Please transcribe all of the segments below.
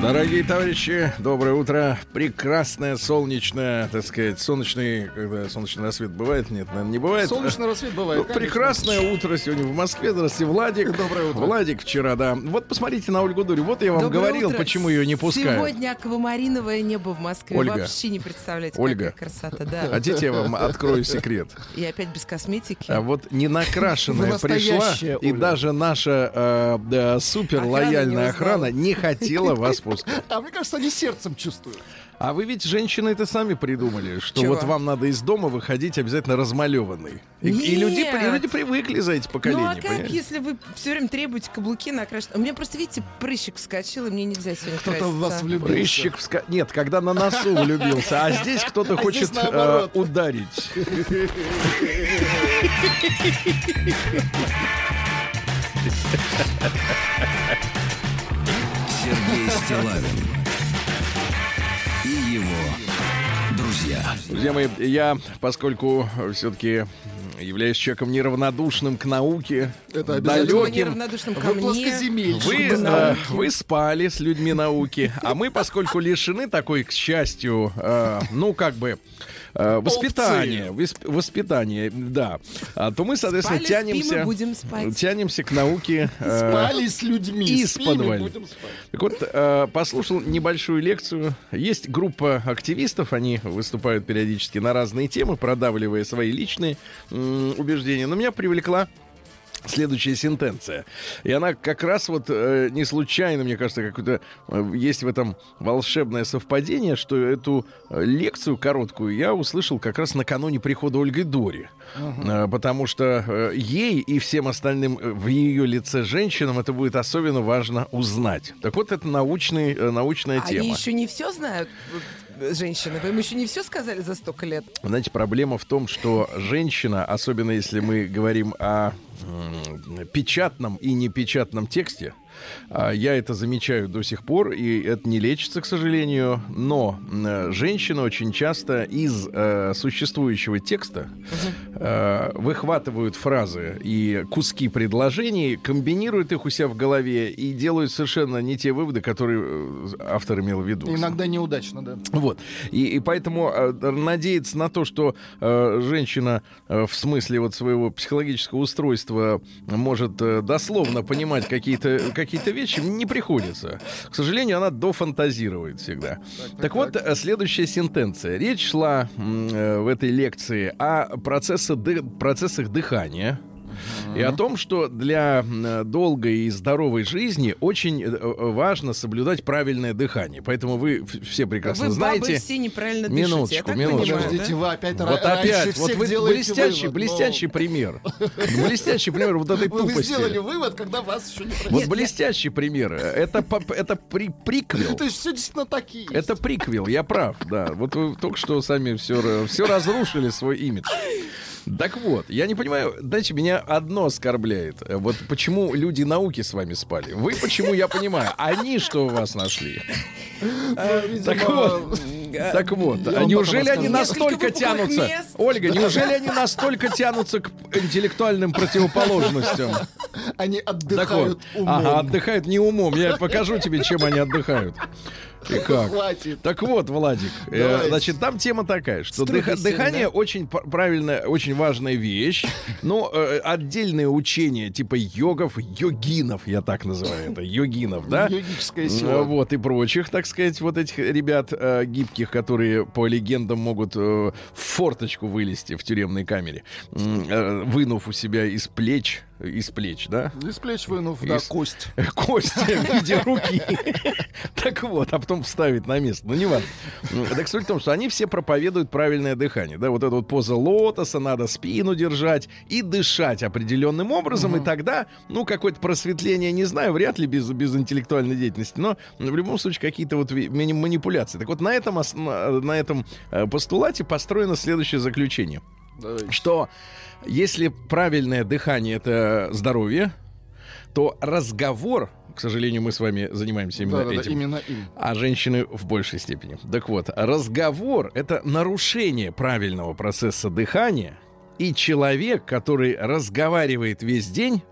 Дорогие товарищи, доброе утро. Прекрасное солнечное, так сказать, солнечный, когда солнечный рассвет бывает? Нет, наверное, не бывает. Солнечный рассвет Ну, бывает. конечно. прекрасное утро сегодня в Москве. Здравствуйте, Владик. Доброе утро. Владик вчера, да. Вот посмотрите на Ольгу Дурю. Вот я вам Доброе говорил, утро. почему ее не пускают. Сегодня аквамариновое небо в Москве. Ольга. Вообще не представляете, Ольга. какая красота. Да. Хотите, я вам открою секрет? И опять без косметики. А вот не накрашенная Вы пришла, настоящая, и Оля. даже наша э, да, супер лояльная охрана не хотела вас пускать. А мне кажется, они сердцем чувствуют. А вы ведь, женщины, это сами придумали, что Чего? вот вам надо из дома выходить обязательно размалеванный. И, и люди, и люди привыкли за эти поколения. ну а как, понимаете? если вы все время требуете каблуки накрашены? У меня просто, видите, прыщик вскочил, и мне нельзя сегодня Кто-то в вас влюбился. Прыщик вска- Нет, когда на носу влюбился, а здесь кто-то А хочет здесь э, ударить. Сергей Стилавин и его друзья. Друзья мои, я, поскольку все-таки являюсь человеком неравнодушным к науке, Это Вы далеким, неравнодушным ко Вы мне. Вы, э, вы спали с людьми науки, а мы, поскольку лишены такой, к счастью, э, ну, как бы, э, воспитания, высп- воспитания, да, а, то мы, соответственно, Спали, тянемся, будем спать. тянемся к науке. э, Спали с людьми. исподволь. спим и будем спать. Так вот, э, послушал небольшую лекцию. Есть группа активистов, они выступают периодически на разные темы, продавливая свои личные м, убеждения. Но меня привлекла следующая сентенция. И она как раз вот э, не случайно, мне кажется, какое-то э, есть в этом волшебное совпадение, что эту э, лекцию короткую я услышал как раз накануне прихода Ольги Дори. Э, потому что э, ей и всем остальным в ее лице женщинам это будет особенно важно узнать. Так вот, это научный, э, научная Они тема. еще не все знают, женщины. Вы еще не все сказали за столько лет? Знаете, проблема в том, что женщина, особенно если мы говорим о печатном и непечатном тексте, я это замечаю до сих пор, и это не лечится, к сожалению, но м, женщины очень часто из э, существующего текста э, выхватывают фразы и куски предложений, комбинируют их у себя в голове и делают совершенно не те выводы, которые э, автор имел в виду. Иногда неудачно, да. Вот. И, и поэтому э, надеяться на то, что э, женщина э, в смысле вот своего психологического устройства может э, дословно понимать какие-то какие вещи, не приходится. К сожалению, она дофантазирует всегда. Так, вот, э, следующая сентенция. Речь шла э, в этой лекции о процессе ды- процессах дыхания. И о том, что для м, долгой и здоровой жизни очень э, э, важно соблюдать правильное дыхание. Поэтому вы все прекрасно Вы знаете. все неправильно Минуточку, дышите. Минуточку. понимаю, Подождите, да? вы опять Вот опять, вот вы делаете блестящий, вывод, блестящий пример. Блестящий пример вот этой но Вы, вы тупости. сделали вывод, когда вас еще не Вот блестящий пример. Это, это при, приквел. То есть все действительно такие. Это приквел, я прав, да. Вот вы только что сами все, все разрушили свой имидж. Так вот, я не понимаю, знаете, меня одно оскорбляет. Вот почему люди науки с вами спали. Вы почему, я понимаю. Они что у вас нашли? Видимо, Так вот, так вот. А неужели они настолько тянутся? Ольга, неужели они настолько тянутся к интеллектуальным противоположностям? Они отдыхают умом. ага, отдыхают не умом. Я покажу тебе, чем они отдыхают. И как? Хватит. Так вот, Владик, э, значит, там тема такая, что дыха- дыхание да? очень правильная, очень важная вещь. Но э, отдельные учения типа йогов, йогинов, я так называю это, йогинов, да? Йогическая Э, сила. Вот, и прочих, так сказать, вот этих ребят э, гибких, которые, по легендам, могут э, в форточку вылезти в тюремной камере, э, вынув у себя из плеч, из плеч, да? Из плеч вынув, да, Из- кость. Кости в виде руки. Так вот, а потом вставить на место. Ну, не важно. Так суть в том, что они все проповедуют правильное дыхание. Да, вот эта вот поза лотоса, надо спину держать и дышать определенным образом, и тогда, ну, какое-то просветление, не знаю, вряд ли без, без интеллектуальной деятельности, но в любом случае какие-то вот манипуляции. Так вот, на этом, на, этом э, постулате построено следующее заключение. Давайте. что если правильное дыхание это здоровье, то разговор, к сожалению, мы с вами занимаемся именно Да-да-да, этим. именно им. А женщины в большей степени. Так вот, разговор — это нарушение правильного процесса дыхания, и человек, который разговаривает весь день,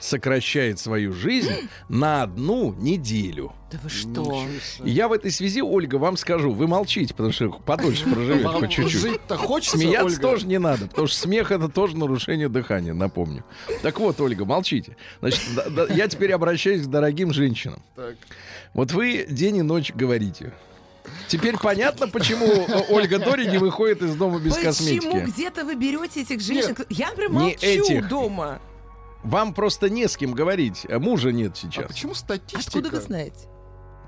сокращает свою жизнь на одну неделю. Да вы что? Я в этой связи, Ольга, вам скажу, вы молчите, потому что подольше проживете по чуть-чуть. жить-то хочется, Смеяться Ольга? тоже не надо, потому что смех это тоже нарушение дыхания, напомню. Так вот, Ольга, молчите. Значит, да- да, я теперь обращаюсь к дорогим женщинам. Так. Вот вы день и ночь говорите. Теперь понятно, почему э, Ольга Дори не выходит из дома без Почему косметики. где-то вы берете этих женщин? Я, например, не молчу этих. дома. Вам просто не с кем говорить, а мужа нет А сейчас. почему статистика Откуда вы знаете?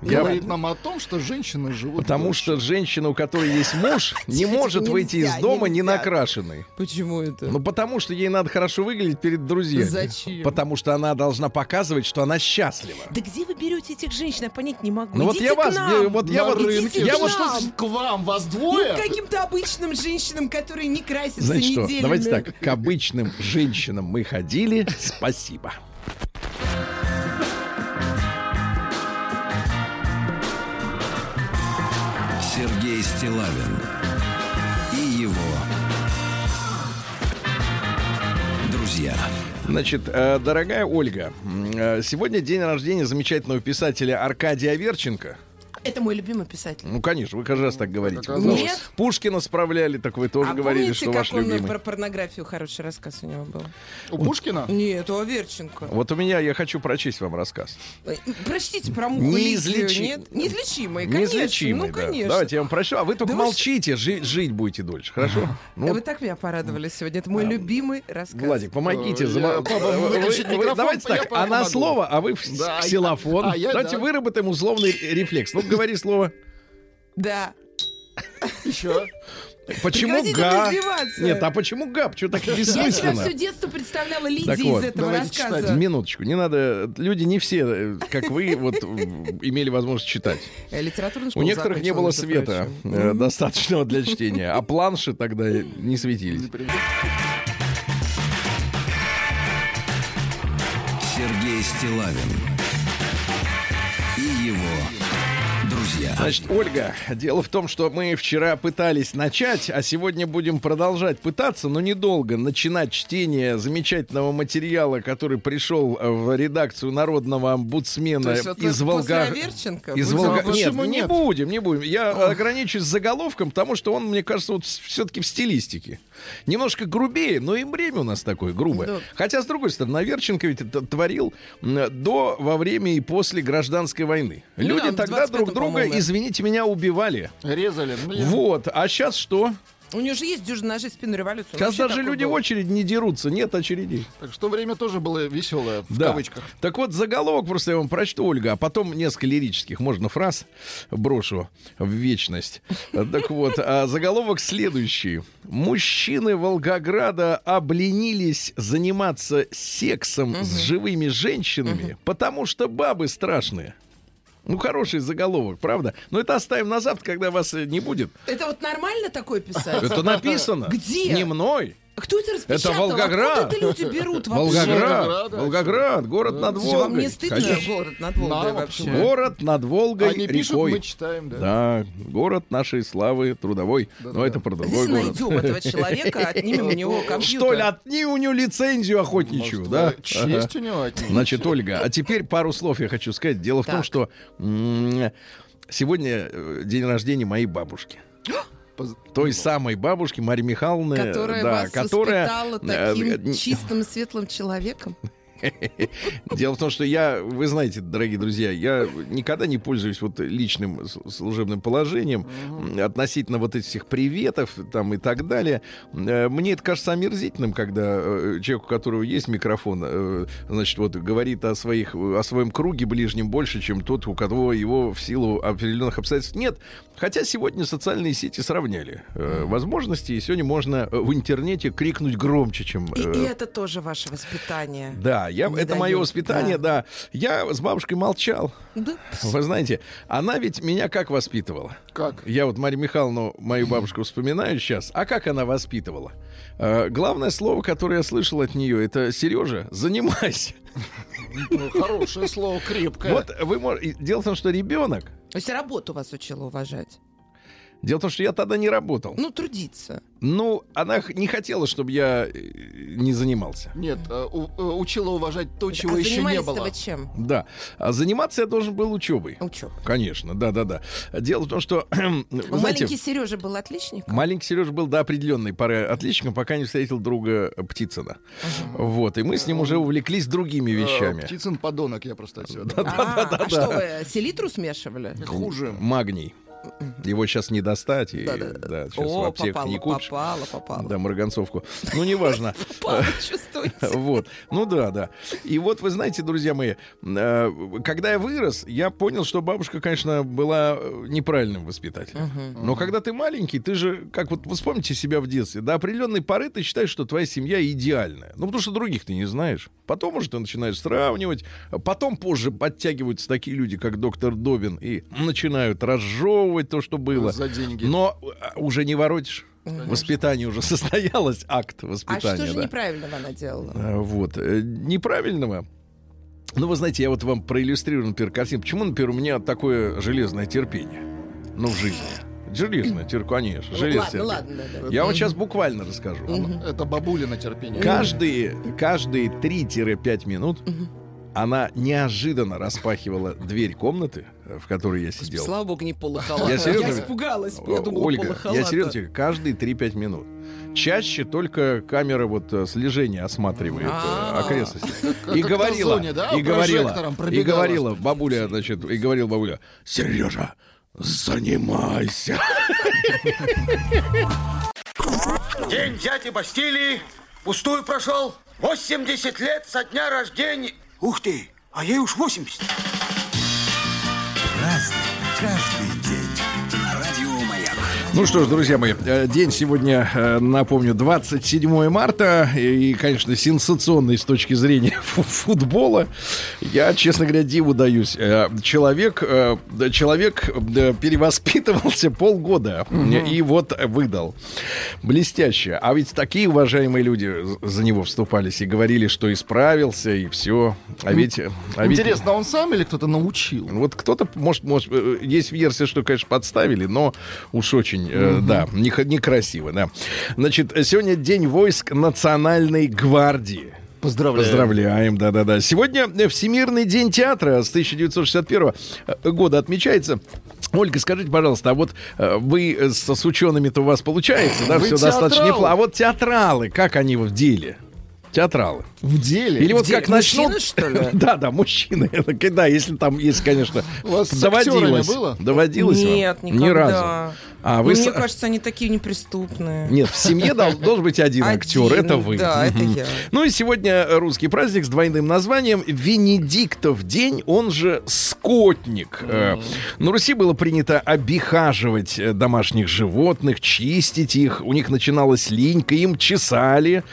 Я- говорит нам о том, что женщины живут Потому дольше? что женщина, у которой есть муж, не может выйти из нельзя, дома не накрашенной. Почему это? Ну, потому что ей надо хорошо выглядеть перед друзьями. Зачем? Потому что она должна показывать, что она счастлива. Да где вы берете этих женщин? Я понять не могу. Ну вот я вас, нам. э, вот я вот, рынке. я вот что к вам? Вас Ну, двое? к каким-то обычным женщинам, которые не красятся Значит что, неделями. давайте так, к обычным женщинам мы ходили, спасибо. Стилавин и его друзья. Значит, э, дорогая Ольга, э, сегодня день рождения замечательного писателя Аркадия Аверченко. Это мой любимый писатель. Ну, конечно, вы каждый раз так говорите. Вы Нет. Пушкина справляли, так вы тоже а говорили, помните, что как ваш он любимый. про порнографию хороший рассказ у него был? У Пушкина? Нет, у Аверченко. Вот у меня, я хочу прочесть вам рассказ. Э, Прочтите про муху Неизлечи- нет? Неизлечимый, конечно. Неизлечимый, ну, да. конечно. Давайте я вам прощу, а вы только Да вы молчите, жи- жить будете дольше, хорошо? Ну, Да Вы так меня порадовали сегодня. Это мой любимый рассказ. Владик, помогите. Э, я- вы- вы- вы- микрофон, Давайте так, она слово, а вы Да, ксилофон. а Давайте да. выработаем условный рефлекс. Ну, говори слово. Да. Еще. Почему Прекратите га? Нет, а почему гап? Что так Я себя бессмысленно? все детство представляла Лидией Так вот, из этого давайте рассказа. читать. Минуточку, не надо. Люди не все, э, как вы, вот э, имели возможность читать. Я литературную У некоторых не было света э, достаточного для чтения, а планши тогда не светились. Сергей Стилавин Значит, Ольга, дело в том, что мы вчера пытались начать, а сегодня будем продолжать пытаться, но недолго начинать чтение замечательного материала, который пришел э, в редакцию народного омбудсмена есть из Волга... Из Волга... А почему Нет, не нет? будем, не будем. Я ограничусь заголовком, потому что он, мне кажется, вот все-таки в стилистике. Немножко грубее, но и время у нас такое грубое. Да. Хотя, с другой стороны, Аверченко ведь это творил до, во время и после гражданской войны. Ну Люди да, тогда 25-м, друг друга, извините меня, убивали. Резали. Блин. Вот. А сейчас что? У него же есть дюжина ножей спину революцию. Сейчас даже люди был. в очередь не дерутся, нет очередей. Так что время тоже было веселое, в Да. кавычках. Так вот, заголовок просто я вам прочту, Ольга, а потом несколько лирических, можно фраз брошу в вечность. Так вот, а заголовок следующий. Мужчины Волгограда обленились заниматься сексом с живыми женщинами, потому что бабы страшные. Ну, хороший заголовок, правда? Но это оставим на завтра, когда вас э, не будет. Это вот нормально такое писать? Это написано. Где? Не мной. Кто это распечатал? Это Волгоград. Откуда это люди берут вообще? Волгоград. Волгоград, город над Слушай, Вам Волгой. не стыдно Конечно. город над Волгой а вообще? Город над Волгой, Они пишут, рекой. мы читаем, да. Да, город нашей славы трудовой. Да, Но да, это про другой Здесь город. найдем этого человека, отнимем у него компьютер. Что ли, отни у него лицензию охотничью, Может, да? Честь у него отнимете. Значит, Ольга, а теперь пару слов я хочу сказать. Дело в том, что сегодня э, день рождения моей бабушки. Той самой бабушки Марии Михайловны, Которая да, вас которая воспитала э, таким чистым и светлым человеком. Дело в том, что я, вы знаете, дорогие друзья, я никогда не пользуюсь вот личным служебным положением относительно вот этих всех приветов там и так далее. Э, Мне это кажется омерзительным, когда э, человек, у которого есть микрофон, э, значит, вот говорит о своих, о своем круге ближнем больше, чем тот, у кого его в силу определенных обстоятельств нет. Хотя сегодня социальные сети сравняли возможности, и сегодня можно в интернете крикнуть громче, чем... И, и это тоже ваше воспитание. да, я, Не это мое воспитание, да. Я с бабушкой молчал. Да. Вы знаете, она ведь меня как воспитывала? Как? Я вот Марию Михайловну, мою бабушку, вспоминаю сейчас. А как она воспитывала? Э, главное слово, которое я слышал от нее, это Сережа, занимайся. Ну, хорошее слово, крепкое. Вот вы можете. Дело в том, что ребенок. То есть работу вас учила уважать. Дело в том, что я тогда не работал. Ну, трудиться. Ну, она не хотела, чтобы я э, не занимался. Нет, э, у- э, учила уважать то, чего а еще не было. чем? Да. А заниматься я должен был учебой. Учеб. Конечно, да, да, да. Дело в том, что вы Ну, знаете, Маленький Сережа был отличником. маленький Сережа был до определенной поры отличником, пока не встретил друга Птицына. Вот, и мы с ним уже увлеклись другими вещами. Птицын подонок, я просто отсюда. А, а что вы, селитру смешивали? Хуже. Магний. Его сейчас не достать, и Да-да-да. да, сейчас в О, аптеках попало, не купишь. попало, попало. Да, марганцовку. Ну, неважно. Попало, чувствуете? Вот. Ну да, да. И вот вы знаете, друзья мои, э, когда я вырос, я понял, что бабушка, конечно, была э, неправильным воспитателем. Но когда ты маленький, ты же, как вот вспомните себя в детстве, до определенной поры ты считаешь, что твоя семья идеальная. Ну, потому что других ты не знаешь. Потом уже ты начинаешь сравнивать. Потом позже подтягиваются такие люди, как доктор Добин, и начинают разжевывать то, что было. За деньги. Но э, уже не воротишь. Воспитание уже состоялось, акт А воспитания. что же да. неправильного она делала? А, Вот. э, Неправильного. Ну, вы знаете, я вот вам проиллюстрирую, например, картину. Почему, например, у меня такое железное терпение? Ну, в жизни. Железное терпение, конечно. Ну, железное ладно, терпение. ладно, да, да. Я вот сейчас буквально расскажу. Это бабулина терпение. Каждые, каждые 3-5 минут она неожиданно распахивала дверь комнаты, э, в которой я сидел. Слава богу, не полохала. Я серьезно Я испугалась. Я думала, Ольга, я серьезно тебе каждые 3-5 минут. Чаще только камера вот э, слежения осматривает э, А. окрестности. И говорила, зоне, да, и говорила, и говорила бабуля, значит, и говорил бабуля, Сережа, занимайся. День дяди Бастилии пустую прошел. 80 лет со дня рождения. Ух ты, а ей уж 80. Разный, каждый Ну что ж, друзья мои, э, день сегодня, э, напомню, 27 марта. И, конечно, сенсационный с точки зрения фу- футбола. Я, честно говоря, диву даюсь. Э, Человек, человек перевоспитывался полгода и вот выдал. Блестяще. А ведь такие уважаемые люди за него вступались и говорили, что исправился, и все. А ведь... а ведь- Интересно, он сам или кто-то научил? вот кто-то, может, может, есть версия, что, конечно, подставили, но уж очень, э, да, нех- некрасиво, да. Значит, сегодня день войск Национальной гвардии. Поздравляю. Поздравляем, да-да-да. Сегодня э, Всемирный день театра с 1961 года отмечается. Ольга, скажите, пожалуйста, а вот э, вы э, с, с учеными-то у вас получается, да, Вы все достаточно театралы. неплохо. А вот театралы, как они в деле? Театралы. В деле? Или вот как начнут... мужчины, что ли? Да, да, мужчины. Да, если там есть, конечно, У вас доводилось. было? Доводилось вам? Нет, никогда. Ни разу. А вы Ну, Мне кажется, они такие неприступные. Нет, в семье дол- должен быть один актер, Один, это вы. да, это я. Ну и сегодня русский праздник с двойным названием Венедиктов день, он же скотник. Э, На Руси было принято обихаживать э, домашних животных, чистить их. У них начиналась линька, им чесали,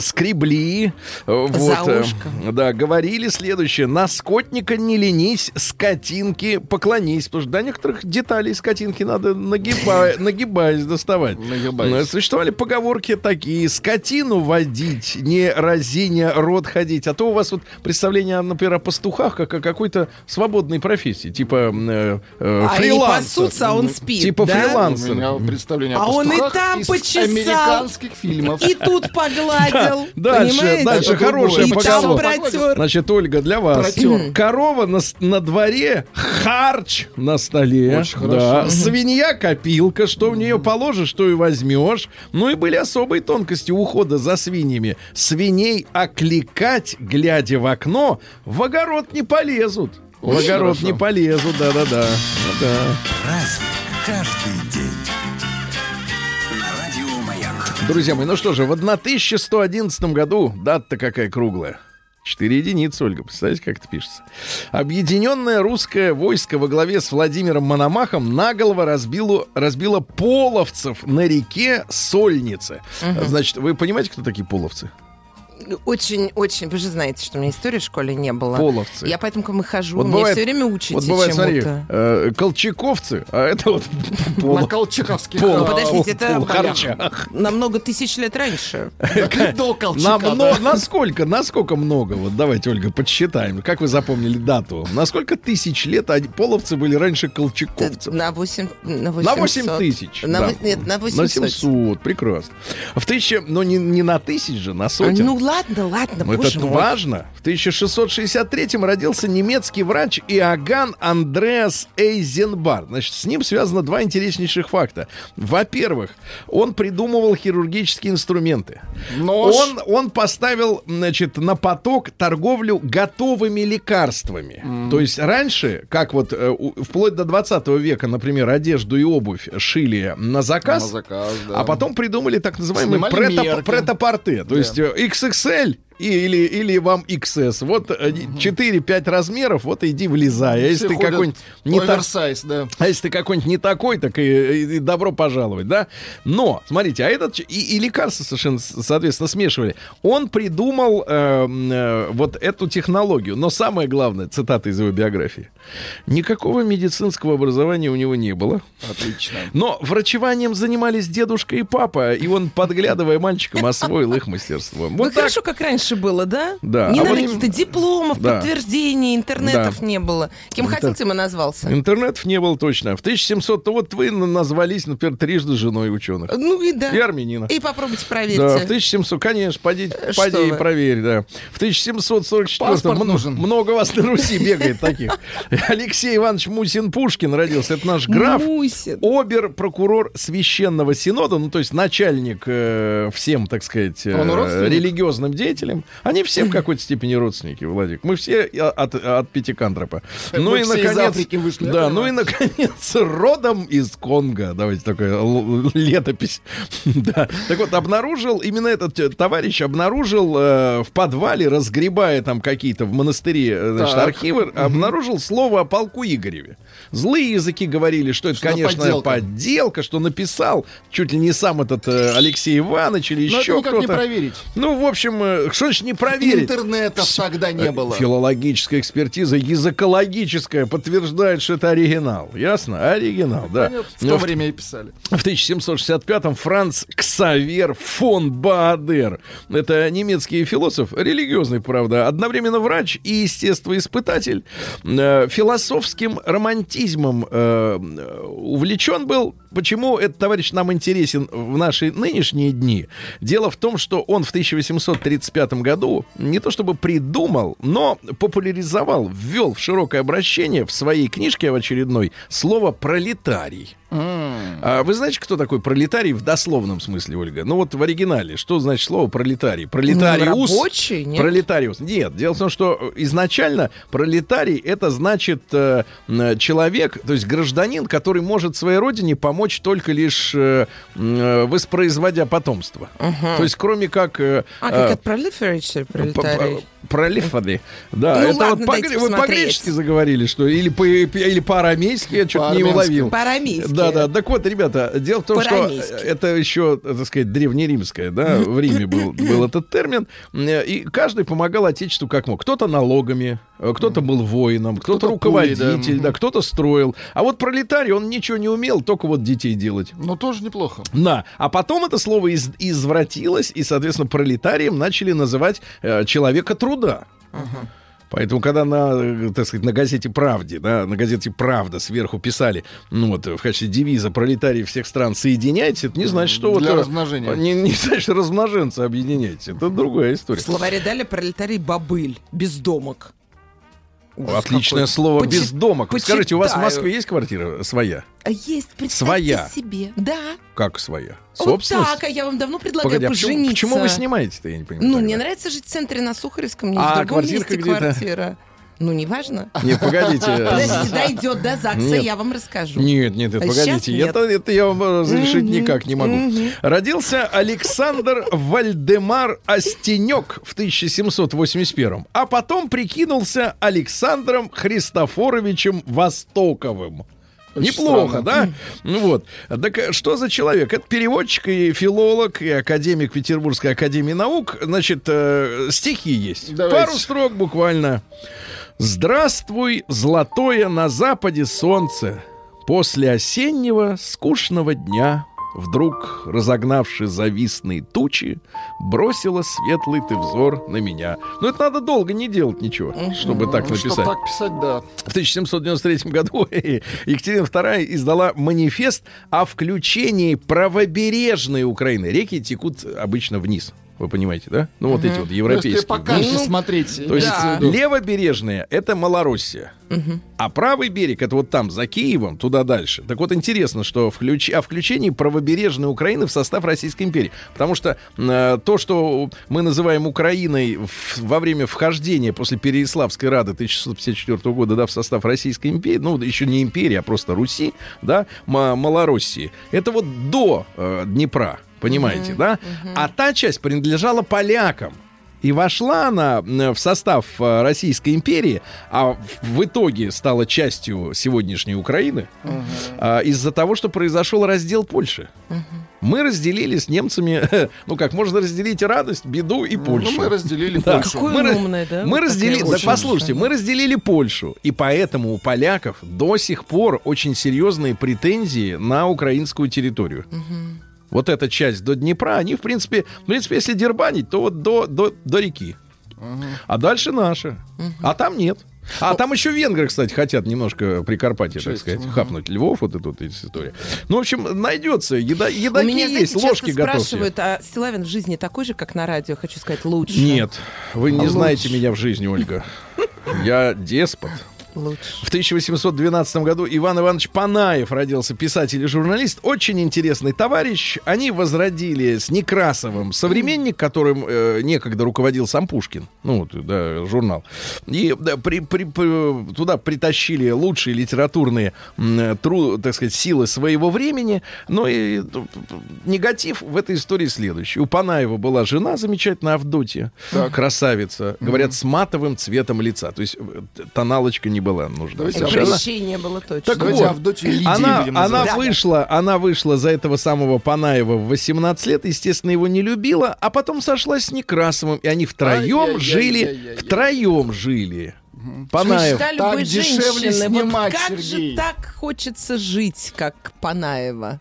скребли. Э, Вот, э, ушко. да, говорили следующее. На скотника не ленись, скотинки поклонись. Потому что до некоторых деталей скотинки надо нагиба- нагибаясь доставать. Нагибаясь. Ну, Существовали поговорки такие. Скотину водить, не разиня рот ходить. А то у вас вот представление, например, о пастухах, как о какой-то свободной профессии. Типа э, э, А фрилансер. пасутся, а он спит, Типа да? У фрилансер. меня представление о А он и там из почесал. американских фильмов. И тут погладил. Дальше, понимаете? дальше Хорошая поговорка. Значит, Ольга, для вас. Протер. Корова на, на дворе, харч на столе. Очень да. хорошо. Свинья копилка, что в нее положишь, что и возьмешь. Ну и были особые тонкости ухода за свиньями. Свиней окликать, глядя в окно, в огород не полезут. В Очень огород хорошо. не полезут, да-да-да. Да. Праздник каждый день. Друзья мои, ну что же, в 1111 году, дата какая круглая. Четыре единицы, Ольга, представляете, как это пишется? Объединенное русское войско во главе с Владимиром Мономахом наголову разбило, разбило половцев на реке Сольнице. Значит, вы понимаете, кто такие половцы? Очень-очень, вы же знаете, что у меня истории в школе не было. Половцы. Я поэтому к вам и хожу, Вот мне бывает- все время учите Вот бывает, смотри, э, колчаковцы, а это вот На поло- колчаковских поло- Ну, подождите, это на много тысяч лет раньше. до Колчака, На насколько, насколько много? Вот давайте, Ольга, подсчитаем. Как вы запомнили дату? На сколько тысяч лет половцы были раньше колчаковцев? На 8 На На 8 800. тысяч. На Нет, на На 800. 700, прекрасно. В тысяче, но не, не на тысяч же, на сотен. Ну ладно, ладно, Ну, боже это мой. важно. В 1663-м родился немецкий врач Иоганн Андреас Эйзенбар. Значит, с ним связано два интереснейших факта. Во-первых, он придумывал хирургические инструменты. Нож. Он, он поставил, значит, на поток торговлю готовыми лекарствами. То есть раньше, как вот э, вплоть до 20 века, например, одежду и обувь шили на заказ, На заказ, да. а потом придумали так называемый Снимали прето- мерки. претапорте. То Да. есть э, Excel. И- или, или вам XS. Вот э, 4-5 размеров, вот иди влезай. А если Все ты какой-нибудь не так, оверсайз, да. а если ты какой-нибудь не такой, так и, и- и добро пожаловать, да? Но, смотрите, а этот и, и лекарства совершенно, соответственно, смешивали. Он придумал э, э, вот эту технологию. Но самое главное, цитата из его биографии. Никакого медицинского образования у него не было. Отлично. Но врачеванием занимались дедушка и папа, и он, подглядывая мальчиком, освоил их мастерство. Ну Вот так. хорошо, как раньше было, да? Да. Не А надо вот- каких-то дипломов, Да. подтверждений, интернетов не было. Кем Интер- хотел, тем и назвался. Интернетов не было точно. В 1700 то вот вы на- назвались, например, трижды женой ученых. Ну и да. И армянина. И попробуйте Да, в проверьте. 1700, конечно, поди, Э, поди и проверь, да. В 1744 Паспорт м- нужен. много вас на Руси бегает таких. Алексей Иванович Мусин-Пушкин родился. Это наш граф. Мусин. Обер-прокурор Священного Синода, ну, то есть начальник э, всем, так сказать, э, религиозным деятелям. Они все в какой-то степени родственники, Владик. Мы все от, от Пятикантропа. Ну Мы и, наконец, вышли, да, ну и, наконец, родом из Конго. Давайте такая л- летопись. да. Так вот, обнаружил, именно этот э, товарищ обнаружил э, в подвале, разгребая там какие-то в монастыре э, значит, Так. архивы, обнаружил слово о полку Игореве. Злые языки говорили, что это, Что конечно, подделка. подделка, что написал чуть ли не сам этот э, Алексей Иванович или Но еще кто-то. проверить. Ну, в общем, э, что ж не проверить? Интернетов тогда не было. Филологическая экспертиза, языкологическая подтверждает, что это оригинал. Ясно? Оригинал, да. Понятно, В то в- время и писали. в 1765-м Франц Ксавер фон Баадер. Это немецкий философ, религиозный, правда, одновременно врач и естествоиспытатель. Э, философским романтизмом э, увлечен был. Почему этот товарищ нам интересен в наши нынешние дни? Дело в том, что он в 1835 году не то чтобы придумал, но популяризовал, ввел в широкое обращение в своей книжке в очередной слово «пролетарий». А вы знаете, кто такой пролетарий в дословном смысле, Ольга? Ну вот в оригинале. Что значит слово пролетарий? Пролетариус. Ну, рабочий, нет? Пролетариус. Нет, дело в том, что изначально пролетарий это значит э, человек, то есть гражданин, который может своей родине помочь только лишь э, э, воспроизводя потомство. То есть кроме как... э, А, э, как что ли, пролетарий? Пролифады. Да, Ну это ладно, вот по- вы по-гречески заговорили, что или, по, или по-арамейски, я что-то не уловил. По-арамейски. Да, да. Так вот, ребята, дело в том, что По-арамейски. это еще, так сказать, древнеримское, да, в Риме был, был этот термин, Э, и каждый помогал Отечеству как мог. Кто-то налогами, э, кто-то был воином, кто-то Кто-то руководитель, пулей, да. да, кто-то строил. А вот пролетарий, он ничего не умел, только вот детей делать. Ну, тоже неплохо. Да, а потом это слово из- извратилось, и, соответственно, пролетарием начали называть э, человека труда. Поэтому, когда на, э, так сказать, на газете «Правде», да, на газете «Правда» сверху писали, ну вот, в качестве девиза «Пролетарии всех стран соединяйтесь», это не значит, что Для вот... размножения. Не, не значит, размноженца объединяйте. Это другая В история. словаре дали пролетарий бабыль, бездомок. Ужас Отличное какой. слово Почи- «бездомок». Скажите, у вас в почитаю. Москве есть квартира своя? А есть, представьте Своя. себе. Да. Как своя? Вот Собственность? так, а я вам давно предлагаю Погоди, а почему, пожениться. почему вы снимаете-то, я не понимаю. Ну, тогда? мне нравится жить в центре на Сухаревском, мне А в другом месте где-то? квартира. Ну, неважно. Нет, погодите. Подождите, дойдет до ЗАГСа, Нет. я вам расскажу. Нет, нет, нет, А погодите, нет. Это, это я вам разрешить никак не могу. Родился Александр Вальдемар Остенек в 1781, а потом прикинулся Александром Христофоровичем Востоковым. Очень Неплохо, странно. да? Ну вот. Так что за человек? Это переводчик и филолог, и академик Петербургской академии наук. Значит, э, стихи есть. Давайте. Пару строк буквально. Здравствуй, золотое на западе солнце. После осеннего скучного дня Вдруг, разогнавши завистные тучи, Бросила светлый ты взор на меня. Но это надо долго не делать ничего, чтобы так Ну, написать. так писать, да. В 1793 году Екатерина II издала манифест о включении правобережной Украины. Реки текут обычно вниз. Вы понимаете, да? Ну, вот эти вот Ну, европейские. Если по карте Ну, смотреть. то есть Да. левобережная это Малороссия, а правый берег это вот там за Киевом туда дальше. Так вот интересно, что включ... о включении правобережной Украины в состав Российской империи, потому что э, то, что мы называем Украиной в- во время вхождения после Переяславской Рады 1654 года, да, в состав Российской империи, ну еще не империи, а просто Руси, да, Ма- Малороссии, это вот до э, Днепра. Понимаете, да? А та часть принадлежала полякам. И вошла она в состав э, Российской империи, а в- итоге стала частью сегодняшней Украины а, из-за того, что произошел раздел Польши. Мы разделили с немцами, ну как, можно разделить радость, беду и Ну, Польшу. мы разделили Да. Польшу. Какое Мы умное, да? Мы Вот разделили, да послушайте, мы разделили Польшу, и поэтому у поляков до сих пор очень серьезные претензии на украинскую территорию. Вот эта часть до Днепра, они, в принципе, в принципе, если дербанить, то вот до, до, до реки. А дальше наши. А там нет. А там еще венгры, кстати, хотят немножко Прикарпатье, так сказать, мгм. хапнуть Львов, вот эту вот историю. Ну, в общем, найдется. Еда, У едаки меня, есть, знаете, ложки часто готовьте. спрашивают, а Силавин в жизни такой же, как на радио? Хочу сказать, лучше. Нет, вы не А знаете лучше? меня в жизни, Ольга. Я деспот. Лучше. В 1812 году Иван Иванович Панаев родился, писатель и журналист. Очень интересный товарищ. Они возродили с Некрасовым современник, которым э, некогда руководил сам Пушкин. Ну, вот, да, журнал. И да, при- при- при- туда притащили лучшие литературные, м, тру- так сказать, силы своего времени. Но и т- т- негатив в этой истории следующий. У Панаева была жена замечательная, Авдотья, красавица. Говорят, с матовым цветом лица. То есть э, тоналочка не была прыщей не было точно. Так вот, Авдотью Лидией она, будем она. Да. вышла, она вышла за этого самого Панаева в 18 лет, естественно, его не любила, а потом сошлась с Некрасовым, и они втроем жили, втроем жили. Панаев. Мечта Так любой дешевле женщины. снимать, вот как Сергей. же так хочется жить, как Панаева?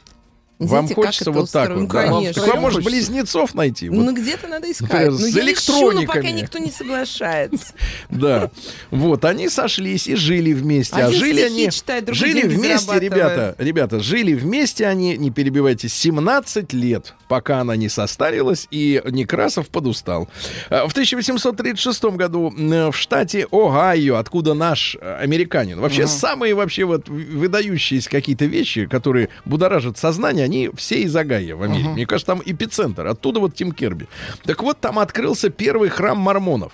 Вам Знаете, как хочется вот так вот, да? Ну, Вам конечно. Так вам, может, близнецов найти? Вот. Ну, где-то надо искать. Например, Ну, с я ищу, но пока электрониками. никто не соглашается. Да. Вот, они сошлись и жили вместе. А жили они... Жили вместе, ребята. Ребята, жили вместе они, не перебивайте, 17 лет, пока она не состарилась, и Некрасов подустал. А, В 1836 году м, в штате Огайо, откуда наш э, американин, вообще самые вообще вот выдающиеся какие-то вещи, которые будоражат сознание, они все из Огайо в Америке. Мне кажется, там эпицентр. Оттуда вот Тим Керби. Так вот, там открылся первый храм мормонов.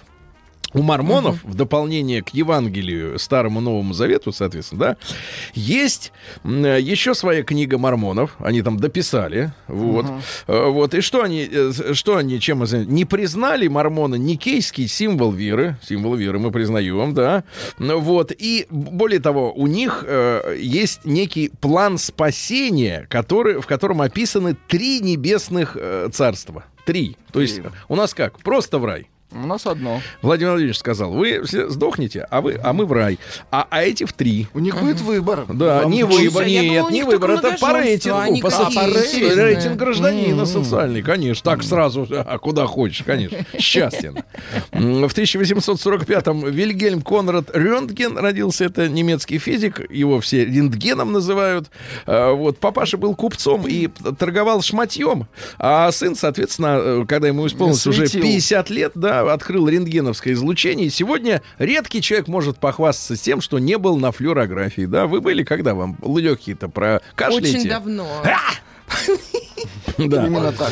У мормонов, в дополнение к Евангелию, Старому Новому Завету, соответственно, да, есть еще своя книга мормонов. Они там дописали. Вот. Э, вот. И что они, э, что они чем заня- Не признали мормоны никейский символ веры. Символ веры мы признаем, да. Ну, Вот. И более того, у них э, есть некий план спасения, который, в котором описаны три небесных царства. Три. То есть у нас как? Просто в рай. У нас одно. Владимир Владимирович сказал, вы все сдохнете, а, вы, а мы в рай. А, а эти в три. У них будет выбор. Да, Вам не выбор, нет, не выбор, это по рейтингу, по, со- интересные. рейтинг гражданина социальный, конечно, так сразу, а куда хочешь, конечно, счастен. В 1845-м Вильгельм Конрад Рентген родился, это немецкий физик, его все рентгеном называют. А, Вот, папаша был купцом и торговал шматьем, а сын, соответственно, э, когда ему исполнилось уже Светил. 50 лет, да, открыл рентгеновское излучение. И сегодня редкий человек может похвастаться тем, что не был на флюорографии, да. Вы были когда вам легкие-то прокашляете? Очень давно. Да. Именно так.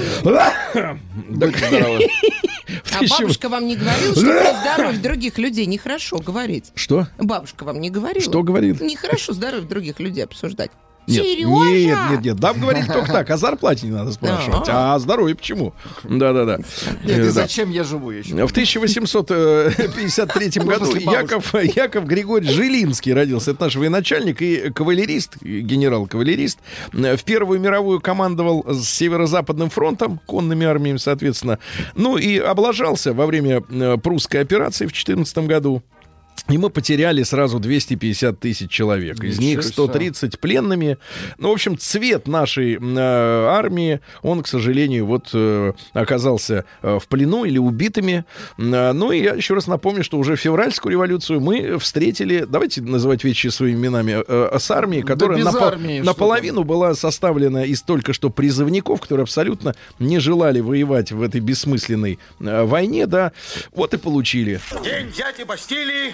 А бабушка вам не говорила, что про здоровье других людей нехорошо говорить? Что? Бабушка вам не говорила? Что говорит? Нехорошо здоровье других людей обсуждать. Нет, Сережа! нет, нет, нет. Дам говорили только так. О зарплате не надо спрашивать. А о здоровье почему? Да-да-да. Нет, Э, и да. зачем я живу еще? В 1853 году После бабушки. Яков, Яков Григорьевич Жилинский родился. Это наш военачальник и кавалерист, генерал-кавалерист. Э, В Первую мировую командовал с Северо-Западным фронтом, конными армиями, соответственно. Ну и облажался во время э, прусской операции в 14 году. И мы потеряли сразу 250 тысяч человек. Из Ничего них себе. 130 пленными. Ну, в общем, цвет нашей э, армии, он, к сожалению, вот э, оказался э, в плену или убитыми. Э, ну, и я еще раз напомню, что уже февральскую революцию мы встретили, давайте называть вещи своими именами, э, с армией, которая без напо- армии, наполовину была составлена из только что призывников, которые абсолютно не желали воевать в этой бессмысленной э, войне, да, вот и получили. День дяди Бастилии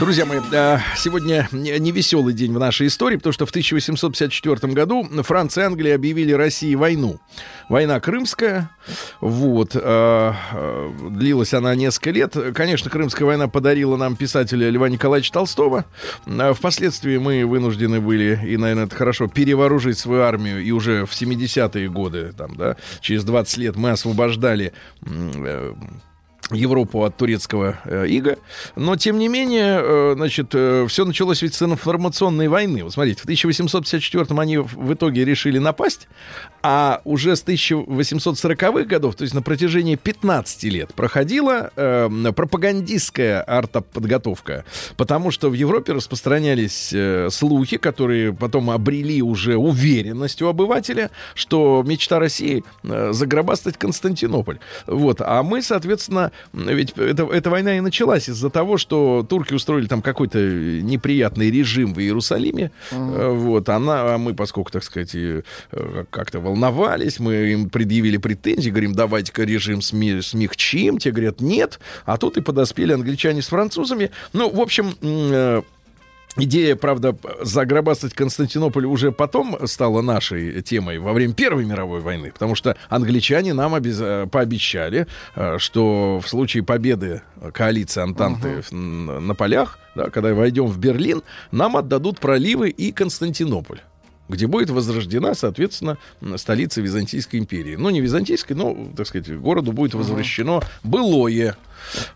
Друзья мои, э, сегодня не веселый день в нашей истории, потому что в 1854 году Франция и Англия объявили России войну. Война Крымская, вот, э, э, длилась она несколько лет. Конечно, Крымская война подарила нам писателя Льва Николаевича Толстого. Впоследствии мы вынуждены были, и, наверное, это хорошо, перевооружить свою армию, и уже в 70-е годы, там, да, через 20 лет мы освобождали Европу от турецкого э, ига. Но, тем не менее, э, значит, все началось ведь с информационной войны. Вот смотрите, в 1854-м они в итоге решили напасть, а уже с 1840-х годов, то есть на протяжении 15 лет, проходила э, пропагандистская артоподготовка, потому что в Европе распространялись э, слухи, которые потом обрели уже уверенность у обывателя, что мечта России э, загробастать Константинополь. Вот. А мы, соответственно, ведь это, эта война и началась из-за того, что турки устроили там какой-то неприятный режим в Иерусалиме. Э, Вот. Она, а мы, поскольку, так сказать, э, как-то волновались, мы им предъявили претензии, говорим, давайте-ка режим сми- смягчим. Те говорят, нет. А тут и подоспели англичане с французами. Ну, в общем, э, Идея, правда, загробастать Константинополь уже потом стала нашей темой во время Первой мировой войны, потому что англичане нам обез- пообещали, э, что в случае победы коалиции Антанты н- на полях, да, когда войдем в Берлин, нам отдадут проливы и Константинополь где будет возрождена, соответственно, столица Византийской империи. Ну, не Византийской, но, так сказать, городу будет возвращено былое.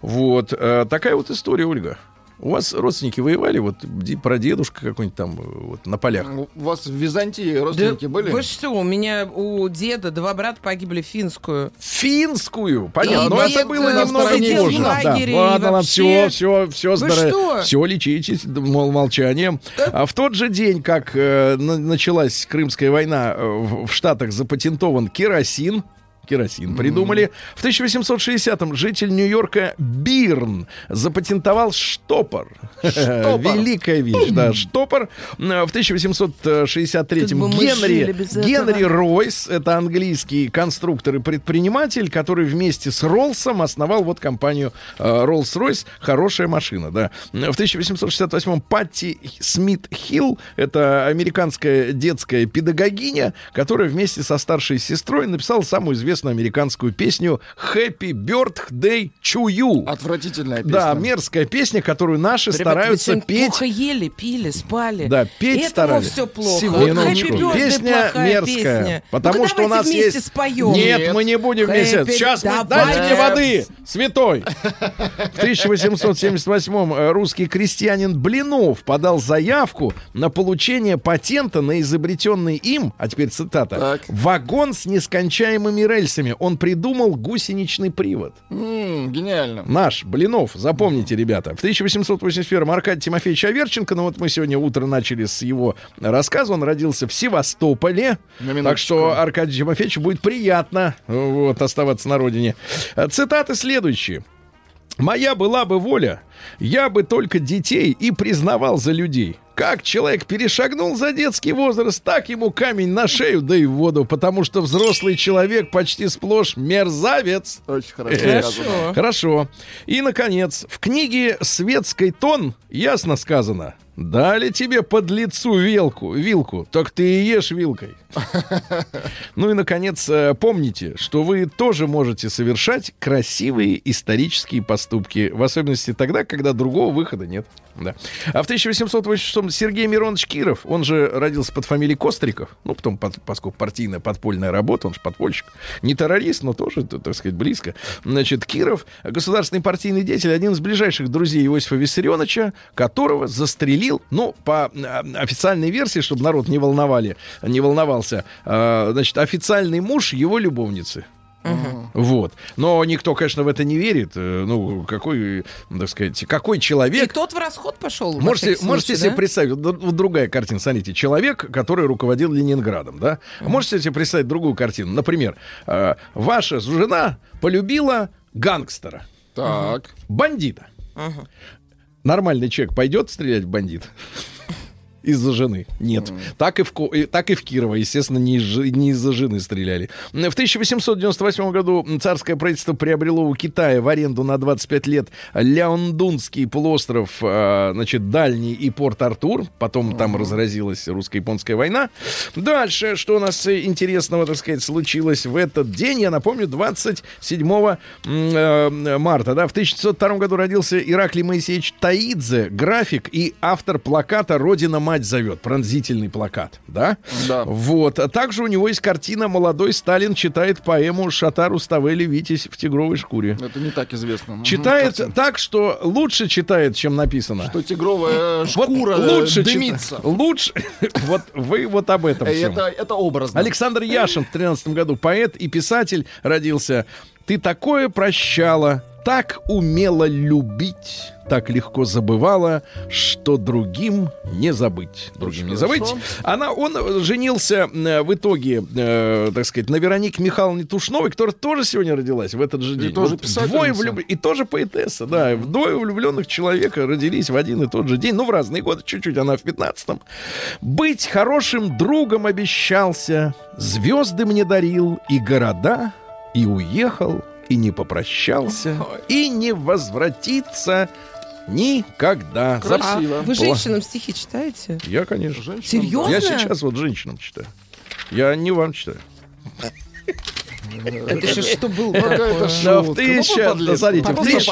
Вот. э, Такая вот история, Ольга. У вас родственники воевали, вот ди- прадедушка какой-нибудь там вот, на полях. У вас в Византии родственники Да были? Вы что, у меня у деда два брата погибли в финскую. Финскую, понятно. И Но дед, это было э, немного позже. и Ладно, ладно, вообще- все, все, все, здоровье. Все, лечитесь, мол, молчанием. А в тот же день, как э, на- началась Крымская война, э, в, в Штатах запатентован керосин. Керосин придумали. В 1860-м житель Нью-Йорка Бирн запатентовал штопор. Великая вещь, да, штопор. Э, В 1863-м Как бы мы жили Генри, Генри. Ройс, это английский конструктор и предприниматель, который вместе с Роллсом основал вот компанию э, Rolls-Royce. Хорошая машина, да. В 1868-м Патти Смит Хилл, это американская детская педагогиня, которая вместе со старшей сестрой написала самую известную американскую песню «Happy Birthday to You». Отвратительная песня. Да, мерзкая песня, которую наши Ребята, стараются петь плохо ели, пили, спали. да, петь Этому старались. все плохо. Сегодня Вот Песня мерзкая. песня. Потому Ну-ка, что у нас есть... споем. Нет, Нет. мы не будем вместе. Happy- Сейчас мы... Давай. Дайте мне воды, святой. В 1878-м э, русский крестьянин Блинов подал заявку на получение патента на изобретенный им, а теперь цитата, Так. вагон с нескончаемыми рельсами. Он придумал гусеничный привод. М, гениально. Наш, Блинов, запомните, ребята. В 1881-м Аркадий Тимофеевич Аверченко, ну вот мы сегодня утро начали с его рассказа, он родился в Севастополе, так что Аркадию Тимофеевичу будет приятно вот, оставаться на родине. Цитаты следующие. «Моя была бы воля, я бы только детей и признавал за людей. Как человек перешагнул за детский возраст, так ему камень на шею, да и в воду, потому что взрослый человек почти сплошь мерзавец. Очень хорошо. Хорошо. сказано. Хорошо. И, наконец, в книге «Светской тон» ясно сказано. Дали тебе под лицу вилку, вилку, так ты и ешь вилкой. Ну и, наконец, э, помните, что вы тоже можете совершать красивые исторические поступки, в особенности тогда, когда другого выхода нет. Да. А в 1886 Сергей Миронович Киров, он же родился под фамилией Костриков, ну, потом, под- поскольку партийная подпольная работа, он же подпольщик, не террорист, но тоже, так сказать, близко. Значит, Киров, государственный партийный деятель, один из ближайших друзей Иосифа Виссарионовича, которого застрелил, ну, по а, официальной версии, чтобы народ не волновали, не волновался, а, значит, официальный муж его любовницы. Вот. Но никто, конечно, в это не верит. Э, Ну, какой, так сказать, какой И человек... тот в расход пошел. Можете, всякий можете случай, себе да? представить, вот, другая картина, смотрите, человек, который руководил Ленинградом, да? Можете себе представить другую картину? Например, э, ваша жена полюбила гангстера, Так. бандита. Нормальный человек пойдет стрелять в бандита? Из-за жены. Нет. Так, и в, так и в Кирово, естественно, не, не из-за жены стреляли. В 1898 году царское правительство приобрело у Китая в аренду на 25 лет Ляондунский полуостров, а, значит, Дальний и Порт-Артур. Потом там разразилась русско-японская война. Дальше, что у нас интересного, так сказать, случилось в этот день, я напомню, 27 м, э, марта. Да, в 1902 году родился Ираклий Моисеевич Таидзе, график и автор плаката «Родина мать зовет», пронзительный плакат, да? Да. Вот. А также у него есть картина «Молодой Сталин читает поэму Шатару Ставели Витязь в тигровой шкуре». Это не так известно. Читает картина. так, что лучше читает, чем написано. Что тигровая Вот шкура э, лучше дымится. Лучше. Вот вы вот об этом Э, всем. Это, это образно. Александр Яшин в 13 году поэт и писатель родился. Ты такое прощала, так умела любить, так легко забывала, что другим не забыть. Другим не забыть. хорошо. Она, он женился э, в итоге, э, так сказать, на Веронике Михайловне Тушновой, которая тоже сегодня родилась в этот же день. тоже Вот двое влюб- И тоже поэтесса, да. Двое влюбленных человека родились в один и тот же день. Ну, в разные годы, чуть-чуть она в 15-м. Быть хорошим другом обещался, звезды мне дарил и города, и уехал, и не попрощался, и не возвратится никогда. Красиво. А вы женщинам стихи читаете? Я, конечно. Женщина, Серьезно? Я сейчас вот женщинам читаю. Я не вам читаю. Это же что было какая-то? Да, в шутка. тысяча- смотрите, в тысяча-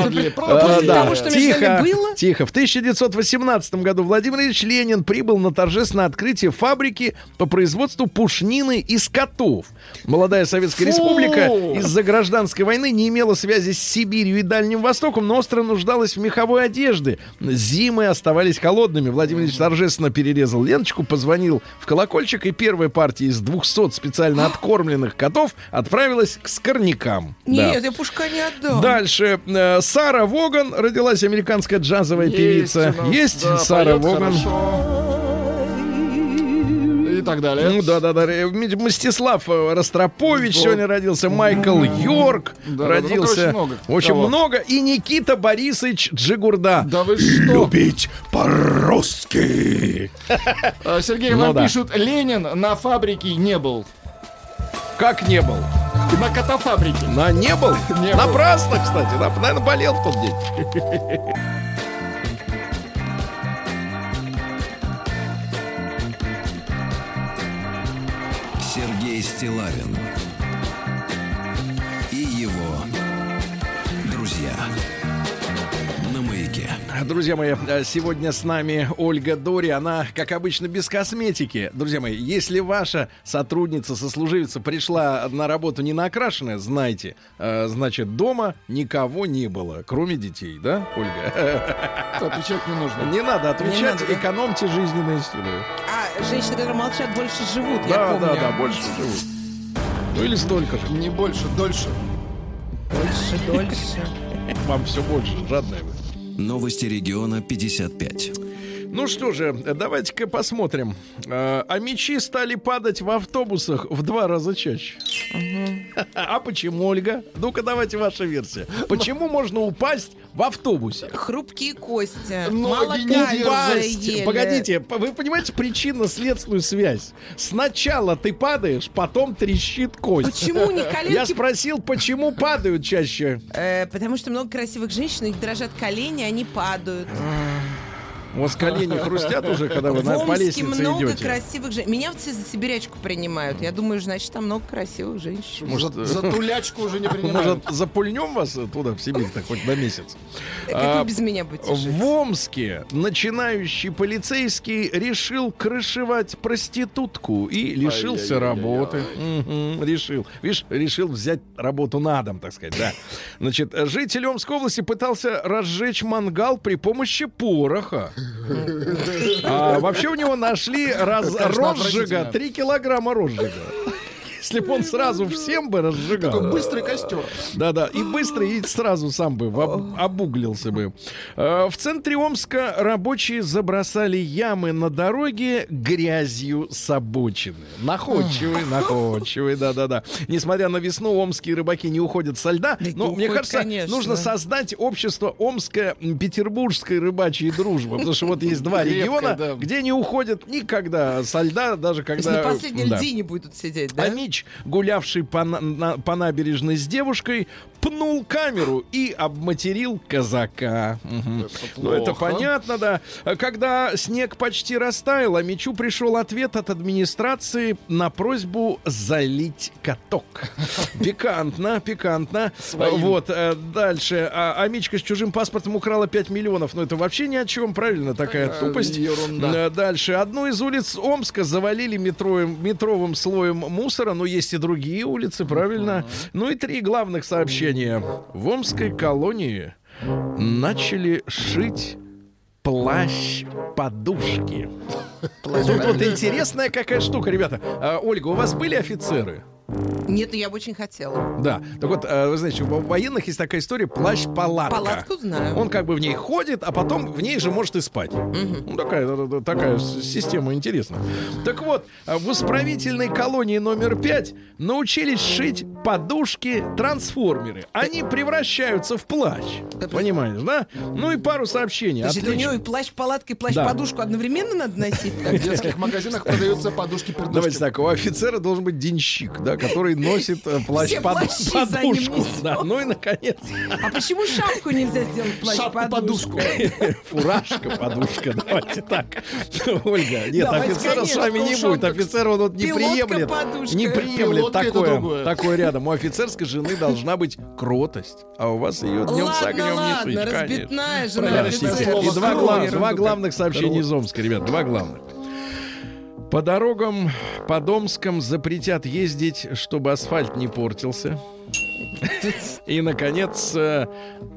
тихо, тихо. В 1918 году Владимир Ильич Ленин прибыл на торжественное открытие фабрики по производству пушнины из котов. Молодая Советская! Республика из-за гражданской войны не имела связи с Сибирью и Дальним Востоком, но остро нуждалась в меховой одежде. Зимы оставались холодными. Владимир Ильич торжественно перерезал ленточку, позвонил в колокольчик, и первая партия из 200 специально откормленных котов отправилась к скорнякам. Да. Нет, я пушка не отдам. Дальше. э, Сара Воган родилась американская джазовая певица. у нас, Есть да, Сара Воган. хорошо. И так далее. Ну да, да, да. Э, Мстислав э, Ростропович Вот. сегодня родился, Майкл Йорк Да, да, ну, родился. короче, много. Очень Кого? много. И Никита Борисович Джигурда. Да вы что? Любить по-русски. Сергей, Ну вам да. пишут, Ленин на фабрике не был. Как не был? На котофабрике. На не был? Не был. Напрасно, кстати. На- Наверное, болел в тот день. Сергей Стилавин Друзья мои, э, сегодня с нами Ольга Дори. Она, как обычно, без косметики. Друзья мои, если ваша сотрудница, сослуживица пришла на работу не накрашенная, знайте, э, значит, дома никого не было, кроме детей, да, Ольга? Отвечать не нужно. Не надо отвечать, надо, да? экономьте жизненные силы. А, женщины, которые молчат, больше живут, я Да, помню. да, да, больше живут. Ну или столько же. Не больше, дольше. Больше, дольше. Вам все больше, жадные вы. Новости региона 55. Ну что же, давайте-ка посмотрим. А, а мечи стали падать в автобусах в два раза чаще. А почему, Ольга? Ну-ка, давайте ваша версия. Почему можно упасть в автобусе? Хрупкие кости. Ноги не Упасть. Погодите, вы понимаете причинно-следственную связь? Сначала ты падаешь, потом трещит кость. Почему не Я коленки? спросил, почему падают чаще. Э, потому что много красивых женщин, их дрожат колени, они падают. У вас колени хрустят уже, когда вы на, по Омске лестнице много идете? красивых женщин. Меня вот все за сибирячку принимают. Я думаю, значит, там много красивых женщин. Может, За, за тулячку уже не принимают. Может, запульнем вас туда, в Сибирь-то, хоть на месяц? Как А, вы без меня будете жить? В Омске начинающий полицейский решил крышевать проститутку и лишился Ай-яй-яй-яй. работы. Мгм, решил. Видишь, решил взять работу на дом, так сказать, да. Значит, житель Омской области пытался разжечь мангал при помощи пороха. А вообще у него нашли раз- Это, конечно, розжига, отвратительно. 3 килограмма розжига. Если бы он сразу всем бы разжигал. Такой быстрый костер. Да-да, и быстро, и сразу сам бы об- обуглился бы. Э, В центре Омска рабочие забросали ямы на дороге грязью с обочины. Находчивые, находчивые, да-да-да. Несмотря на весну, омские рыбаки не уходят со льда. Да Но мне кажется, конечно. нужно создать общество Омская петербургской рыбачьей дружбы. Потому что вот есть два региона, где не уходят никогда со льда, даже То есть когда... на последней льдине будут сидеть, да? А Мич, гулявший по, на- по набережной с девушкой, пнул камеру и обматерил казака. Мгм. Ну, это понятно, да. Когда снег почти растаял, а Мичу пришел ответ от администрации на просьбу залить каток. Пикантно, пикантно. Своим. Вот, э, дальше. А, а Мичка с чужим паспортом украла 5 миллионов. Ну, это вообще ни о чем, правильно? Такая тупость. ерунда. Э, Дальше. Одну из улиц Омска завалили метровым, метровым слоем мусора, но есть и другие улицы, правильно? Ну и три главных сообщения. В Омской колонии начали шить плащ-подушки. Тут вот интересная какая штука, ребята. А, Ольга, у вас были офицеры? Нет, я бы очень хотела. Да. Так вот, э, вы знаете, у военных есть такая история плащ-палатка. Палатку знаю. Он как бы в ней ходит, а потом в ней же может и спать. Ну, такая, э, э, такая система интересная. Так вот, в исправительной колонии номер 5 научились шить подушки-трансформеры. Они превращаются в плащ. Понимаешь, да? Ну и пару сообщений. У Отлично. него и плащ-палатка, и Да. плащ-подушку одновременно надо носить? В детских магазинах продаются подушки-пердушки. Давайте так, у офицера должен быть денщик, да, который носит э, плащ под- подушку. Да, ну и наконец А почему шапку нельзя сделать плащ-подушку? Шапку-подушку. Фуражка, подушка, давайте так. Ольга, нет, Давайте, офицера с вами не будет. Офицер он вот не приемлет. Не приемлет такое, такое рядом. У офицерской жены должна быть кротость. А у вас ее днем с огнем не конечно. разбитная жена. И два, главных сообщения из Омска, ребят, два главных. По дорогам под Омском запретят ездить, чтобы асфальт не портился. И, наконец, э,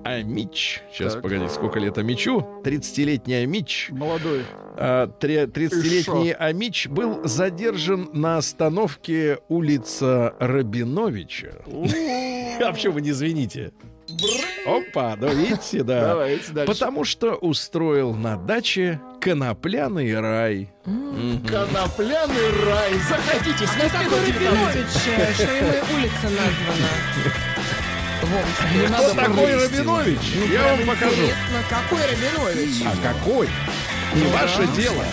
Амич. Сейчас, Так. погоди, сколько лет Амичу? 30-летний Амич. Молодой. А, тре- И 30-летний Амич был задержан на остановке улица Рабиновича. Вообще вы не извините. Опа, да видите, да. Давайте дальше. Потому что устроил на даче конопляный рай. Мгм. Конопляный рай. Заходите, с какой Рабинович, что ему улица названа? Не надо Кто такой. Рабинович? Ну, Я вам покажу. Какой Рабинович? А какой? Не ваше дело.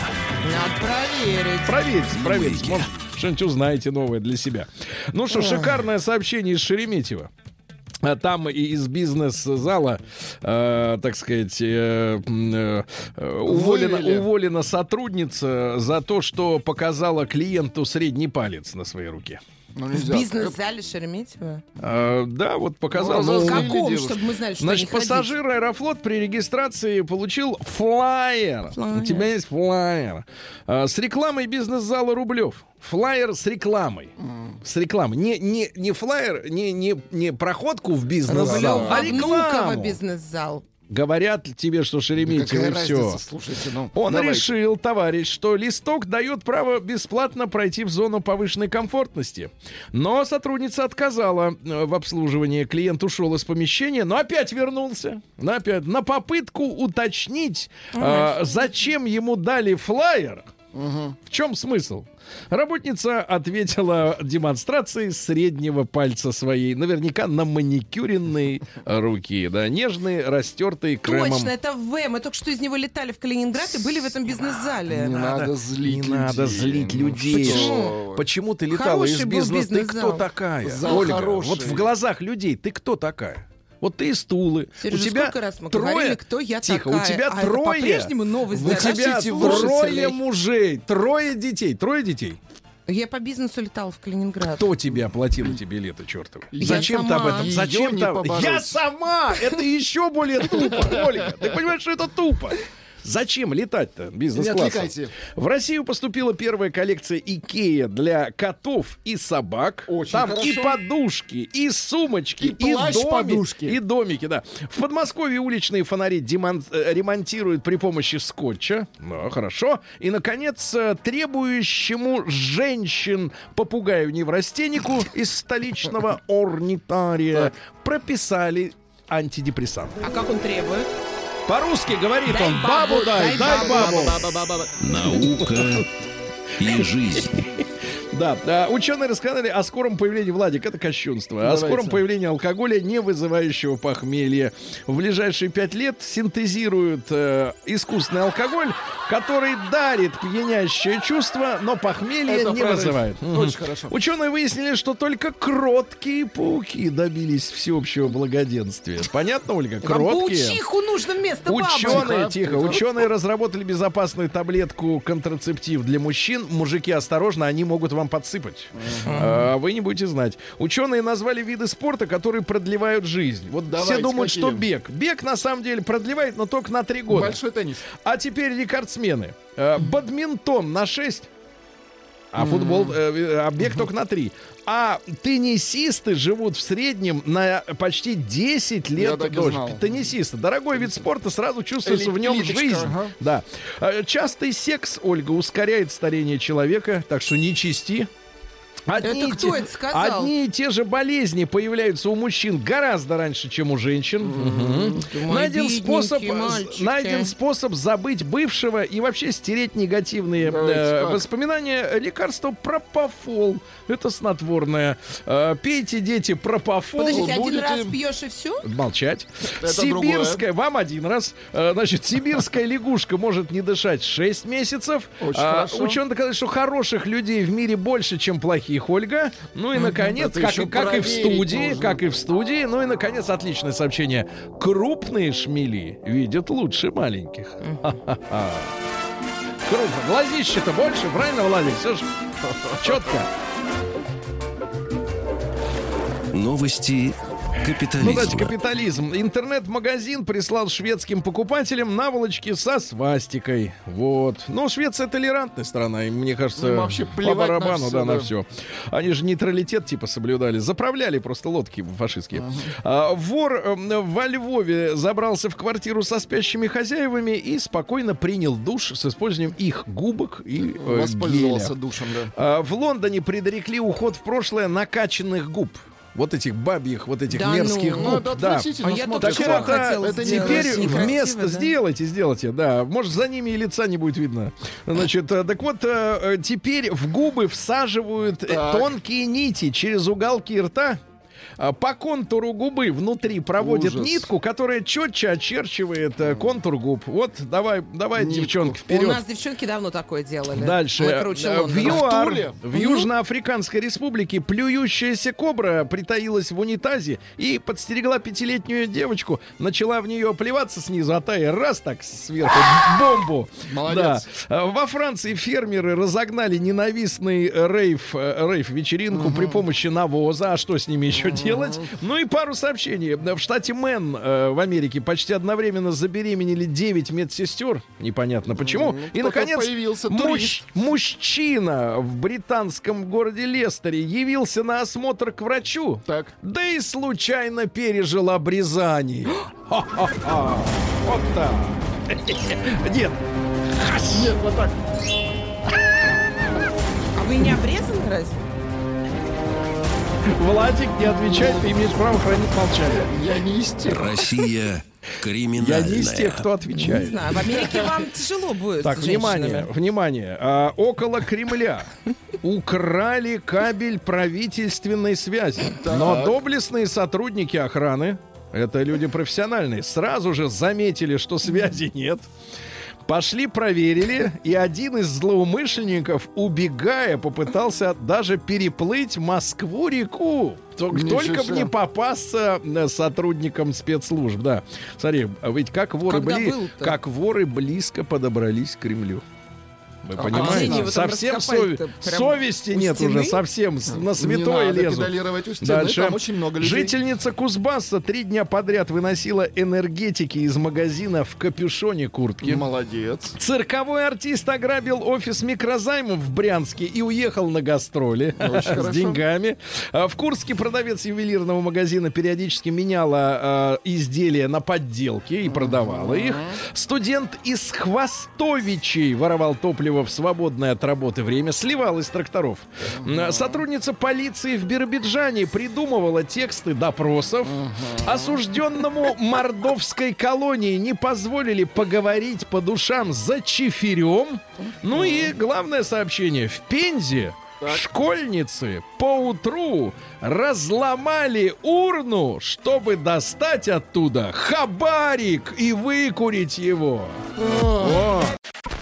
Надо проверить. Проверьте, проверьте. Может, что-нибудь узнаете новое для себя. Ну что, шикарное сообщение из Шереметьево. А Там и из бизнес-зала, э, так сказать, э, э, э, уволена, Вывели. уволена сотрудница за то, что показала клиенту средний палец на своей руке. Ну, В бизнес-зале Шереметьева? Э, да, вот показала. Ну, Ну, каком, чтобы мы знали, что Значит, не ходить? пассажир Аэрофлот при регистрации получил флаер. Флаер. У тебя есть флаер. А, с рекламой бизнес-зала Рублев. Флаер с рекламой. С рекламой. Не, не, не флаер, не, не, не проходку в бизнес-зал, а рекламу. бизнес-зал. Говорят тебе, что Шереметьево и все. разница, слушайте, ну. Он давайте. решил, товарищ, что листок дает право бесплатно пройти в зону повышенной комфортности. Но сотрудница отказала э, в обслуживании. Клиент ушел из помещения, но опять вернулся. На, опять, на попытку уточнить, э, зачем ему дали флаер. В чем смысл? Работница ответила демонстрацией среднего пальца своей, наверняка на маникюренные руки, да, нежные, растертые кремом. Точно, это В. Мы только что из него летали в Калининград и были в этом бизнес-зале. Не надо злить Не надо людей. злить Ну, людей. вы. Почему ты летала Хороший из бизнеса? Ты бизнес-зал. кто такая? Зал Ольга, хороший. вот в глазах людей ты кто такая? Вот ты из Тулы. Сережа, у тебя сколько раз мы трое... говорили, кто я Тихо, такая? у тебя А это трое... по-прежнему новость у тебя трое мужей, трое детей, трое детей. Я по бизнесу летала в Калининград. Кто тебе оплатил эти билеты, чертовы? Я Зачем ты об сама. этом? Зачем не ты? Я сама! Это еще более тупо, Ольга. Ты понимаешь, что это тупо? Зачем летать-то Не бизнес-классом? отвлекайте. В Россию поступила первая коллекция Икея для котов и собак. Очень Там хорошо. и подушки, и сумочки, И и, плащ, доми- подушки. и домики, да. В Подмосковье уличные фонари демон- э, ремонтируют при помощи скотча. Ну, хорошо. И, наконец, э, требующему женщин попугаю-неврастеннику из столичного орнитария прописали антидепрессант. А как он требует? По-русски говорит Дай он, бабу, бабу дай, дай бабу. Наука и жизнь. Да, а, ученые рассказали о скором появлении, Владик, это кощунство, о Давайте. скором появлении алкоголя, не вызывающего похмелья. В ближайшие пять лет синтезируют э, искусственный алкоголь, который дарит пьянящее чувство, но похмелье Это не прорыв. вызывает. Очень хорошо. Ученые выяснили, что только кроткие пауки добились всеобщего благоденствия. Понятно, Ольга? Вам Кроткие. паучиху нужно вместо бабы. Ученые, тихо. ученые разработали безопасную таблетку контрацептив для мужчин. Мужики, осторожно, они могут вам подсыпать. А вы не будете знать. Ученые назвали виды спорта, которые продлевают жизнь. Вот Давайте, все думают, какие? что бег. Бег на самом деле продлевает, но только на три года. Большой теннис. А теперь рекордсмены. Э, Бадминтон на 6. А футбол, э, а бег только на 3. А теннисисты живут в среднем на почти 10 Я лет дольше. Теннисисты. Дорогой вид спорта, сразу чувствуется Эли- в нем элиточка, жизнь. ага. Да. Э, Частый секс, Ольга, ускоряет старение человека, так что не чисти. Одни Это и кто те- это сказал? Одни и те же болезни появляются у мужчин гораздо раньше, чем у женщин. Мой Найден способ, э, найден а. способ забыть бывшего и вообще стереть негативные Давайте, э, как? воспоминания. Лекарство пропофол. Это снотворное. Э, пейте, дети, пропофол. Подождите, один будете- раз пьешь и все? Молчать. Это Сибирская, вам один раз. Э, Значит, сибирская лягушка может не дышать 6 месяцев. Очень А, хорошо. Ученые доказали, что хороших людей в мире больше, чем плохих, Ольга. Ну и, наконец, как, и- как и в студии, нужно. как и в студии. Ну и, наконец, отличное сообщение. Крупные шмели видят лучше маленьких. Круто. Глазище-то больше, правильно, Владик? Все же четко. Новости Ну, капитализма. давайте капитализм. Интернет-магазин прислал шведским покупателям наволочки со свастикой. Вот. Ну, Швеция толерантная страна, и мне кажется, Им вообще по плевать на барабану, всё, да, на да. все. Они же нейтралитет типа соблюдали, заправляли просто лодки фашистские. А, вор эм, во Львове забрался в квартиру со спящими хозяевами и спокойно принял душ с использованием их губок и э, Воспользовался геля. душем, да. А, В Лондоне предрекли уход в прошлое накачанных губ. Вот этих бабьих, вот этих Да ну. мерзких Ну, губ. это да. А я Так это сделать. теперь вместо... да? Сделайте, сделайте, да. Может, за ними и лица не будет видно. Значит, э, так вот, э, э, теперь в губы всаживают Так. тонкие нити через уголки рта. А По контуру губы внутри проводят Ужас. нитку, которая четче очерчивает э, контур губ. Вот, давай, давай, Нитку. девчонки, У вперед. нас девчонки давно такое делали. Дальше. Э, В. ЮАР, в Южноафриканской республике плюющаяся кобра притаилась в унитазе и подстерегла пятилетнюю девочку, начала в нее плеваться снизу, а та и раз так сверху бомбу. Молодец. Да. Э, Во Франции фермеры разогнали ненавистный рейв, э, рейв-вечеринку при помощи навоза. А что с ними еще делать. Ну и пару сообщений. В штате Мэн э, в Америке почти одновременно забеременели 9 медсестер. Непонятно почему. И, наконец, мужчина в британском городе Лестере явился на осмотр к врачу. Так. Да и случайно пережил обрезание. Ха-ха-ха. Вот так. Нет. Нет, вот так. А вы не обрезаны разве? Владик, не отвечай, ты имеешь право хранить молчание. Я не из тех. Россия Я криминальная. не из тех, кто Не отвечает. знаю, в Америке вам тяжело будет Так, с внимание, внимание. А, около Кремля украли кабель правительственной связи. Но доблестные сотрудники охраны, это люди профессиональные, сразу же заметили, что связи нет. Пошли, проверили, и один из злоумышленников, убегая, попытался даже переплыть Москву-реку. Только бы не попасться э, сотрудникам спецслужб, да. Смотри, а ведь как воры Когда был-то? как воры близко подобрались к Кремлю. Вы А понимаете? совсем Прям совести нет стены? уже, совсем на святое лезут. стены, Дальше. там очень много людей. Жительница Кузбасса три дня подряд выносила энергетики из магазина в капюшоне куртки. Молодец. Цирковой артист ограбил офис микрозаймов в Брянске и уехал на гастроли с хорошо. деньгами. А В Курске продавец ювелирного магазина периодически меняла э, изделия на подделки и продавала их. Студент из Хвостовичей воровал топливо в свободное от работы время, сливал из тракторов. М, Сотрудница полиции в Биробиджане придумывала тексты допросов. Осужденному мордовской колонии не позволили поговорить по душам за чиферем. Ну и главное сообщение. В Пензе школьницы по утру разломали урну, чтобы достать оттуда хабарик и выкурить его. О. Сергей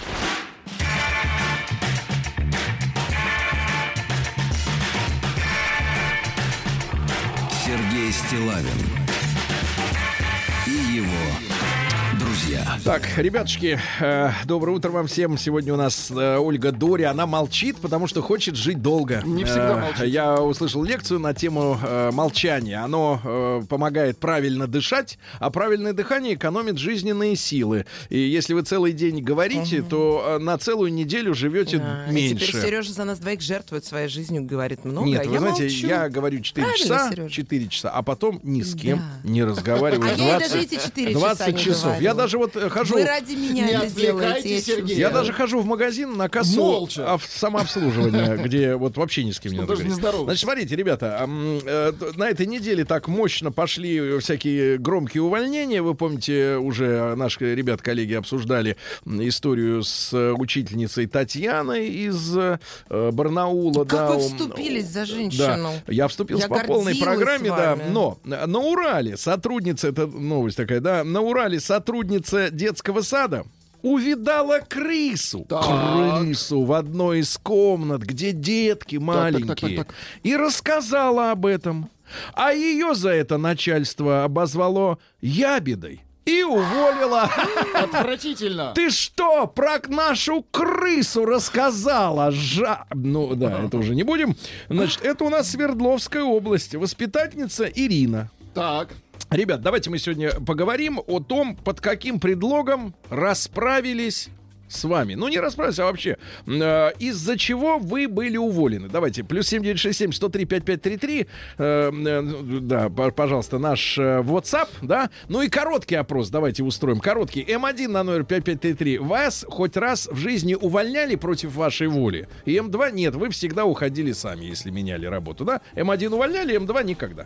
Так, ребятушки, э, доброе утро вам всем. Сегодня у нас э, Ольга Дори. Она молчит, потому что хочет жить долго. Не всегда Э, молчит. Я услышал лекцию на тему э, молчания. Оно э, помогает правильно дышать, а правильное дыхание экономит жизненные силы. И если вы целый день говорите, то э, на целую неделю живете Да, и меньше. теперь Сережа за нас двоих жертвует своей жизнью, говорит много. Нет, а вы я знаете, молчу. я говорю 4 Правильно, часа, Серёжа? 4 часа, а потом ни с кем Да. не разговариваю. А я и даже эти 4 часа 20 не часов. Я даже вот э, хожу... Вы ради меня Не это отвлекайте делаете. я даже хожу в магазин на кассу Молча. а, в самообслуживание, где вот вообще ни с кем не надо. Значит, смотрите, ребята, э, на этой неделе так мощно пошли всякие громкие увольнения. Вы помните, уже наши ребят-коллеги обсуждали историю с э, учительницей Татьяной из э, Барнаула. Как да, вы вступились за да, женщину? я вступился Я по полной программе, да. Но на Урале сотрудница, это новость такая, да, на Урале сотрудница детского сада увидала крысу. Так. Крысу в одной из комнат, где детки маленькие. так, так. И рассказала об этом. А ее за это начальство обозвало ябедой. И уволила. Отвратительно. Ты что, про нашу крысу рассказала? Жа... Ну да, это уже не будем. Значит, это у нас Свердловская область. Воспитательница Ирина. Так. Ребят, давайте мы сегодня поговорим о том, под каким предлогом расправились с вами. Ну, не расправились, а вообще. э, из-за чего вы были уволены? Давайте, плюс 7967 103 5533. Э, э, да, по- пожалуйста, наш э, WhatsApp, да? Ну и короткий опрос давайте устроим. Короткий. М1 на номер 5533. Вас хоть раз в жизни увольняли против вашей воли? И М2 нет, вы всегда уходили сами, если меняли работу, да? М1 увольняли, М2 никогда.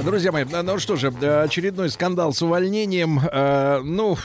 Друзья мои, ну что же, очередной скандал с увольнением, э, ну,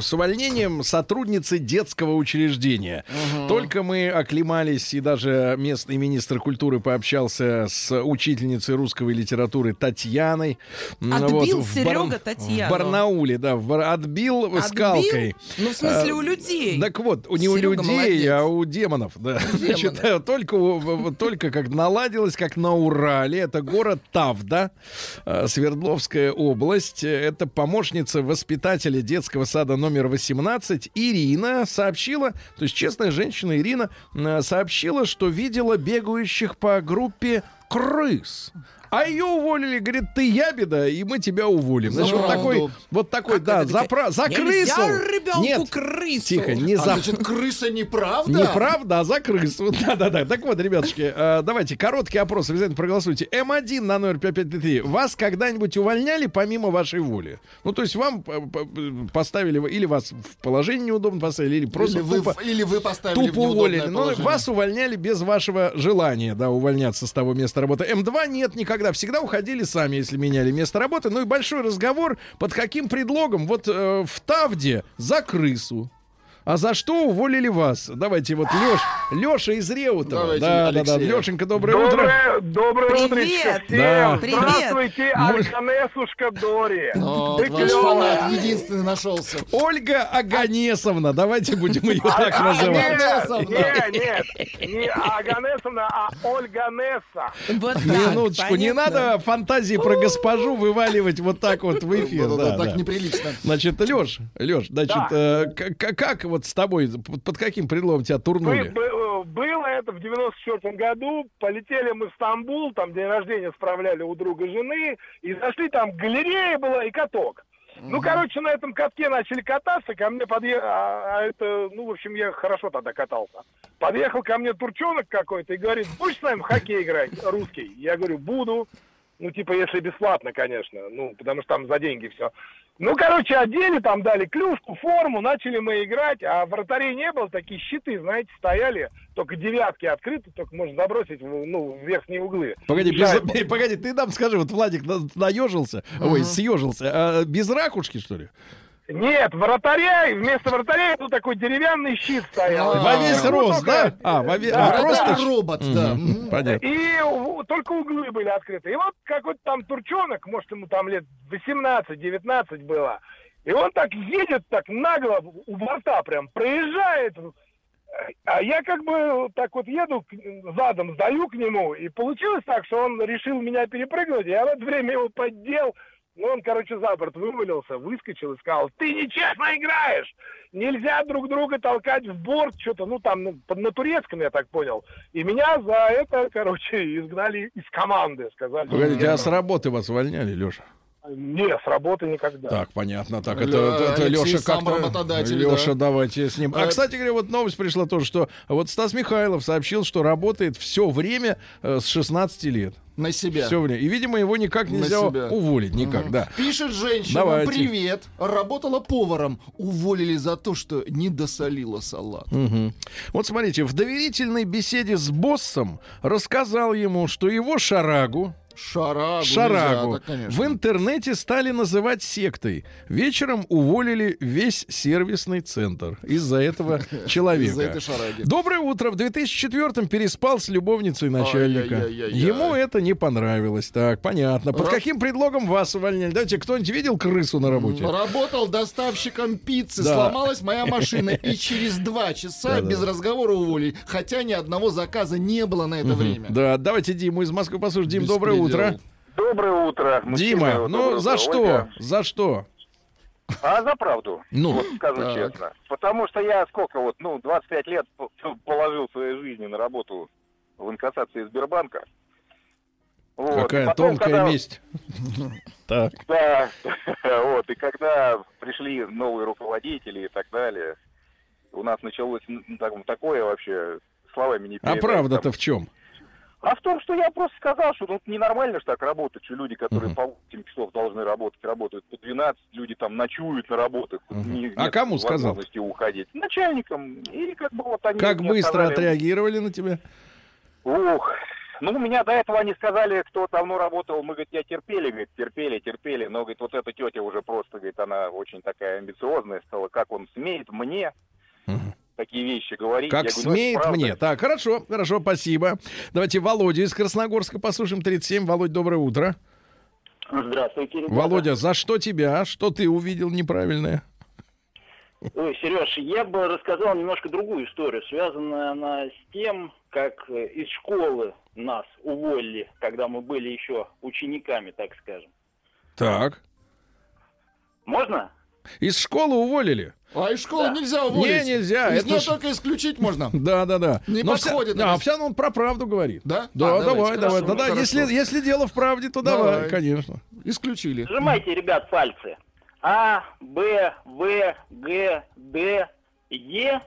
с увольнением сотрудницы детского учреждения. Только мы оклемались, и даже местный министр культуры пообщался с учительницей русской литературы Татьяной. М, Отбил в Серега Татьяну. В Барнауле, да, в Бар- отбил, Отбил? скалкой. Ну, в смысле, Э, у людей. Так вот, не у Серега людей, молодец. а у демонов, да. Значит, э, только, у- в- в- только как наладилось, как на Урале, это город Тавда, э, Свердловская область. Э, Это помощница воспитателя детского сада номер 18 Ирина сообщила, то есть честная женщина Ирина э, сообщила, что видела бегающих по группе крыс. А ее уволили, говорит, ты ябеда, и мы тебя уволим. Значит, вот такой, вот такой, да, за, за крысу. ребенку Нет, крысу. тихо, не А за... значит, крыса неправда? Неправда, а за крысу. Да-да-да. Так вот, ребятушки, э, давайте короткий опрос. Обязательно проголосуйте. М1 на номер 5533. Вас когда-нибудь увольняли помимо вашей воли? Ну, то есть вам э, поставили, или вас в положение неудобно поставили, или просто Или вы, тупо, или вы поставили тупо уволили. Ну, положение. вас увольняли без вашего желания, да, увольняться с того места работы. М2 нет никогда. Всегда уходили сами, если меняли место работы. Ну и большой разговор, под каким предлогом? Вот э, в Тавде за крысу. А за что уволили вас? Давайте вот Леш, Леша из Реутова. Давайте, да, да, да. Алексей. Лешенька, доброе утро. Доброе, доброе Привет. всем. Да. Привет. Здравствуйте, Арканесушка Дори. Вот, Ты ваш фанат единственный нашелся. Ольга Аганесовна, давайте будем ее так называть. Нет, нет, нет, не Аганесовна, а Ольга Несса. Вот так, Минуточку, не надо фантазии про госпожу вываливать вот так вот в эфир. Да, так да. неприлично. Значит, Леш, Леш, значит, э, к- к- как вот с тобой, под, каким предлогом тебя турнули? э, Было это в 94 году. Полетели мы в Стамбул, там день рождения справляли у друга жены. И зашли, там галерея была и каток. Ну, короче, на этом катке начали кататься, ко мне подъехал, а, а это, ну, в общем, я хорошо тогда катался. Подъехал ко мне турчонок какой-то и говорит, будешь с нами в хоккей играть, русский? Я говорю, буду. Ну, типа, если бесплатно, конечно, ну, потому что там за деньги все. Ну, короче, одели, там дали клюшку, форму, начали мы играть, а вратарей не было, такие щиты, знаете, стояли, только девятки открыты, только можно забросить, ну, в верхние углы. Погоди, без- погоди, ты нам скажи, вот Владик на- наежился, ой, съежился, а без ракушки, что ли? Нет, вратаря, и вместо вратаря тут такой деревянный щит стоял. А, Во весь Ну, рост, да? А, во ве- Да, а, просто... робот, да. Понятно. И только углы были открыты. И вот какой-то там турчонок, может, ему там лет 18-19 было. И он так едет, так нагло у борта прям проезжает. А я как бы так вот еду задом, сдаю к нему. И получилось так, что он решил меня перепрыгнуть. Я в это время его поддел. Ну, он, короче, за борт вывалился, выскочил и сказал, ты нечестно играешь! Нельзя друг друга толкать в борт, что-то, ну, там, ну, на турецком, я так понял. И меня за это, короче, изгнали из команды, сказали. Погодите, а с работы вас увольняли, Леша? Не, с работы никогда. Так, понятно. Так, это, это, Алексей Леша сам как-то... работодатель, Леша, да. давайте с ним. А, А- кстати говоря, вот новость пришла тоже, что вот Стас Михайлов сообщил, что работает все время э, с 16 лет. На себя. Все время. И, видимо, его никак нельзя уволить. Никак, да. Пишет женщина, Давайте. привет, работала поваром, уволили за то, что не досолила салат. Мгм. Вот смотрите, в доверительной беседе с боссом рассказал ему, что его шарагу, Шарагу, шарагу нельзя, конечно. в интернете стали называть сектой. Вечером уволили весь сервисный центр из-за этого человека. Из-за этой шараги. Доброе утро. В 2004-м переспал с любовницей начальника. Ему это не понравилось. Так, понятно. Под Ра- каким предлогом вас увольняли? Давайте, кто-нибудь видел крысу на работе? Работал доставщиком пиццы, Да. сломалась моя машина, и через два часа без разговора уволили. Хотя ни одного заказа не было на это время. Да, давайте Диму из Москвы послушаем. Дим, доброе Беспредел. Утро. Доброе утро. Дима, ну утро, за что? Ольга. За что? А за правду. Ну. Вот скажу Так. честно. Потому что я сколько вот, ну, 25 лет положил своей жизни на работу в инкассации Сбербанка. Вот. Какая Потом, тонкая когда- месть. Так. Да, вот, и когда пришли новые руководители и так далее, у нас началось так- такое вообще, словами не А правда-то в чем? А в том, что я просто сказал, что ну, ненормально же так работать, что люди, которые Мгм. по 8 часов должны работать, работают по 12, люди там ночуют на работах. Мгм. не- А кому сказал? уходить. Начальникам. И как бы вот они Как быстро сказали, отреагировали на тебя? Ух, Ну, у меня до этого они сказали, кто давно работал, мы, говорит, я терпели, говорит, терпели, терпели, но, говорит, вот эта тетя уже просто, говорит, она очень такая амбициозная стала, как он смеет мне такие вещи говорить. Как Я говорю, «Ну, смеет правда». мне. Так, хорошо, хорошо, спасибо. Давайте Володю из Красногорска послушаем. 37. Володь, доброе утро. Здравствуйте, ребята. Володя, за что тебя? Что ты увидел неправильное? Ой, Сереж, я бы рассказал немножко другую историю. Связанная она с тем, как э, из школы нас уволили, когда мы были еще учениками, так скажем. Так. Можно? Из школы уволили? А из школы нельзя уволить. Не, нельзя, Из это нее ж- только исключить можно. Да, да, да. Не Но подходит Вся, она. а, вся он про правду говорит. Да? Да, А, давай, давайте, давай. хорошо, Да, да, хорошо. если, если дело в правде, то давай, Давай. конечно. Исключили. Сжимайте, ребят, пальцы. А, Б, В, Г, Д, Е,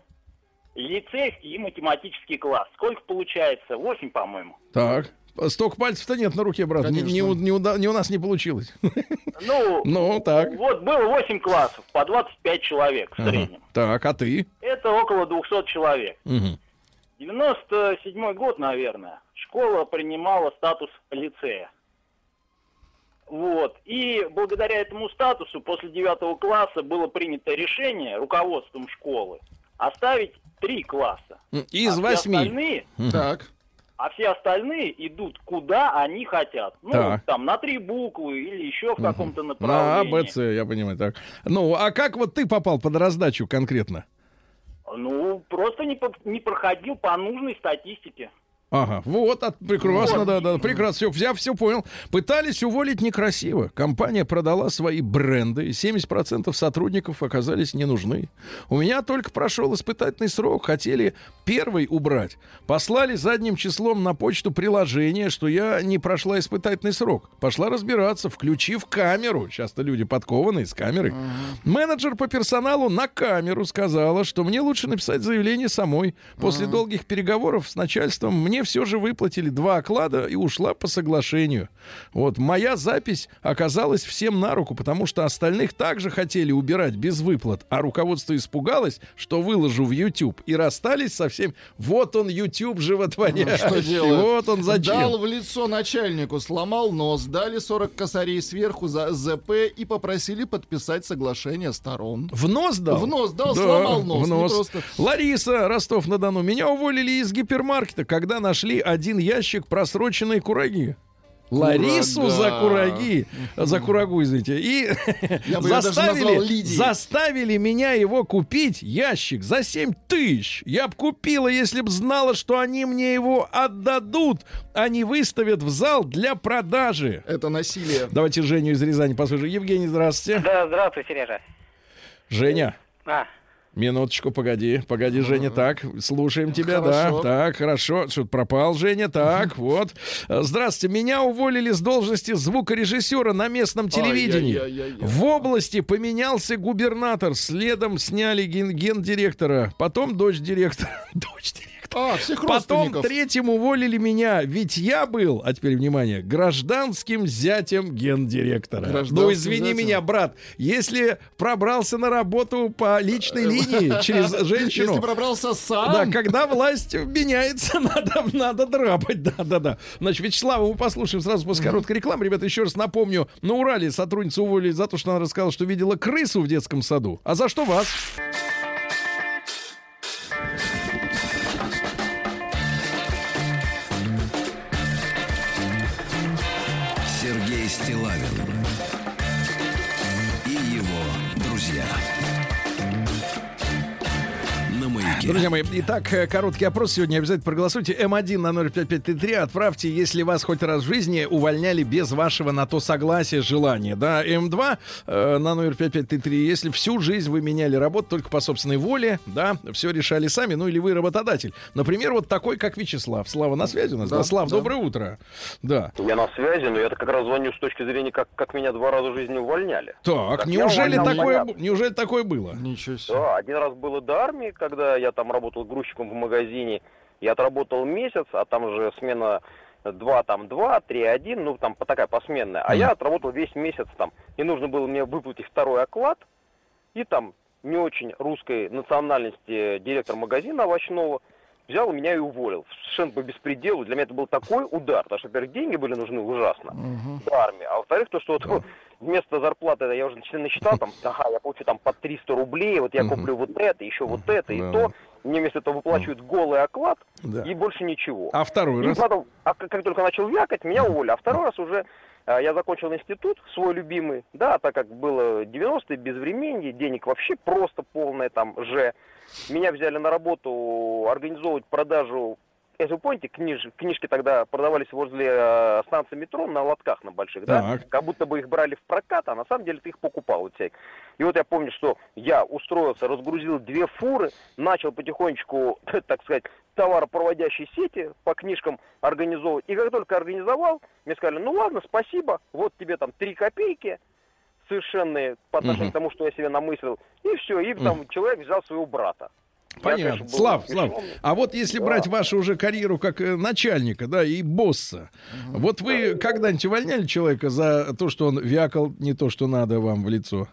лицейский и математический класс. Сколько получается? Восемь, по-моему. Так. Столько пальцев-то нет на руке, брат. Не, не у- не уда- не у нас не получилось. Ну, Ну, так. вот было восемь классов, по 25 человек в Ага. среднем. Так, а ты? Это около 200 человек. Мгм. 97 год, наверное, школа принимала статус лицея. Вот. И благодаря этому статусу после 9 класса было принято решение руководством школы оставить три класса. Из а восьми. остальные, Так. А все остальные идут куда они хотят. Ну, Так. там на три буквы или еще в каком-то На А, направлении. Б, С, я понимаю, так. Ну, а как вот ты попал под раздачу конкретно? Ну, просто не, по- не проходил по нужной статистике. Ага, вот, от- прекрасно, Вот. да, да, прекрасно, все, я все понял. Пытались уволить некрасиво. Компания продала свои бренды, и 70% сотрудников оказались не нужны. У меня только прошел испытательный срок, хотели первый убрать. Послали задним числом на почту приложение, что я не прошла испытательный срок. Пошла разбираться, включив камеру. Часто люди подкованные с камерой. Менеджер по персоналу на камеру сказала, что мне лучше написать заявление самой. После долгих переговоров с начальством мне все же выплатили два оклада и ушла по соглашению. Вот моя запись оказалась всем на руку, потому что остальных также хотели убирать без выплат, а руководство испугалось, что выложу в YouTube и расстались со всем. Вот он YouTube животворящий. Что делает? Вот он зачем. Дал в лицо начальнику, сломал нос, дали 40 косарей сверху за ЗП и попросили подписать соглашение сторон. В нос дал? В нос дал, сломал нос, В нос. просто- Лариса, Ростов-на-Дону. Меня уволили из гипермаркета, когда нашли один ящик просроченной кураги. Ларису Курага. за кураги, за курагу, извините, и бы заставили, заставили меня его купить, ящик, за 7 тысяч. Я б купила, если б знала, что они мне его отдадут, а не выставят в зал для продажи. Это насилие. Давайте Женю из Рязани послушаем. Евгений, здравствуйте. Да, здравствуй, Сережа. Женя. А, Минуточку, погоди, погоди, Женя, так, слушаем тебя, Хорошо. да, так, хорошо, что-то пропал, Женя, так, вот. Э, Здравствуйте, меня уволили с должности звукорежиссера на местном телевидении. В области поменялся губернатор, следом сняли ген- гендиректора, потом дочь директора, дочь директора. А, всех Потом третьим уволили меня, ведь я был, а теперь внимание, гражданским зятем гендиректора. Ну извини зятем. меня, брат, если пробрался на работу по личной линии через женщину. Если пробрался сам. Да, когда власть меняется, надо, надо драпать, да-да-да. Значит, Вячеслава мы послушаем сразу после короткой рекламы. Ребята, еще раз напомню, на Урале сотрудницу уволили за то, что она рассказала, что видела крысу в детском саду. А за что вас? Друзья мои, итак, э, короткий опрос сегодня. Обязательно проголосуйте. М1 на 05533. Отправьте, если вас хоть раз в жизни увольняли без вашего на то согласия, желания. Да, М2 э, на номер 5533. Если всю жизнь вы меняли работу только по собственной воле, да, все решали сами, ну или вы работодатель. Например, вот такой, как Вячеслав. Слава на связи у нас. Да, Да, Слав, да. доброе утро. Да. Я на связи, но я как раз звоню с точки зрения, как, как меня два раза в жизни увольняли. Так, Так неужели увольнял такое, понятно. б- неужели такое было? Ничего себе. Да, один раз было до армии, когда я там работал грузчиком в магазине. Я отработал месяц, а там же смена 2, там 2, 3, 1, ну там такая посменная. А Мгм. я отработал весь месяц там. И нужно было мне выплатить второй оклад. И там не очень русской национальности директор магазина овощного взял и меня и уволил. Совершенно по беспределу. Для меня это был такой удар, потому что, во-первых, деньги были нужны ужасно в армии, а во-вторых, то, что вот, ну, вместо зарплаты, я уже начи- насчитал, там, ага, я получу там по 300 рублей, вот я куплю вот это, еще вот это и Да. то. Мне вместо этого выплачивают голый оклад Да. и больше ничего. А второй И раз? потом, а как, как только начал вякать, меня уволили. А второй раз уже а, я закончил институт, свой любимый, да, так как было 90-е, без времени, денег вообще просто полное там же. Меня взяли на работу организовывать продажу если вы помните, книж, книжки тогда продавались возле э, станции метро на лотках на больших, да? Так. Как будто бы их брали в прокат, а на самом деле ты их покупал. Вот всяких. И вот я помню, что я устроился, разгрузил две фуры, начал потихонечку, так сказать, товаропроводящие сети по книжкам организовывать. И как только организовал, мне сказали, ну ладно, спасибо, вот тебе там три копейки совершенные по отношению Мгм. к тому, что я себе намыслил. И все, и там человек взял своего брата. Я, Понятно. конечно, был Слав. Слав, а вот если Да. брать вашу уже карьеру как э, начальника, да, и босса, вот вы когда-нибудь увольняли человека за то, что он вякал не то, что надо вам в лицо?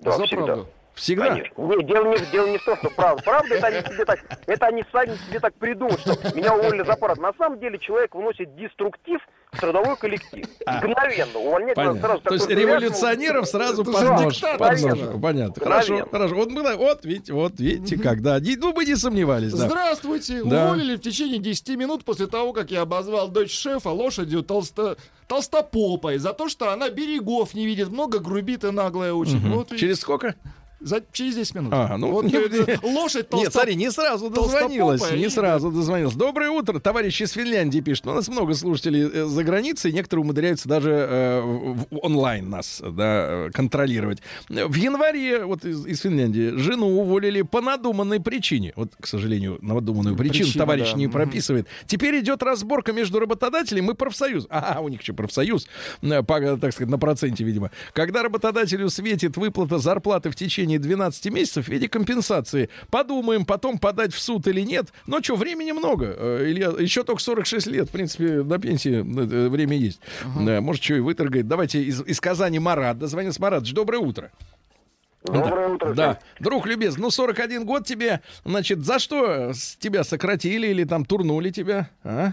Да, За всегда. правду. Всегда? Конечно. Нет, дело не, дело не в том, что правда. Правда, это они себе так, это они сами себе так придумают, что меня уволили за парад. На самом деле человек вносит деструктив в трудовой коллектив. Мгновенно. Увольнять Понятно. сразу. То есть революционеров сразу под нож. под ножку. Понятно. Хорошо, Мгновенно. хорошо. Вот, мы, вот видите, вот видите, когда. Не- Ну, мы не сомневались, да. Здравствуйте! Да. Уволили в течение 10 минут после того, как я обозвал дочь шефа лошадью толсто... толстопопой за то, что она берегов не видит, много грубит и наглая очень. Вот видите, Через сколько? За... через 10 минут. Ага, ну, вот, не- лошадь толсто... Нет, смотри, не сразу дозвонилась. Не и- сразу дозвонилась. Доброе утро, товарищи из Финляндии пишут. У нас много слушателей э, за границей, некоторые умудряются даже э, в- онлайн нас да, э, контролировать. В январе вот из, из Финляндии жену уволили по надуманной причине. Вот, к сожалению, надуманную причину Причина, товарищ да. не прописывает. Теперь идет разборка между работодателем и профсоюзом. А, у них еще профсоюз, по, так сказать, на проценте, видимо. Когда работодателю светит выплата зарплаты в течение 12 месяцев в виде компенсации, подумаем, потом подать в суд или нет. Но что, времени много. Э, Илья, еще только 46 лет. В принципе, до пенсии э, время есть. Да, может, что и выторгает. Давайте из, из Казани Марат. Дозвонился Марат. Доброе утро. Доброе утро. Да, друг любезный, ну 41 год тебе, значит, за что с тебя сократили или там турнули тебя, а?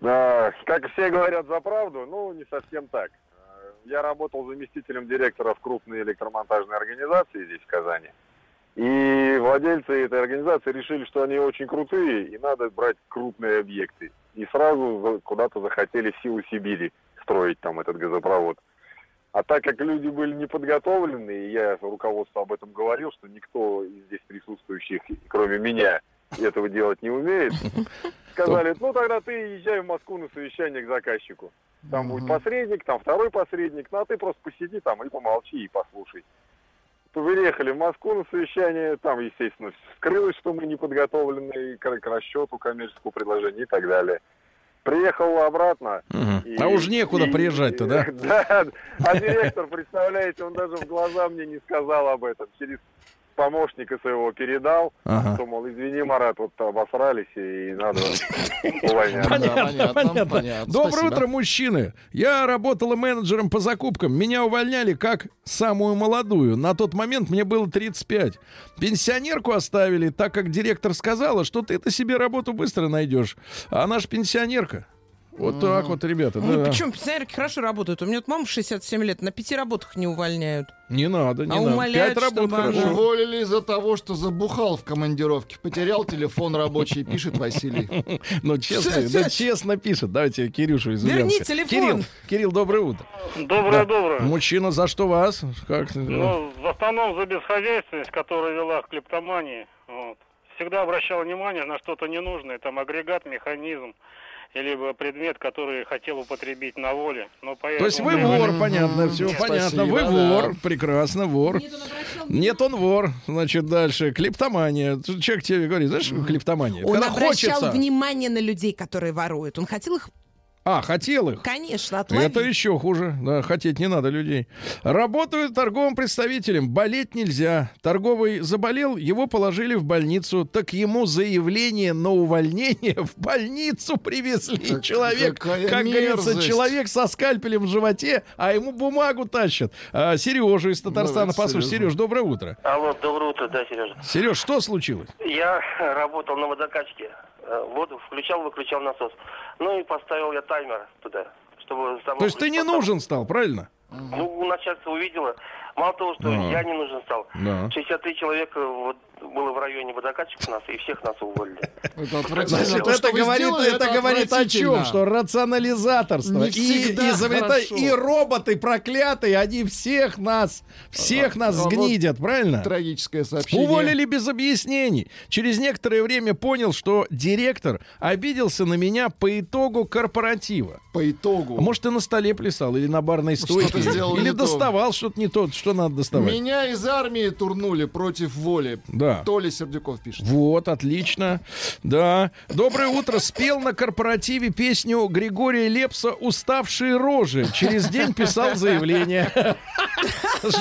Да, как все говорят за правду, ну, не совсем так. Я работал заместителем директора в крупной электромонтажной организации здесь, в Казани. И владельцы этой организации решили, что они очень крутые, и надо брать крупные объекты. И сразу куда-то захотели в силу Сибири строить там этот газопровод. А так как люди были не подготовлены, и я руководству об этом говорил, что никто из здесь присутствующих, кроме меня, этого делать не умеет, сказали, ну тогда ты езжай в Москву на совещание к заказчику. Там будет посредник, там второй посредник, ну а ты просто посиди там и помолчи и послушай. Приехали в Москву на совещание, там, естественно, скрылось, что мы не подготовлены к, к расчету коммерческого предложения и так далее. Приехал обратно. и- А уж некуда и- приезжать-то, да? Да, а директор, представляете, он даже в глаза мне не сказал об этом. Через помощника своего передал, Ага. что, мол, извини, Марат, вот обосрались и надо увольняться. Понятно, понятно. Доброе утро, мужчины. Я работала менеджером по закупкам. Меня увольняли как самую молодую. На тот момент мне было 35. Пенсионерку оставили, так как директор сказала, что ты-то себе работу быстро найдешь. А она ж пенсионерка. Вот так вот, ребята. Ну, да. причем пенсионерки хорошо работают. У меня вот мама в 67 лет, на пяти работах не увольняют. Не надо, не А надо. умоляют, Пять работ хорошо. она- Уволили из-за того, что забухал в командировке. Потерял телефон рабочий, пишет Василий. Ну, честно, да честно пишет. Давайте Кирюшу из Верни телефон. Кирилл, Кирилл, доброе утро. Доброе, доброе. Мужчина, за что вас? Как? Ну, в основном за бесхозяйственность, которая вела к клептомании. Всегда обращал внимание на что-то ненужное, там агрегат, механизм, либо предмет, который хотел употребить на воле. Но То есть вы вор, понятно, все Спасибо, понятно. Вы да. вор, прекрасно, вор. Нет, он вор. Значит, дальше. Клептомания. Человек тебе говорит, знаешь, клептомания? Он Когда обращал хочется. внимание на людей, которые воруют. Он хотел их, А, хотел их. конечно, отловить. Это еще хуже. Да, хотеть не надо людей. Работают торговым представителем. Болеть нельзя. Торговый заболел, его положили в больницу. Так ему заявление на увольнение в больницу привезли. Как- человек, какая как говорится, мерзость. человек со скальпелем в животе, а ему бумагу тащат. А, Сережа из Татарстана. Давайте, Послушай, Сережа. Сереж, доброе утро. Алло, доброе утро, да, Сережа. Сереж, что случилось? Я работал на водокачке воду, включал, выключал насос. Ну и поставил я таймер туда, чтобы... То есть ты не нужен стал, правильно? Ну, начальство увидело. Мало того, что Ага. я не нужен стал. Да. 63 человека вот, было в районе водокачек у нас, и всех нас уволили. Это отвратительно. Значит, То, что это говорит, сделали, это говорит о чем? Что рационализаторство Не и, хорошо. и роботы проклятые, они всех нас, всех А, нас а вот сгнидят, правильно? Трагическое сообщение. Уволили без объяснений. Через некоторое время понял, что директор обиделся на меня по итогу корпоратива. По итогу. А может, и на столе плясал, или на барной стойке, Что-то сделал или доставал что-то не то, что надо доставать. Меня из армии турнули против воли. Да. Толя Сердюков пишет. Вот, отлично. Да. Доброе утро. Спел на корпоративе песню Григория Лепса «Уставшие рожи». Через день писал заявление.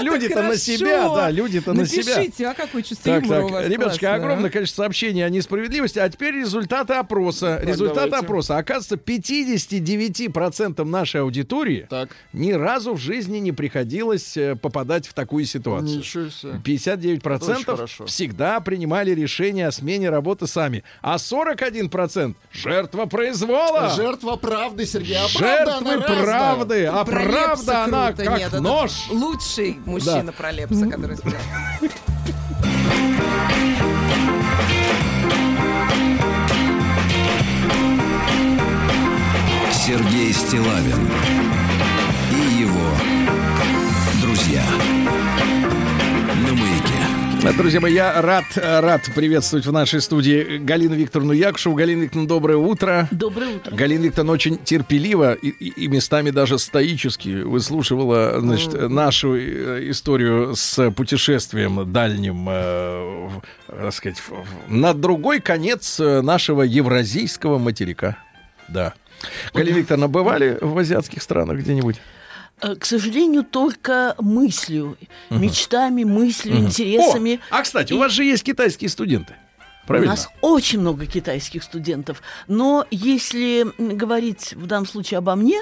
Люди-то на себя, да, люди-то на себя. Напишите, а какое чувство Так, юмора так, у вас ребятушки, классное, а? огромное количество сообщений о несправедливости. А теперь результаты опроса. результаты опроса. Оказывается, 59% нашей аудитории ни разу в жизни не приходилось э, попадать в такую ситуацию. Ничего себе. 59% Очень хорошо. Всегда принимали решение о смене работы сами. А 41% жертва произвола. Жертва правды, Сергей. А правда Жертвы разная. правды. А Про правда она круто. как Нет, это нож. Лучший мужчина про Лепса, который спел. Сергей Стилавин и его друзья. Друзья мои, я рад, рад приветствовать в нашей студии Галину Викторовну Якушеву. Галина Викторовна, доброе утро. Доброе утро. Галина Викторовна очень терпеливо и, и- местами даже стоически выслушивала значит, нашу э, историю с путешествием дальним, э, так сказать, на другой конец э, нашего евразийского материка. Да. Галина Викторовна, бывали в азиатских странах где-нибудь? Э, К сожалению, только мыслью, Мгм. мечтами, мыслью, Мгм. интересами. О, а, кстати, у вас же есть китайские студенты. Правильно? У нас очень много китайских студентов. Но если говорить в данном случае обо мне,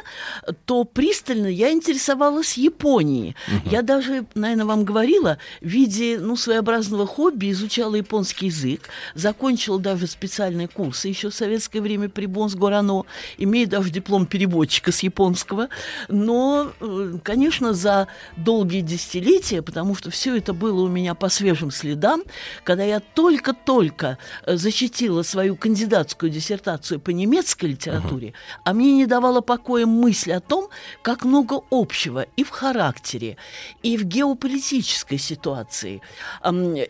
то пристально я интересовалась Японией. Я даже, наверное, вам говорила, в виде ну, своеобразного хобби изучала японский язык, закончила даже специальные курсы еще в советское время при Бонс-Горано, имею даже диплом переводчика с японского. Но, э, конечно, за долгие десятилетия, потому что все это было у меня по свежим следам, когда я только-только э, защитила свою кандидатскую диссертацию по немецкой литературе, а мне не давала покоя мысль о том, как много общего и в характере, и в геополитической ситуации,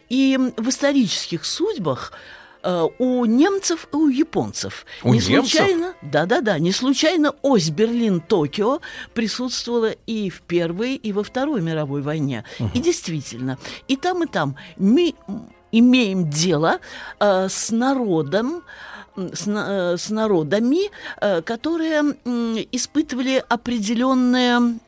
и в исторических судьбах э, у немцев и у японцев. У не немцев? случайно, да-да-да, не случайно ось Берлин-Токио присутствовала и в Первой, и во Второй мировой войне. И действительно, и там, и там мы имеем дело э, с народом, с, э, с народами, э, которые м, испытывали определенные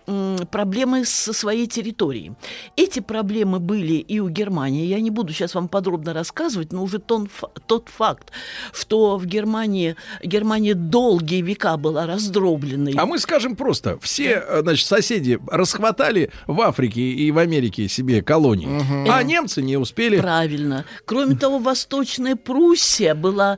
проблемы со своей территорией. Эти проблемы были и у Германии. Я не буду сейчас вам подробно рассказывать, но уже тон, тот факт, что в Германии Германия долгие века была раздробленной. А мы скажем просто, все, э, значит, соседи расхватали в Африке и в Америке себе колонии, а немцы не успели. Правильно. Кроме того, Восточная Пруссия была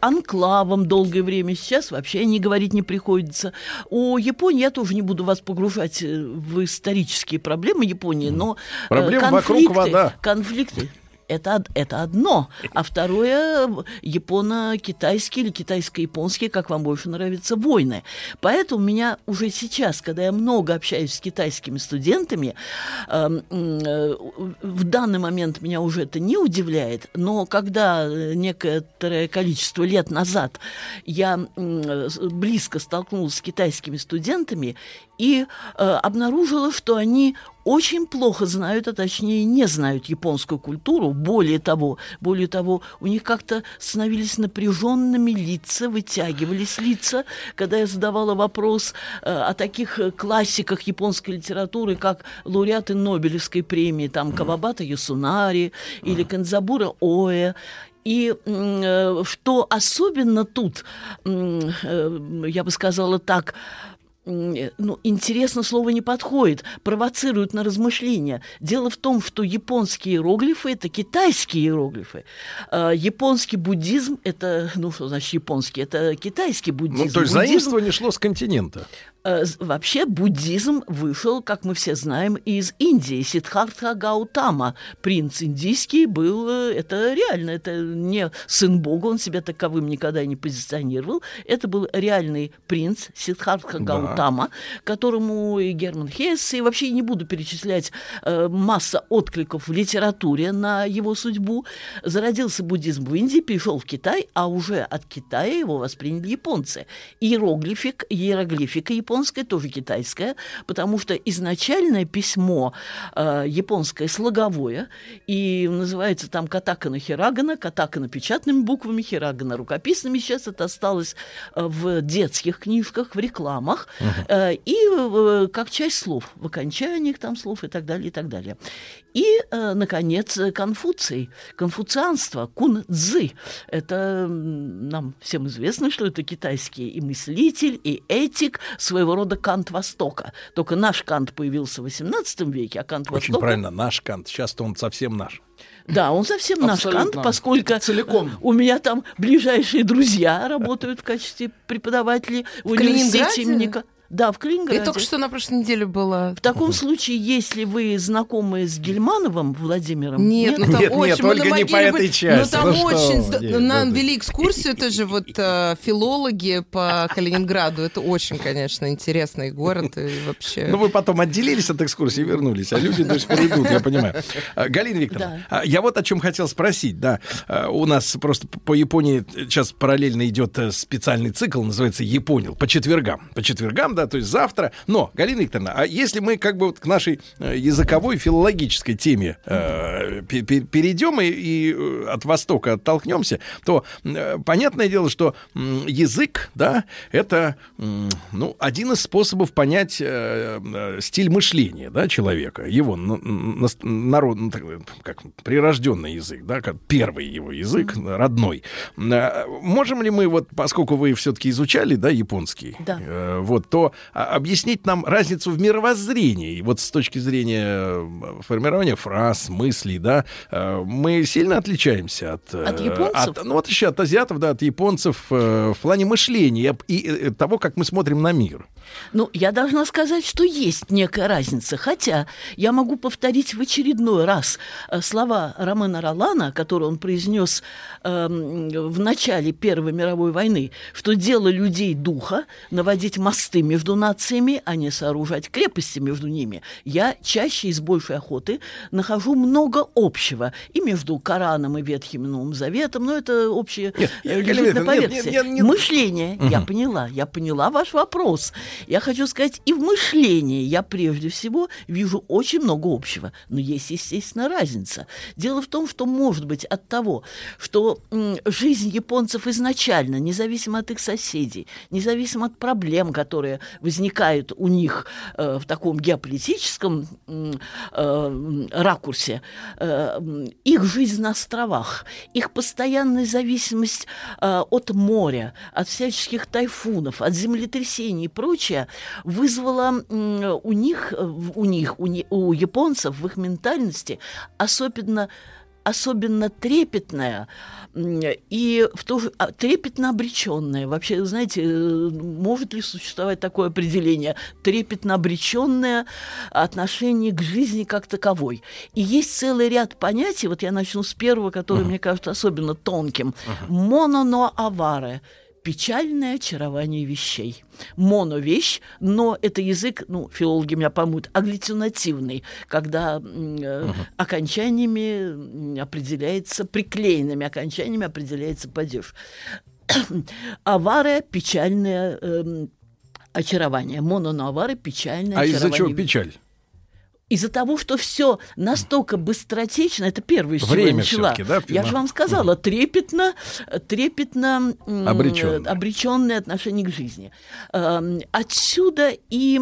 анклавом долгое время. Сейчас вообще не говорить не приходится. У Японии, я тоже не буду вас погружать э, в исторические проблемы Японии, но э, Проблемы вокруг конфликты, вода. конфликты это, это одно. А второе, э, японо-китайские или китайско-японские, как вам больше нравится, войны. Поэтому меня уже сейчас, когда я много общаюсь с китайскими студентами, эм, э, в данный момент меня уже это не удивляет, но когда э, некоторое количество лет назад я э, близко столкнулась с китайскими студентами и э, обнаружила, что они очень плохо знают, а точнее не знают японскую культуру. Более того, более того, у них как-то становились напряженными лица, вытягивались лица, когда я задавала вопрос э, о таких э, классиках японской литературы, как лауреаты Нобелевской премии, там Кавабата Ясунари или Канзабура Оэ. И э, что особенно тут, э, я бы сказала так, ну, интересно слово не подходит, провоцирует на размышления. Дело в том, что японские иероглифы – это китайские иероглифы. А японский буддизм – это, ну, что значит японский? Это китайский буддизм. Ну, то есть Буддизм- заимствование шло с континента. Э, Вообще буддизм вышел, как мы все знаем, из Индии. Сиддхартха Гаутама, принц индийский, был, э, это реально, это не сын бога, он себя таковым никогда не позиционировал. Это был реальный принц Сиддхартха Да. Гаутама, которому и Герман Хесс, и вообще не буду перечислять э, масса откликов в литературе на его судьбу. Зародился буддизм в Индии, перешел в Китай, а уже от Китая его восприняли японцы. Иероглифик, иероглифика японская тоже китайская, потому что изначальное письмо э, японское слоговое, и называется там катакана хирагана, катакана печатными буквами, хирагана рукописными. Сейчас это осталось э, в детских книжках, в рекламах, э, и э, как часть слов, в окончаниях там слов и так далее, и так далее. И, э, наконец, э, Конфуций, конфуцианство, кун-цзы. Это нам всем известно, что это китайский и мыслитель, и этик, своего рода Кант Востока. Только наш Кант появился в XVIII веке, а Кант Очень Востока... правильно, наш Кант. Сейчас-то он совсем наш. Да, он совсем наш Абсолютно. Кант, поскольку Целиком. у меня там ближайшие друзья работают в качестве преподавателей в, В университете имени Да, в Калининграде. Я только что на прошлой неделе была. В таком случае, если вы знакомы с Гельмановым Владимиром... Нет, ну там Нет, очень... нет, Ольга, не по этой были- части. Ну там Ну очень... нет, Нам это- вели экскурсию тоже вот э, филологи по Калининграду. Это очень, конечно, интересный город и вообще... Ну, вы потом отделились от экскурсии и вернулись, а люди до сих пор идут, я понимаю. А, Галина Викторовна, а, я вот о чем хотел спросить, да. А, У нас просто по Японии сейчас параллельно идет э, специальный цикл, называется «Японил», по четвергам. По четвергам, да, то есть завтра. Но, Галина Викторовна, а если мы как бы вот к нашей э, языковой, филологической теме э, пе- пе- перейдем и, и, э, от Востока оттолкнемся, то э, понятное дело, что м, язык, да, это, м, ну, один из способов понять э, э, стиль мышления, да, человека, его н- н- народ, ну, как прирожденный язык, да, как первый его язык, родной. Э, Можем ли мы, вот, поскольку вы все-таки изучали, да, японский, Да. э, вот, то а, объяснить нам разницу в мировоззрении, вот с точки зрения э, формирования фраз, мыслей, да, э, мы сильно отличаемся от... э, От японцев? от- ну, вот еще от азиатов, да, от японцев в плане мышления и того, как мы смотрим на мир. Ну, я должна сказать, что есть некая разница. Хотя я могу повторить в очередной раз слова Ромена Ролана, которые он произнес эм, в начале Первой мировой войны, что дело людей духа наводить мосты между нациями, а не сооружать крепости между ними. Я чаще и с большей охоты нахожу много общего и между Кораном и Ветхим и Новым Заветом, но это общее Нет, лежит на поверхности. нет, нет, нет. Мышление, я Мгм. поняла, я поняла ваш вопрос. Я хочу сказать, и в мышлении я прежде всего вижу очень много общего, но есть, естественно, разница. Дело в том, что, может быть, от того, что жизнь японцев изначально, независимо от их соседей, независимо от проблем, которые возникают у них э, в таком геополитическом э, ракурсе, э, их жизнь на островах, их постоянная зависимость от моря, от всяческих тайфунов, от землетрясений и прочее, вызвала у них, у них, у, не- у японцев в их ментальности особенно особенно трепетная и в то же а, трепетно обреченная. Вообще, знаете, э, может ли существовать такое определение? Трепетно обреченное отношение к жизни как таковой. И есть целый ряд понятий, вот я начну с первого, который мне кажется особенно тонким. Аваре печальное очарование вещей. Моновещь, но это язык, ну, филологи меня поймут, аглютинативный, когда э, окончаниями м, определяется, приклеенными окончаниями определяется падеж. Авария – печальное эм, очарование. Мононовары – печальное А очарование. из-за чего печаль? Из-за того, что все настолько быстротечно, это первое, с чего Время я начала. да, я же вам сказала, трепетно, трепетно м, Обречённое. обреченное отношение к жизни. Эм, Отсюда и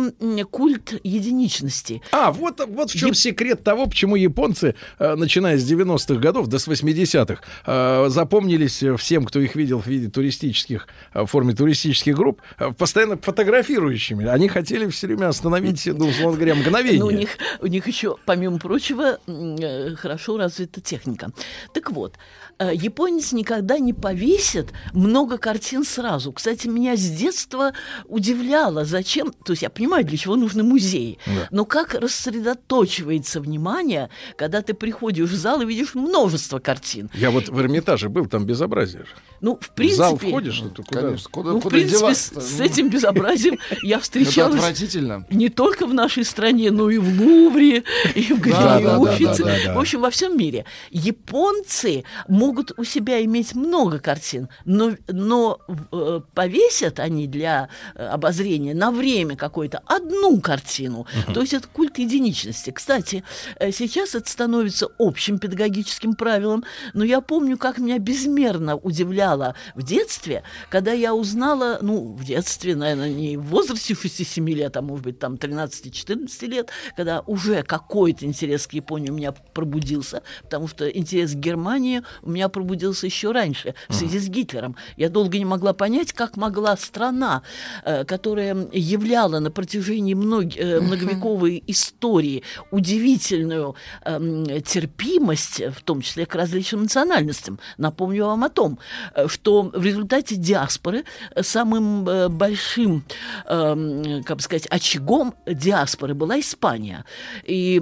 культ единичности. А, вот, вот в чем секрет того, почему японцы, э, начиная с 90-х годов до с 80-х, э, запомнились всем, кто их видел в виде туристических, э, в форме туристических групп, постоянно фотографирующими. Они хотели все время остановить, ну, условно говоря, мгновение. Ну, у них, у них еще, помимо прочего, э, хорошо развита техника. Так вот, японец никогда не повесит много картин сразу. Кстати, меня с детства удивляло, зачем... То есть я понимаю, для чего нужны музеи. Да. Но как рассредоточивается внимание, когда ты приходишь в зал и видишь множество картин. Я вот в Эрмитаже был, там безобразие же. Ну, в В принципе... зал входишь, ну, ты куда? Конечно, куда, ну, в куда принципе, с, с этим безобразием я встречалась отвратительно. не только в нашей стране, но и в Лувре, и в да. в общем, во всем мире. Японцы могут у себя иметь много картин, но, но э, повесят они для э, обозрения на время какое-то одну картину. То есть это культ единичности. Кстати, э, сейчас это становится общим педагогическим правилом, но я помню, как меня безмерно удивляло в детстве, когда я узнала, ну, в детстве, наверное, не в возрасте 6-7 лет, а может быть, там 13-14 лет, когда уже какой-то интерес к Японии у меня пробудился, потому что интерес к Германии у меня пробудился еще раньше, в связи с Гитлером. Я долго не могла понять, как могла страна, э, которая являла на протяжении мног- э, многовековой истории удивительную эм, терпимость, в том числе к различным национальностям. Напомню вам о том, э, что в результате диаспоры самым большим, эм, как бы сказать, очагом диаспоры была Испания. И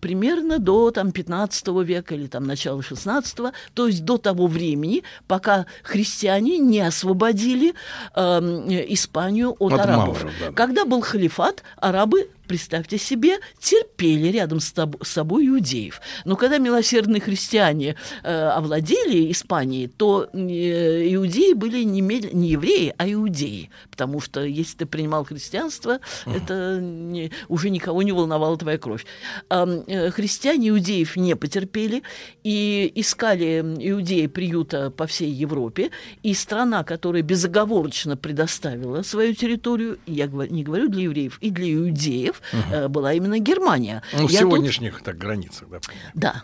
примерно до там, 15 века или там, начала 16 то есть до того времени, пока христиане не освободили эм, Испанию от, От арабов. мавров, да. Когда был халифат, арабы представьте себе, терпели рядом с, с собой иудеев. Но когда милосердные христиане э, овладели Испанией, то э, иудеи были не, не евреи, а иудеи. Потому что если ты принимал христианство, это не- уже никого не волновала твоя кровь. Э, христиане иудеев не потерпели и искали иудеи приюта по всей Европе. И страна, которая безоговорочно предоставила свою территорию, я не говорю для евреев, и для иудеев, э, была именно Германия. Ну, в Я тут- сегодняшних так границах, да. да.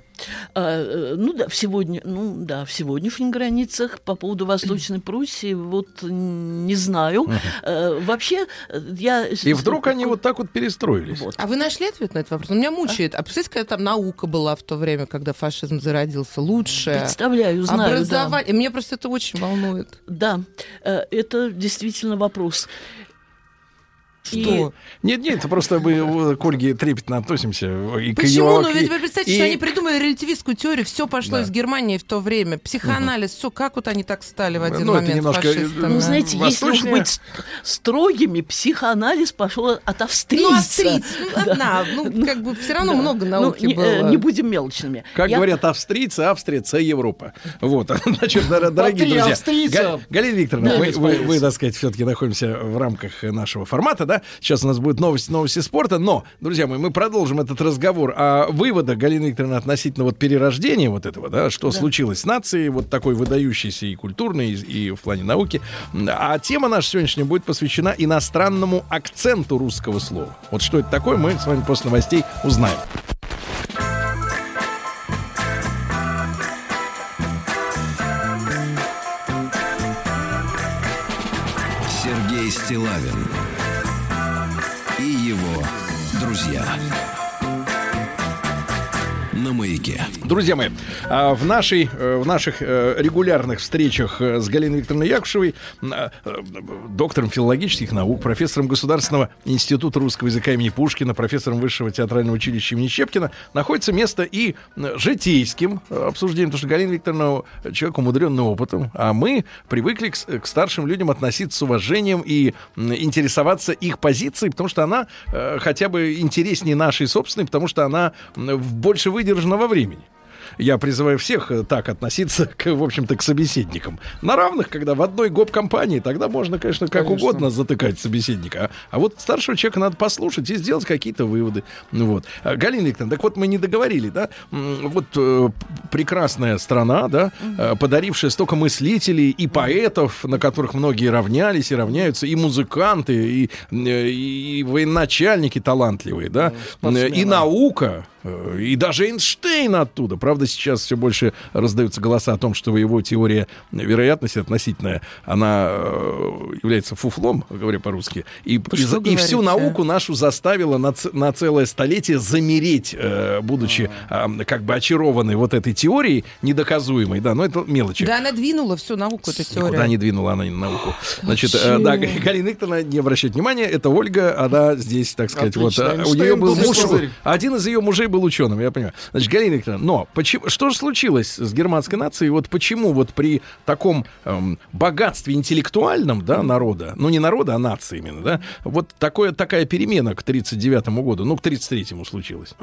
А, э, ну да, в сегодня, ну да, в сегодняшних границах по поводу Восточной Пруссии вот не знаю. Э, Вообще э, я И вдруг они вот так вот перестроились. А вы нашли ответ на этот вопрос? Он меня мучает. А представляете, когда там наука была в то время, когда фашизм зародился? Лучшее. представляю, знаю, да. Образование. Меня просто это очень волнует. Да, э, это действительно вопрос. Что? Нет, нет, это просто мы э, к Ольге трепетно относимся. И к Почему? её- Ну ведь и- вы представьте, и- что они придумали релятивистскую теорию, все пошло Да. из Германии в то время. Психоанализ, все, как вот они так стали в один Ну, момент немножко, э, фашистами? Ну, знаете, если уж быть ст- строгими, психоанализ пошел от австрийца. Ну, австрийцы, ну, одна, ну, как бы все равно Да. много Ну, науки не, э, было. не будем мелочными. Как Я- говорят австрийцы, Австрия, це Европа. Вот, значит, дор- дорогие друзья. Галина Викторовна, вы, Немец вы, появился. вы, так сказать, все-таки находимся в рамках нашего формата, да? Сейчас у нас будет новости, новости спорта, но, друзья мои, мы продолжим этот разговор о выводах Галины Викторовны относительно вот перерождения вот этого, да, что случилось с нацией, вот такой выдающейся и культурной, и, и в плане науки. А тема наша сегодняшняя будет посвящена иностранному акценту русского слова. Вот что это такое, мы с вами после новостей узнаем. Сергей Стилавин друзья. На маяке. Друзья мои, а, в, нашей, э, в наших э, регулярных встречах э, с Галиной Викторовной Якушевой, доктором филологических наук, профессором Государственного института русского языка имени Пушкина, профессором Высшего театрального училища имени Щепкина, находится место и житейским обсуждением, потому что Галина Викторовна человек умудренный опытом, а мы привыкли к, к старшим людям относиться с уважением и интересоваться их позицией, потому что она хотя бы интереснее нашей собственной, потому что она м, в- больше выдержана во времени. Я призываю всех э, так относиться, к, в общем-то, к собеседникам. На равных, когда в одной гоп-компании, тогда можно, конечно, как Конечно. угодно затыкать собеседника. А, а вот старшего человека надо послушать и сделать какие-то выводы. Ну Вот. А, Галина Викторовна, так вот мы не договорили, да? Вот э, прекрасная страна, да, э, подарившая столько мыслителей и поэтов, на которых многие равнялись и равняются, и музыканты, и, э, и военачальники талантливые, да, спортсмены. и наука, э, и даже Эйнштейн оттуда. Правда, сейчас все больше раздаются голоса о том, что его теория вероятности относительная, она э, является фуфлом, говоря по-русски, и, Вы и, и всю говорите? науку нашу заставила на, на целое столетие замереть, э, будучи э, как бы очарованной вот этой теорией недоказуемой. Да, но это мелочи. Да, она двинула всю науку, эту теорию. Никуда не двинула она науку. Значит, э, да, Галина Викторовна, не обращайте внимания, это Ольга, она здесь, так сказать, Отлично. вот, э, у нее был муж, один из ее мужей был ученым, я понимаю. Значит, Галина Викторовна, но почему, что же случилось с германской нацией? Вот почему вот при таком эм, богатстве интеллектуальном, да, народа, ну не народа, а нации именно, да, вот такое, такая перемена к 39 году, ну к 33-му случилась.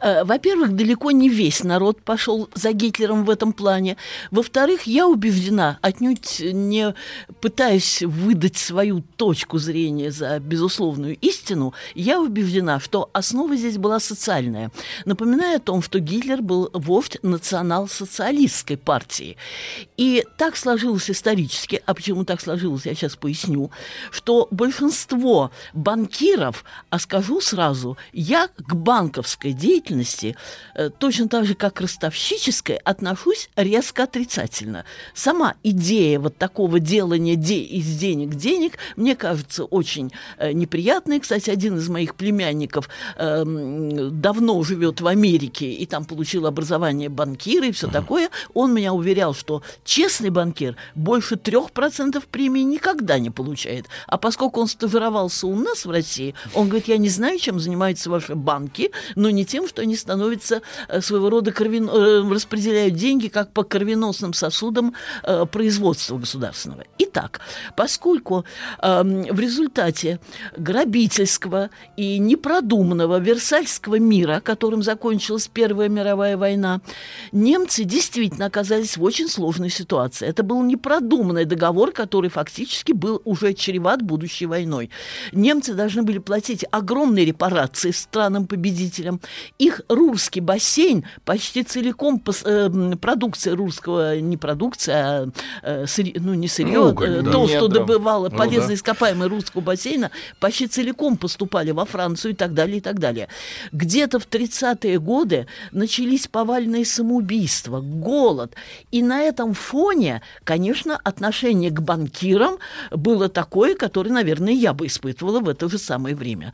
Э, Во-первых, далеко не весь народ пошел за Гитлером в этом плане. Во-вторых, я убеждена, отнюдь не пытаясь выдать свою точку зрения за безусловную истину, я убеждена, что основа здесь была социальная. Напоминаю о том, что Гитлер был вождь национал-социалистской партии. И так сложилось исторически, а почему так сложилось, я сейчас поясню, что большинство банкиров, а скажу сразу, я к банковской деятельности э, точно так же, как к ростовщической, отношусь резко отрицательно. Сама идея вот такого делания де- из денег денег мне кажется очень э, неприятной. Кстати, один из моих племянников эм, давно живет в Америке и там получил образование банкира и все такое. Он меня уверял, что честный банкир больше 3% премии никогда не получает. А поскольку он стажировался у нас в России, он говорит, я не знаю, чем занимаются ваши банки, но не тем, что они становятся э, своего рода кровен... э, распределяют деньги как по кровеносным сосудам э, производства государственного. Итак, поскольку эм, в результате грабительского и непродуманного Версальского мира, которым закончилась Первая мировая война, немцы действительно оказались в очень сложной ситуации. Это был непродуманный договор, который фактически был уже чреват будущей войной. Немцы должны были платить огромные репарации странам-победителям. Их Рурский бассейн почти целиком пос- э, продукция русского, не продукция, а э, сырье- ну не сырье, Ну, уголь, э, да. то, что добывало Ну, полезные да. ископаемые русского бассейна, почти целиком поступали во Францию и так далее, и так далее. Где-то в 30-е годы начались повальные самоубийства, голод. И на этом фоне, конечно, отношение к банкирам было такое, которое, наверное, я бы испытывала в это же самое время.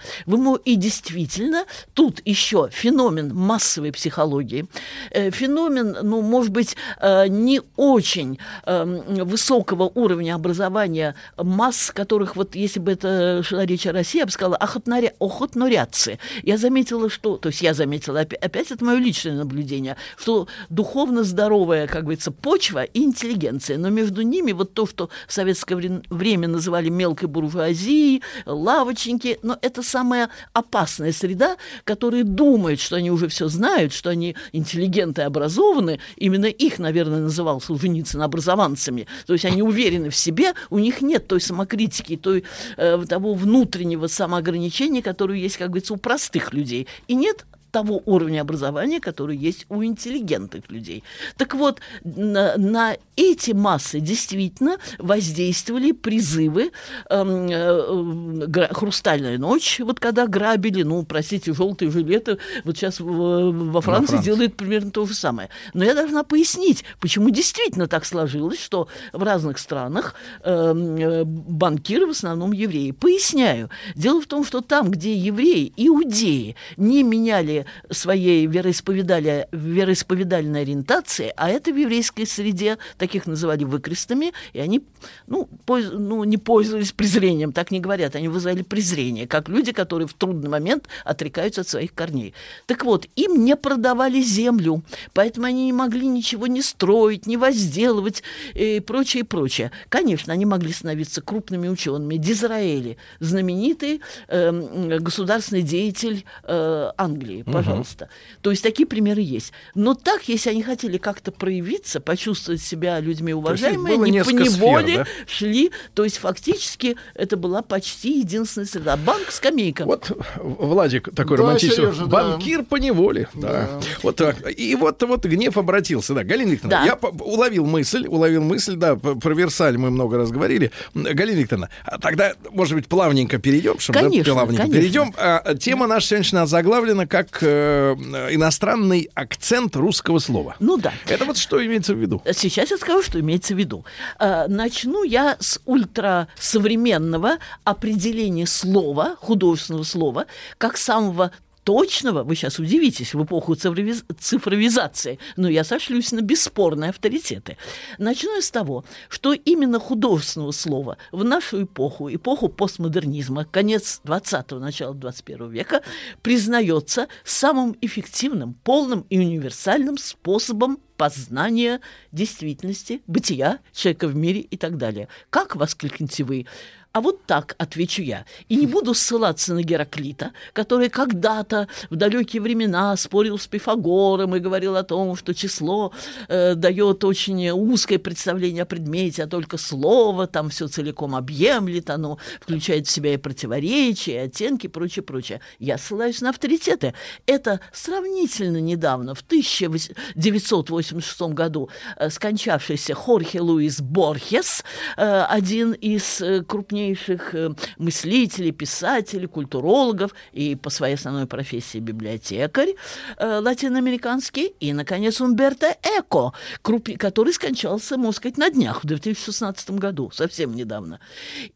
И действительно, тут еще феномен массовой психологии, э, феномен, ну, может быть, э, не очень эм, высокого уровня образования масс, которых, вот если бы это шла речь о России, я бы сказала, охотноря... охотнорядцы. Я заметила, что... То есть я заметила, опя- опять это мое личное наблюдение, что духовно здоровая, как говорится, почва и интеллигенция, но между ними вот то, что в советское вре- время называли мелкой буржуазией, лавочники, но это самая опасная среда, которые думают, что они уже все знают, что они интеллигенты образованы. Именно их, наверное, называл Солженицын образованцами. То есть они уверены в себе, у них нет той самокритики, той, э, того внутреннего самоограничения, которое есть, как говорится, у простых людей. И нет того уровня образования, который есть у интеллигентных людей. Так вот, на, на эти массы действительно воздействовали призывы эм, э, гра- «Хрустальная ночь», вот когда грабили, ну, простите, желтые жилеты, вот сейчас в- во Франции Франции. делают примерно то же самое. Но я должна пояснить, почему действительно так сложилось, что в разных странах эм, э, банкиры в основном евреи. Поясняю. Дело в том, что там, где евреи, иудеи не меняли своей вероисповедали- вероисповедальной ориентации, а это в еврейской среде, таких называли выкрестами, и они ну, польз- ну, не пользовались презрением, так не говорят, они вызвали презрение, как люди, которые в трудный момент отрекаются от своих корней. Так вот, им не продавали землю, поэтому они не могли ничего не строить, не возделывать и прочее, и прочее. Конечно, они могли становиться крупными учеными. Дизраэли, знаменитый эм, государственный деятель э, Англии. Пожалуйста. То есть такие примеры есть. Но так, если они хотели как-то проявиться, почувствовать себя людьми уважаемыми, они по неволе да? шли. То есть фактически это была почти единственная среда. Банк, скамейка. Вот Владик такой Да, романтичный. Сережа, да. Банкир по неволе. Да. Вот так. И вот, вот гнев обратился. Да, Галина Викторовна, Да. я уловил мысль, уловил мысль, да, про Версаль мы много раз говорили. Галина Викторовна, а тогда, может быть, плавненько перейдем, чтобы да, Конечно, плавненько конечно. перейдем. А, тема наша сегодня заглавлена как э, иностранный акцент русского слова. Ну да. Это вот что имеется в виду? Сейчас я скажу, что имеется в виду. Э, Начну я с ультрасовременного определения слова, художественного слова, как самого точного, вы сейчас удивитесь, в эпоху цифровиз- цифровизации, но я сошлюсь на бесспорные авторитеты. Начну я с того, что именно художественного слова в нашу эпоху, эпоху постмодернизма, конец 20-го, начало 21 века, признается самым эффективным, полным и универсальным способом познания действительности, бытия человека в мире и так далее. Как воскликнете вы? А вот так отвечу я. И не буду ссылаться на Гераклита, который когда-то в далекие времена спорил с Пифагором и говорил о том, что число э, дает очень узкое представление о предмете, а только слово там все целиком объемлет, оно включает в себя и противоречия, и оттенки, и прочее, прочее. Я ссылаюсь на авторитеты. Это сравнительно недавно, в 1986 году, э, скончавшийся Хорхе Луис Борхес, э, один из э, крупнейших э, мыслителей, писателей, культурологов и по своей основной профессии библиотекарь э, латиноамериканский, и, наконец, Умберто Эко, который скончался, можно сказать, на днях, в 2016 году, совсем недавно.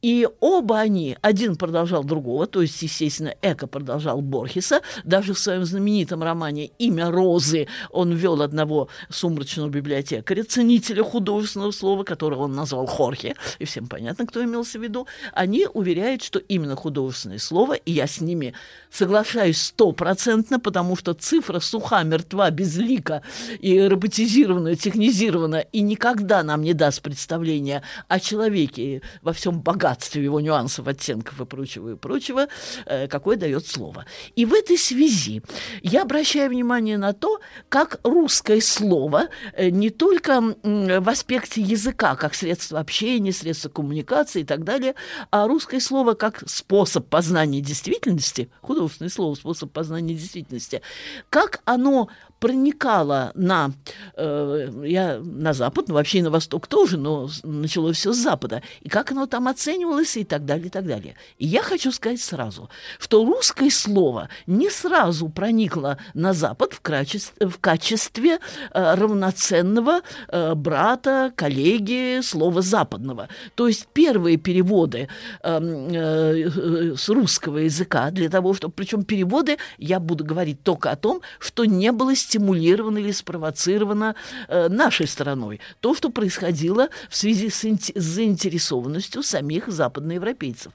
И оба они, один продолжал другого, то есть, естественно, Эко продолжал Борхеса, даже в своем знаменитом романе «Имя Розы» он ввел одного сумрачного библиотекаря, ценителя художественного слова, которого он назвал Хорхе, и всем понятно, кто имелся в виду, они уверяют, что именно художественное слово, и я с ними соглашаюсь стопроцентно, потому что цифра суха, мертва, безлика и роботизирована, технизирована, и никогда нам не даст представления о человеке во всем богатстве его нюансов, оттенков и прочего, и прочего, э, какое дает слово. И в этой связи я обращаю внимание на то, как русское слово э, не только в аспекте языка, как средство общения, средство коммуникации и так далее, а русское слово как способ познания действительности, художественное слово, способ познания действительности, как оно проникало на, э, я на Запад, ну, вообще и на Восток тоже, но началось все с Запада, и как оно там оценивалось и так далее, и так далее. И я хочу сказать сразу, что русское слово не сразу проникло на Запад в качестве, в качестве э, равноценного э, брата, коллеги слова западного. То есть первые переводы э, э, с русского языка для того, чтобы, причем переводы, я буду говорить только о том, что не было стимулировано или спровоцировано э, нашей стороной. То, что происходило в связи с, инте- с заинтересованностью самих западноевропейцев.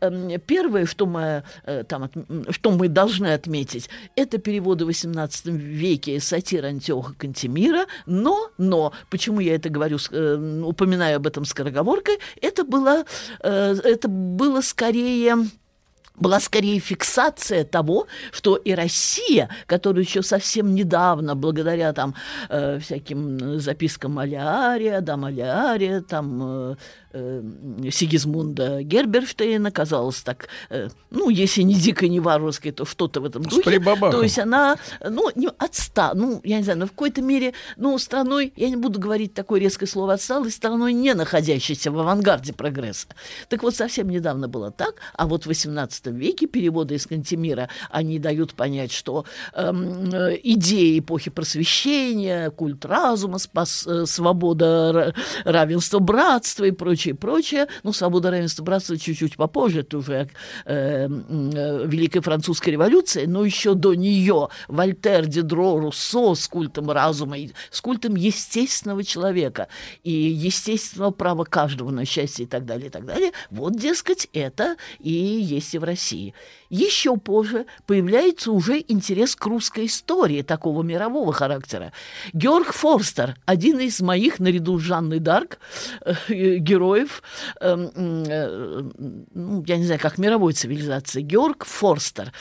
Эм, Первое, что мы, э, там, что мы должны отметить, это переводы в XVIII веке сатир Антиоха Кантемира, но, но, почему я это говорю, э, упоминаю об этом скороговоркой, это было, это было скорее была скорее фиксация того, что и Россия, которая еще совсем недавно, благодаря там э, всяким запискам Малярия, да, Малярия, там э, э, Сигизмунда Герберштейна, казалось так, э, ну, если не дико, не варварской, то что-то в этом духе. То есть она, ну, не отста, ну, я не знаю, но в какой-то мере, ну, страной, я не буду говорить такое резкое слово отсталой, страной, не находящейся в авангарде прогресса. Так вот, совсем недавно было так, а вот в XVIII веке переводы из Кантемира, они дают понять, что эм, э, идеи эпохи просвещения, культ разума, спас, э, свобода, ра- равенство, братство и прочее, прочее, ну, свобода, равенство, братство чуть-чуть попозже, это уже э, э, Великая Французская революция, но еще до нее Вольтер, Дидро, Руссо с культом разума, и с культом естественного человека и естественного права каждого на счастье и так далее, и так далее. Вот, дескать, это и есть и в. России. Еще позже появляется уже интерес к русской истории такого мирового характера. Георг Форстер, один из моих, наряду с Жанной Дарк, э, героев, э, э, ну, я не знаю, как мировой цивилизации, Георг Форстер,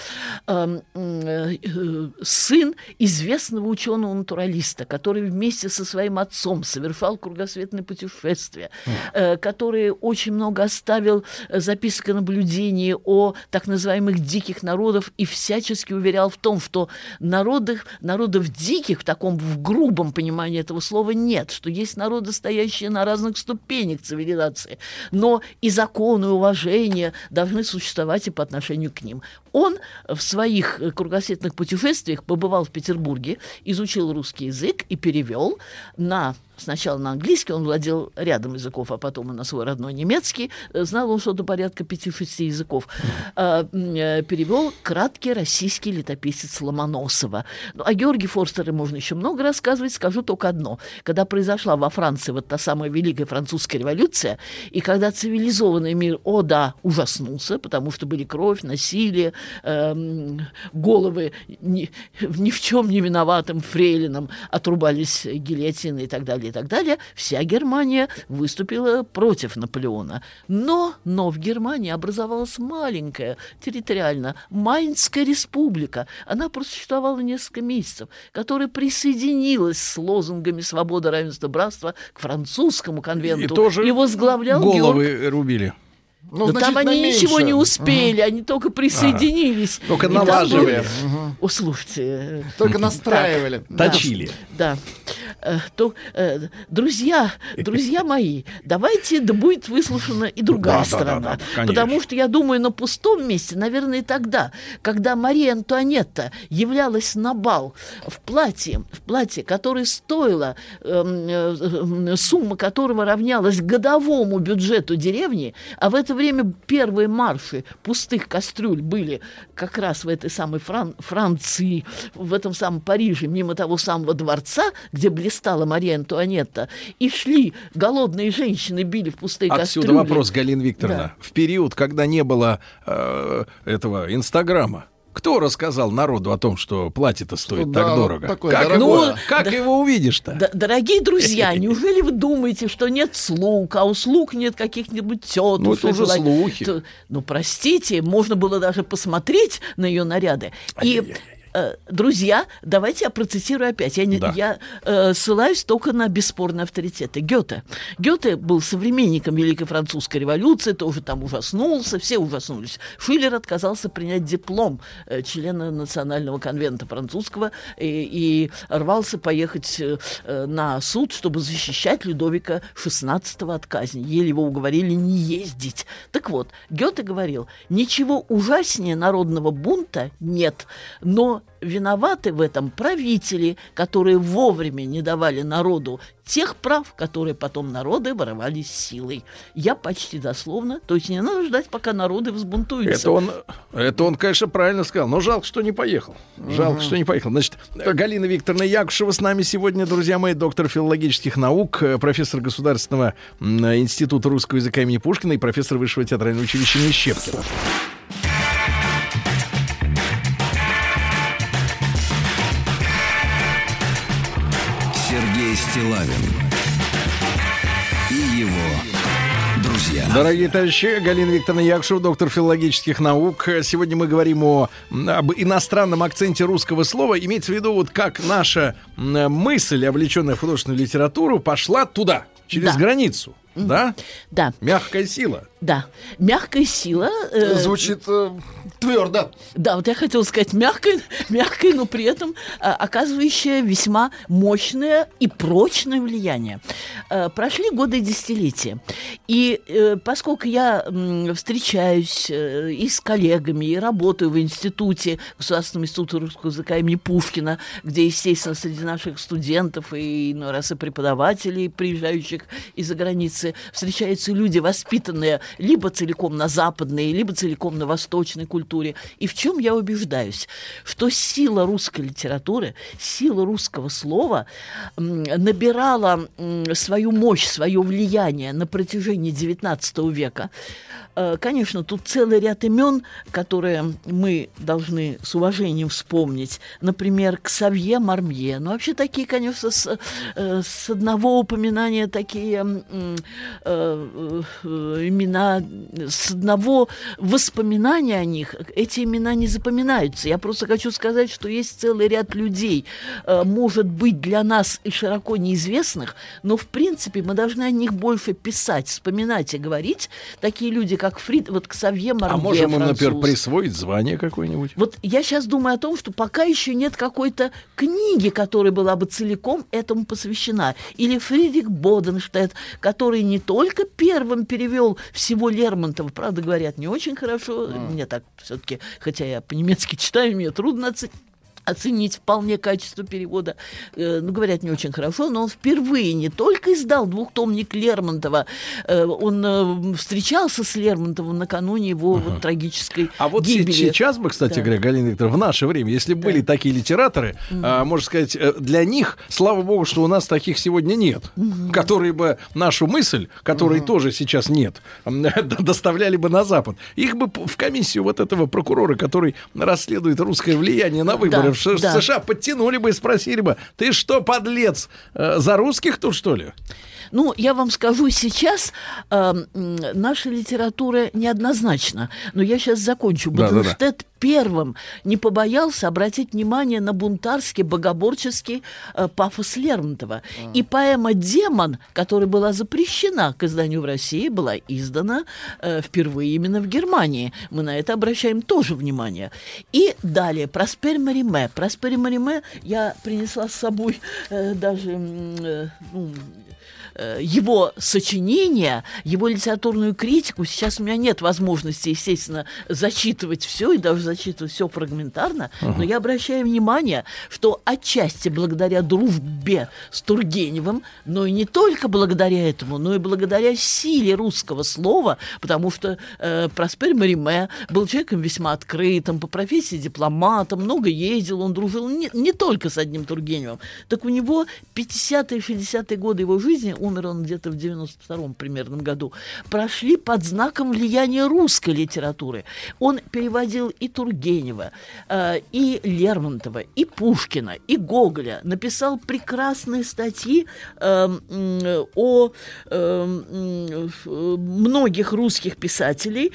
э, э, сын известного ученого-натуралиста, который вместе со своим отцом совершал кругосветное путешествие, э, который очень много оставил записок и наблюдений о так называемых диких народов и всячески уверял в том, что народов, народов диких в таком в грубом понимании этого слова нет, что есть народы, стоящие на разных ступенях цивилизации, но и законы, уважение должны существовать и по отношению к ним. Он в своих кругосветных путешествиях побывал в Петербурге, изучил русский язык и перевел на сначала на английский, он владел рядом языков, а потом и на свой родной немецкий, знал он что-то порядка 5-6 языков, а, э, перевел краткий российский летописец Ломоносова. Ну, о Георгии Форстере можно еще много рассказывать, скажу только одно. Когда произошла во Франции вот та самая Великая Французская революция, и когда цивилизованный мир, о да, ужаснулся, потому что были кровь, насилие, э, головы ни, ни в чем не виноватым фрейлинам отрубались гильотины и так далее, и так далее, вся Германия выступила против Наполеона. Но, но в Германии образовалась маленькая, территориально, Майнская республика. Она просуществовала несколько месяцев, которая присоединилась с лозунгами свобода, равенства, братства к французскому конвенту. И тоже и возглавлял головы Георг... рубили. Ну, Но там они меньше. ничего не успели, они только присоединились. Только налаживали. было- О, слушайте. Только так, настраивали. да, Точили. Да. Э, То, э, друзья, друзья мои, давайте, да будет выслушана и другая Да, да, да, сторона. да, конечно. Потому что я думаю, на пустом месте, наверное, и тогда, когда Мария Антуанетта являлась на бал в платье, в платье, которое стоило, эм, э, э, сумма которого равнялась годовому бюджету деревни, а в это время первые марши пустых кастрюль были как раз в этой самой Фран- Франции, в этом самом Париже, мимо того самого дворца, где блистала Мария Антуанетта, и шли голодные женщины, били в пустые Отсюда кастрюли. вопрос, Галина Викторовна. Да. В период, когда не было э, этого Инстаграма, кто рассказал народу о том, что платье-то стоит Да, так дорого? такое как дорогое. его, как Да. его увидишь-то? Д- дорогие друзья, неужели вы думаете, что нет слуг, а у слуг нет каких-нибудь тетушек? Ну, это уже вла- слухи. Ну, простите, можно было даже посмотреть на ее наряды. И Друзья, давайте я процитирую опять. Я, не- Да. я э, ссылаюсь только на бесспорные авторитеты. Гёте. Гёте был современником Великой Французской революции, тоже там ужаснулся, все ужаснулись. Шиллер отказался принять диплом э, члена Национального конвента французского и, и рвался поехать э, э, на суд, чтобы защищать Людовика XVI от казни. Еле его уговорили не ездить. Так вот, Гёте говорил, ничего ужаснее народного бунта нет, но виноваты в этом правители, которые вовремя не давали народу тех прав, которые потом народы воровали силой. Я почти дословно, то есть не надо ждать, пока народы взбунтуются. Это он, это он, конечно, правильно сказал. Но жалко, что не поехал. Жалко, что не поехал. Значит, Галина Викторовна Якушева с нами сегодня, друзья мои, доктор филологических наук, э, профессор Государственного м, института русского языка имени Пушкина и профессор Высшего театрального училища имени Стилавин и его друзья. Дорогие товарищи, Галина Викторовна Якушева, доктор филологических наук. Сегодня мы говорим о, об иностранном акценте русского слова. Имеется в виду, вот как наша мысль, облеченная в художественную литературу, пошла туда, через Да. границу. Да? Да, Мягкая сила. да. Мягкая сила... э, Звучит э, твердо. Да, вот я хотела сказать мягкое, мягкое, но при этом а, оказывающее весьма мощное и прочное влияние. А, прошли годы и десятилетия. И э, поскольку я м, встречаюсь э, и с коллегами, и работаю в институте, Государственном институте русского языка имени Пушкина, где, естественно, среди наших студентов и, иной раз, и преподавателей, приезжающих из-за границы, встречаются люди, воспитанные либо целиком на западной, либо целиком на восточной культуре. И в чем я убеждаюсь? Что сила русской литературы, сила русского слова набирала свою мощь, свое влияние на протяжении XIX века. Э, Конечно, тут целый ряд имен, которые мы должны с уважением вспомнить. Например, Ксавье Мармье. Ну, вообще такие, конечно, с, э, с одного упоминания такие э, имена, с одного воспоминания о них, эти имена не запоминаются. Я просто хочу сказать, что есть целый ряд людей, может быть, для нас и широко неизвестных, но, в принципе, мы должны о них больше писать, вспоминать и говорить. Такие люди, как Фрид, вот Ксавье Мармье, А можем им, например, француз. присвоить звание какое-нибудь? Вот я сейчас думаю о том, что пока еще нет какой-то книги, которая была бы целиком этому посвящена. Или Фридрих Боденштедт, который не только первым перевел всего Лермонтова, правда, говорят, не очень хорошо, мне так все-таки, хотя я по-немецки читаю, мне трудно оценить оценить вполне качество перевода. Э, ну, говорят, не очень хорошо, но он впервые не только издал двухтомник Лермонтова, э, он э, встречался с Лермонтовым накануне его вот, трагической А вот гибели. сейчас бы, кстати Да. говоря, Галина Викторовна, в наше время, если бы были такие литераторы, а, можно сказать, для них, слава богу, что у нас таких сегодня нет, которые бы нашу мысль, которой тоже сейчас нет, доставляли бы на Запад. Их бы в комиссию вот этого прокурора, который расследует русское влияние на выборы в Ш- да. США, подтянули бы и спросили бы, ты что, подлец, э, за русских тут, что ли? Ну, я вам скажу сейчас, э, наша литература неоднозначна, но я сейчас закончу. Да, да, да. Первым не побоялся обратить внимание на бунтарский, богоборческий э, пафос Лермонтова. И поэма «Демон», которая была запрещена к изданию в России, была издана э, впервые именно в Германии. Мы на это обращаем тоже внимание. И далее, Проспер Мариме. Проспер Мариме я принесла с собой э, даже... э, ну, его сочинения, его литературную критику. Сейчас у меня нет возможности, естественно, зачитывать все и даже зачитывать все фрагментарно, но я обращаю внимание, что отчасти благодаря дружбе с Тургеневым, но и не только благодаря этому, но и благодаря силе русского слова, потому что э, Проспер Мариме был человеком весьма открытым, по профессии дипломатом, много ездил, он дружил не, не только с одним Тургеневым. Так у него 50-е, 60-е годы его жизни, умер он где-то в 92-м примерном году, прошли под знаком влияния русской литературы. Он переводил и Тургенева, э, и Лермонтова, и Пушкина, и Гоголя, написал прекрасные статьи э, о э, э, многих русских писателей,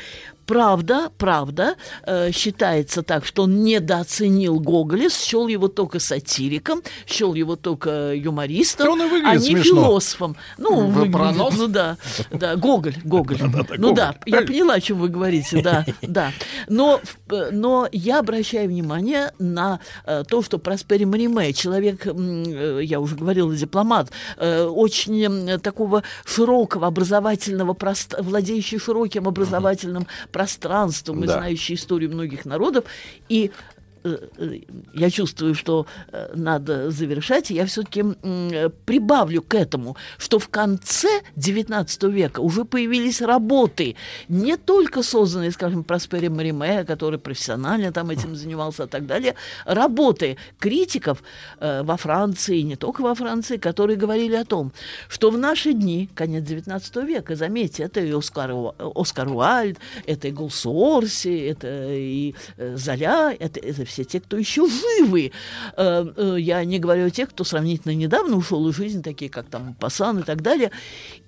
Правда, правда, э, считается так, что он недооценил Гоголя, счел его только сатириком, счел его только юмористом, Он и а не смешно. философом. Ну, Вы выглядит, ну да, да, Гоголь, Гоголь. Да-да-да, Ну Гоголь. да, я поняла, о чем вы говорите, да, да. Но, в- но я обращаю внимание на э, то, что Проспери Мариме, человек, э, я уже говорила, дипломат, э, очень такого широкого образовательного, владеющий широким образовательным пространством и Да. знающий историю многих народов. И я чувствую, что э, надо завершать, я все-таки прибавлю к этому, что в конце XIX века уже появились работы, не только созданные, скажем, Проспери Мариме, который профессионально там этим занимался и так далее, работы критиков э, во Франции, не только во Франции, которые говорили о том, что в наши дни, конец XIX века, заметьте, это и Оскар, Оскар Уальд, это и Голсуорси, это и э, Золя, это, это все те, кто еще живы. Э, э, я не говорю о тех, кто сравнительно недавно ушел из жизни, такие как там Пасан и так далее.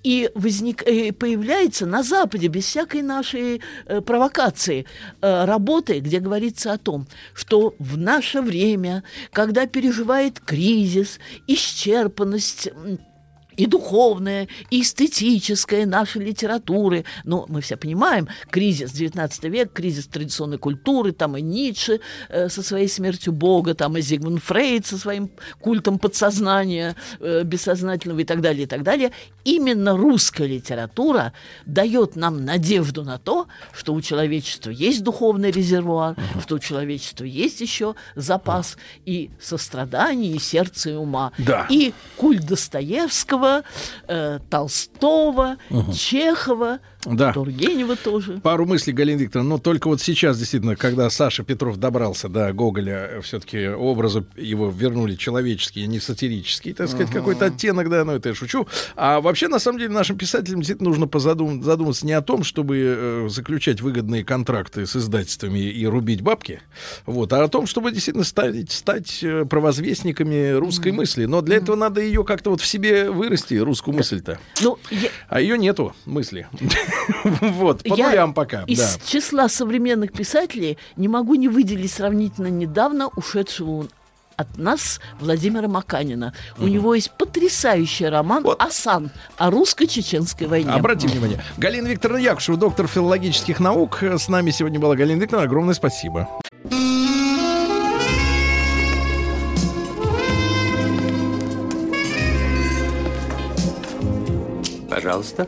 И возник, э, появляется на Западе, без всякой нашей провокации, работы, где говорится о том, что в наше время, когда переживает кризис, исчерпанность и духовная, и эстетическая нашей литературы. Но мы все понимаем, кризис 19 век, кризис традиционной культуры, там и Ницше э, со своей смертью Бога, там и Зигмунд Фрейд со своим культом подсознания, э, бессознательного и так далее, и так далее. Именно русская литература дает нам надежду на то, что у человечества есть духовный резервуар, что у человечества есть еще запас и сострадания, и сердца, и ума. Да. И культ Достоевского, э, Толстого, Чехова, Да. Тургенева тоже. Пару мыслей, Галина Викторовна. Но только вот сейчас, действительно, когда Саша Петров добрался до Гоголя, все-таки образу его вернули человеческий, не сатирический, так сказать, Ага. какой-то оттенок, да, но это я шучу. А вообще, на самом деле, нашим писателям действительно нужно позадум- задуматься не о том, чтобы э, заключать выгодные контракты с издательствами и рубить бабки, вот, а о том, чтобы действительно стать, стать э, провозвестниками русской мысли. Но для этого надо ее как-то вот в себе вырасти, русскую мысль-то. Ну, я, А ее нету мысли. Вот, по я нулям пока. из да. числа современных писателей не могу не выделить сравнительно недавно ушедшего от нас Владимира Маканина. У него есть потрясающий роман «Асан» о русско-чеченской войне. Обратите внимание. Галина Викторовна Якушева, доктор филологических наук. С нами сегодня была Галина Викторовна. Огромное спасибо. Пожалуйста.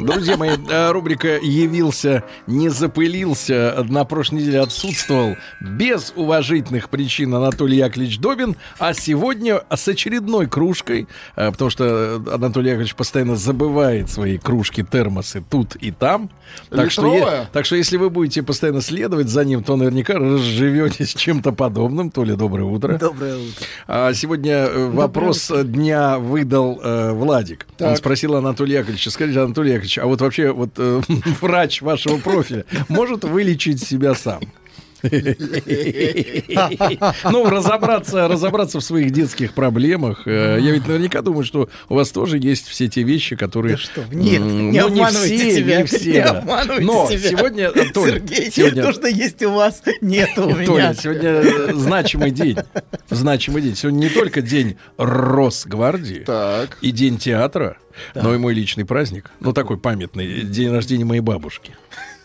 Друзья мои, э, рубрика «Явился, не запылился» на прошлой неделе отсутствовал без уважительных причин Анатолий Яковлевич Добин, а сегодня с очередной кружкой, э, потому что Анатолий Яковлевич постоянно забывает свои кружки, термосы тут и там. Так что, е- так что если вы будете постоянно следовать за ним, то наверняка разживетесь чем-то подобным. Толя, доброе утро. Доброе утро. А сегодня э, вопрос дня выдал э, Владик. Он Так. спросил Анатолия Яковлевича, скажите, Анатолий Яковлевич, а вот вообще вот э, врач вашего профиля может вылечить себя сам? Ну, разобраться, разобраться в своих детских проблемах. Э, Я ведь наверняка думаю, что у вас тоже есть все те вещи, которые... что? Нет, не ну, не обманывайте все, себя, не все. не да. обманывайте Но себя. сегодня, э, Сергей, сегодня- то, что есть у вас, нет у меня. Толя, сегодня э, значимый день. Значимый день. Сегодня не только день Росгвардии и день театра, но и мой личный праздник. Ну, такой памятный. День рождения моей бабушки.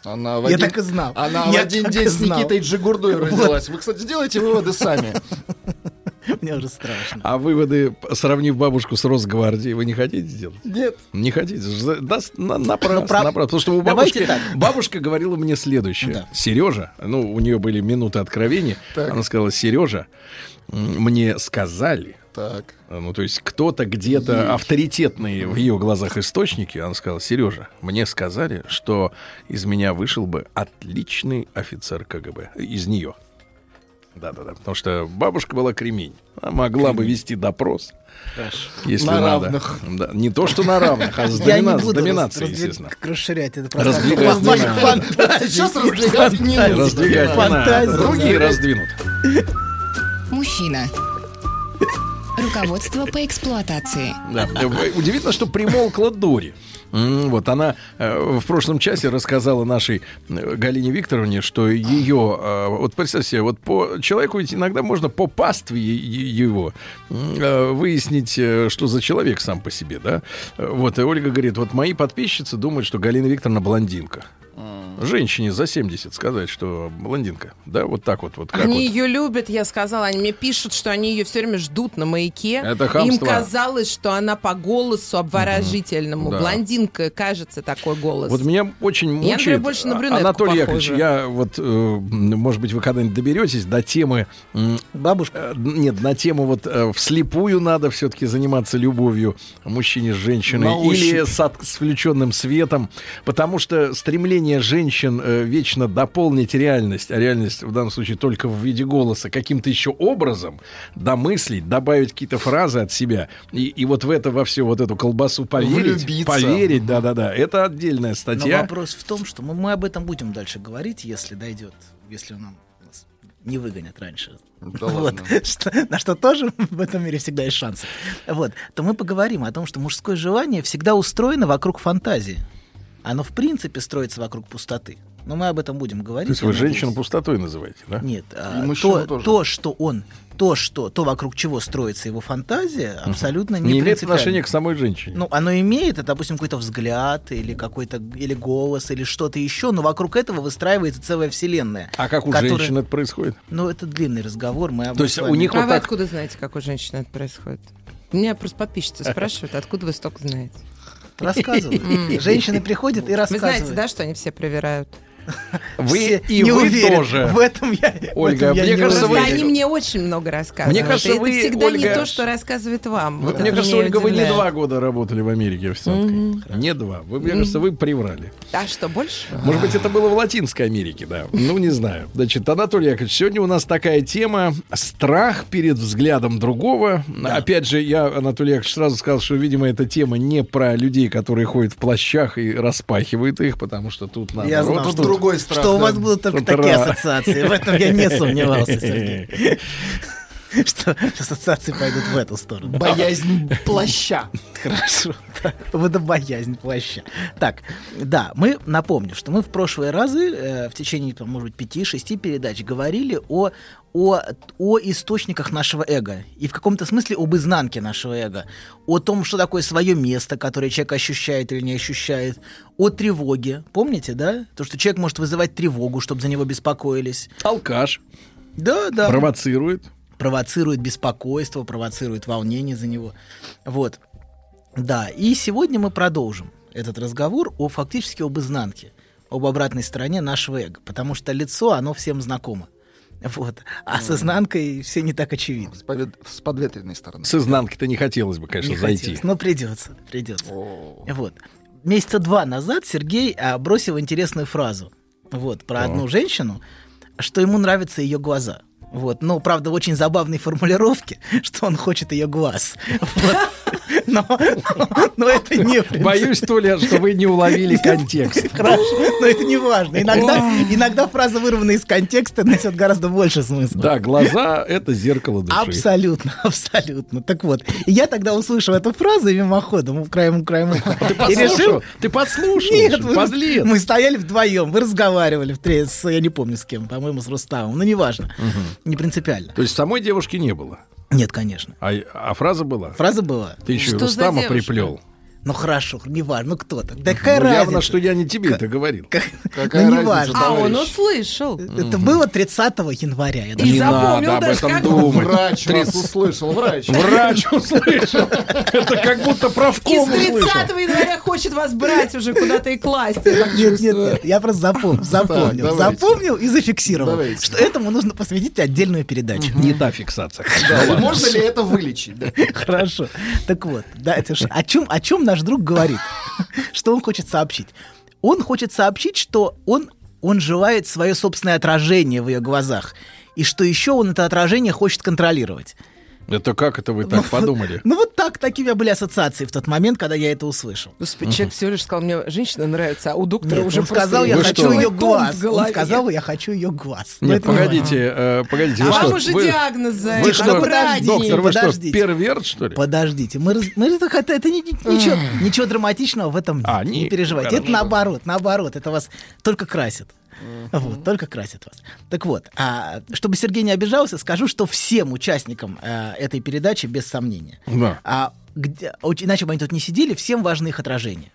Она в Я один- так и знал. Она Я в один день с. Никитой Джигурдой родилась. Вы, кстати, делайте выводы сами. Мне уже страшно. А выводы, сравнив бабушку с Росгвардией, вы не хотите сделать? Нет. Не хотите? Да, на- напрасно, Ну, прав- напрасно. Потому что у Давайте бабушки, так. бабушка говорила мне следующее. Сережа, ну, у нее были минуты откровения. Так. Она сказала, Сережа, мне сказали, Так. ну, то есть кто-то где-то авторитетные в ее глазах источники, она сказала, Сережа, мне сказали, что из меня вышел бы отличный офицер КГБ. Из нее. Да-да-да, потому что бабушка была кремень. Она могла бы вести допрос. Если На надо. равных. Да, не то, что на равных, а с, домина- с доминацией, раз- естественно. расширять это Раздвигать надо. Фантазии. Сейчас раздвигать не нужно. Раздвигать не надо. Фантазия. Другие раздвинут. Мужчина. Руководство по эксплуатации. Удивительно, что примолкла Дори. Вот она э, в прошлом часе рассказала нашей э, Галине Викторовне, что ее, э, вот представьте себе, вот по человеку ведь иногда можно по пастве его выяснить, что за человек сам по себе, да. Вот, и Ольга говорит, вот мои подписчицы думают, что Галина Викторовна блондинка. Женщине за 70 сказать, что блондинка, да, вот так вот, вот как Они вот. ее любят, я сказала. Они мне пишут, что они ее все время ждут на маяке. Это Им хамство. казалось, что она по голосу обворожительному. Да. Блондинка, кажется, такой голос. Вот меня очень Я, например, мучает... больше на брюнетку Анатолий Яковлевич, похожа. я вот, э, может быть, вы когда-нибудь доберетесь до темы... Бабушка? Нет, на тему вот э, вслепую надо все-таки заниматься любовью мужчине с женщиной или с, от- с включенным светом, потому что стремление женщин э, вечно дополнить реальность, а реальность в данном случае только в виде голоса, каким-то еще образом домыслить, добавить какие-то фразы от себя, и, и вот в это, во всю вот эту колбасу поверить, Влюбиться. поверить, да-да-да, это отдельная Но статья. вопрос в том, что мы, мы об этом будем дальше говорить, если дойдет, если нам не выгонят раньше. Да Вот. ладно. Что- на что тоже в этом мире всегда есть шансы. Вот. То мы поговорим о том, что мужское желание всегда устроено вокруг фантазии. Оно в принципе строится вокруг пустоты. Но мы об этом будем говорить. То есть вы надеюсь. женщину пустотой называете, да? Нет, а, то, тоже. то, что он, то, что, то, вокруг чего строится его фантазия, абсолютно не, Не имеет отношения к самой женщине. Ну, оно имеет, это, допустим, какой-то взгляд или какой-то или голос или что-то еще, но вокруг этого выстраивается целая вселенная. а как у которая- женщин это происходит? Ну, это длинный разговор. Мы об То есть у них А вот вы так... откуда знаете, как у женщины это происходит? Меня просто подписчицы спрашивают, откуда вы столько знаете. Рассказывают. Женщины приходят и Вы рассказывают. знаете, да, что они все проверяют? Вы Все и не вы уверен. тоже. В этом я, в Ольга, этом я мне не кажется, уверен. вы- Они мне очень много рассказывают. Мне кажется, это вы, всегда не Ольга, то, что рассказывает вам. Вот Вот мне кажется, Ольга, вы не удивляет. два года работали в Америке официанткой. Не два. Вы, мне кажется, вы приврали. А что, больше? Может быть, это было в Латинской Америке, да. Ну, не знаю. Значит, Анатолий Яковлевич, сегодня у нас такая тема страх перед взглядом другого. Опять же, я, Анатолий Яковлевич, сразу сказал, что, видимо, эта тема не про людей, которые ходят в плащах и распахивают их, потому что тут надо. Я знал, что, другой страх, что у да. вас будут только такие ассоциации. В этом я не сомневался, Сергей. Что ассоциации пойдут в эту сторону. Боязнь плаща. Хорошо. да. Водобоязнь плаща. Так, да, мы напомню, что мы в прошлые разы, э, в течение, может быть, 5-6 передач говорили о, о, о источниках нашего эго. И в каком-то смысле об изнанке нашего эго. О том, что такое свое место, которое человек ощущает или не ощущает. О тревоге. Помните, да? То, что человек может вызывать тревогу, чтобы за него беспокоились. Алкаш Да, да провоцирует. Провоцирует беспокойство, провоцирует волнение за него. Вот. Да, и сегодня мы продолжим этот разговор о фактически об изнанке, об обратной стороне нашего эго, потому что лицо, оно всем знакомо. Вот. А с изнанкой все не так очевидно. С, повед- с подветренной стороны. С изнанки-то не хотелось бы, конечно, Не зайти. хотелось, но придется, придется. Вот. Месяца два назад Сергей а, бросил интересную фразу. Вот, про Так. одну женщину, что ему нравятся ее глаза. Вот, но, правда, в очень забавной формулировке, что он хочет ее глаз. Вот. Но, но- но это не. Боюсь, Толя, что вы не уловили контекст. Хорошо, но это не важно. Иногда, иногда фраза, вырванная из контекста, несет гораздо больше смысла. Да, глаза — это зеркало души. Абсолютно, абсолютно. Так вот, я тогда услышал эту фразу и мимоходом, краем, краем уха. Ты решил... Ты подслушал? Нет, мы, мы стояли вдвоем, вы разговаривали, в с, я не помню с кем, по-моему, с Рустамом. Ну, неважно, не принципиально. То есть самой девушки не было? Нет, конечно. А, а фраза была? Фраза была. Ты еще и Что Рустама девушка? приплел. Ну, хорошо, неважно, ну кто-то. Да какая Ну, разница? явно, что я не тебе это говорил. Какая Ну, разница, неважно. А он услышал. Это было 30 января. Я даже И Не запомнил надо об этом как- думать. Врач вас Тридцать- услышал, врач. Врач услышал. Это как будто Из правком 30 услышал. января хочет вас брать уже куда-то и класть. Нет, нет, нет, я просто запомнил, запомнил, запомнил и зафиксировал, Давайте. что этому нужно посвятить отдельную передачу. Не та фиксация. Можно ли это вылечить? Хорошо. Так вот, да, это ж- о чем, о чем наш друг говорит? Что он хочет сообщить? Он хочет сообщить, что он, он желает свое собственное отражение в ее глазах. И что еще он это отражение хочет контролировать. Это как это вы так подумали? Ну вот так, такие у меня были ассоциации в тот момент, когда я это услышал. Господи, человек всего лишь сказал, мне женщина нравится, а у доктора Нет, уже он сказал, я хочу что? ее глаз. Он сказал, я хочу ее глаз. Ну, Нет, погодите, э, погодите. А вам что, уже вы- диагноз за Вы это. что, Ну, подожди. доктор, вы что, подождите. перверт, что ли? Подождите, мы, мы это, не- ничего, ничего драматичного в этом. А, не не- переживайте. Это наоборот, наоборот, это вас только красит. Вот, только красит вас. Так вот, а, чтобы Сергей не обижался, скажу, что всем участникам э, этой передачи, без сомнения, Да. а, где- иначе бы они тут не сидели, всем важны их отражения.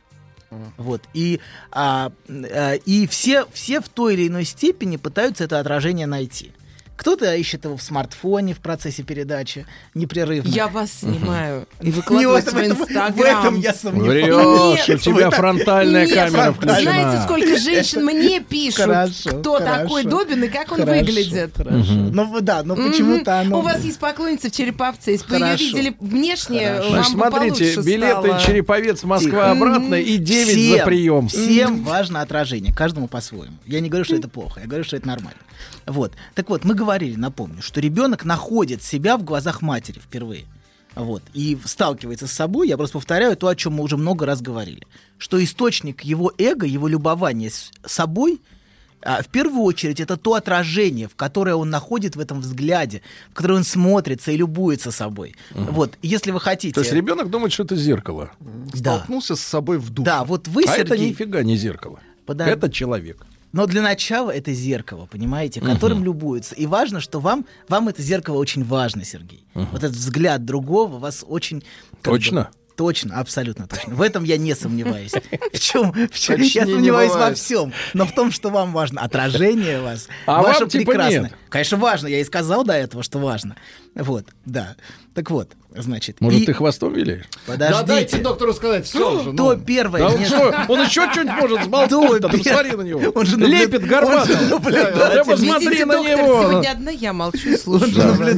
Вот. И, а, э, и все, все в той или иной степени пытаются это отражение найти. Кто-то ищет его в смартфоне в процессе передачи непрерывно. Я вас снимаю и Не, выкладываю в инстаграм. В этом я сомневаюсь. Врешь, у Нет, тебя фронтальная камера вы знаете, включена. сколько женщин мне пишут, кто такой Добин и как он выглядит. Ну да, но почему-то Мгм. оно. У вас есть поклонница в Череповце. Если бы ее видели внешне, вам смотрите, билеты. Череповец Москва обратно и 9 за прием. Всем важно отражение, каждому по-своему. Я не говорю, что это плохо, я говорю, что это нормально. Вот. Так вот, мы говорили, напомню, что ребенок находит себя в глазах матери впервые. Вот. И сталкивается с собой, я просто повторяю то, о чем мы уже много раз говорили. Что источник его эго, его любования с собой, а, в первую очередь, это то отражение, в которое он находит в этом взгляде, в которое он смотрится и любуется собой. Вот. Если вы хотите... То есть ребенок думает, что это зеркало. Да. Столкнулся с собой в душе. Да, вот вы, а это Сергей... нифига не зеркало. Подо- Это человек. Но для начала это зеркало, понимаете, которым Мгм. любуются. И важно, что вам, вам это зеркало очень важно, Сергей. Мгм. Вот этот взгляд другого вас очень... как бы, Точно? Точно, абсолютно точно. В этом я не сомневаюсь. В чем? В чем? Точнее Я не сомневаюсь во всем. Но в том, что вам важно отражение вас. А ваше вам типа прекрасное. нет. Конечно, важно. Я и сказал до этого, что важно. Вот, да. Так вот, значит. Может, и- ты хвостом виляешь? Подождите. Да дайте доктору сказать, все же. То ну. первое... Да он что, он еще что-нибудь может сболтать, То там, пер- смотри на него. Он же Лепит он горбатый. же наблюдатель. Да посмотри на него. сегодня одна я молчу и Он слушаю. же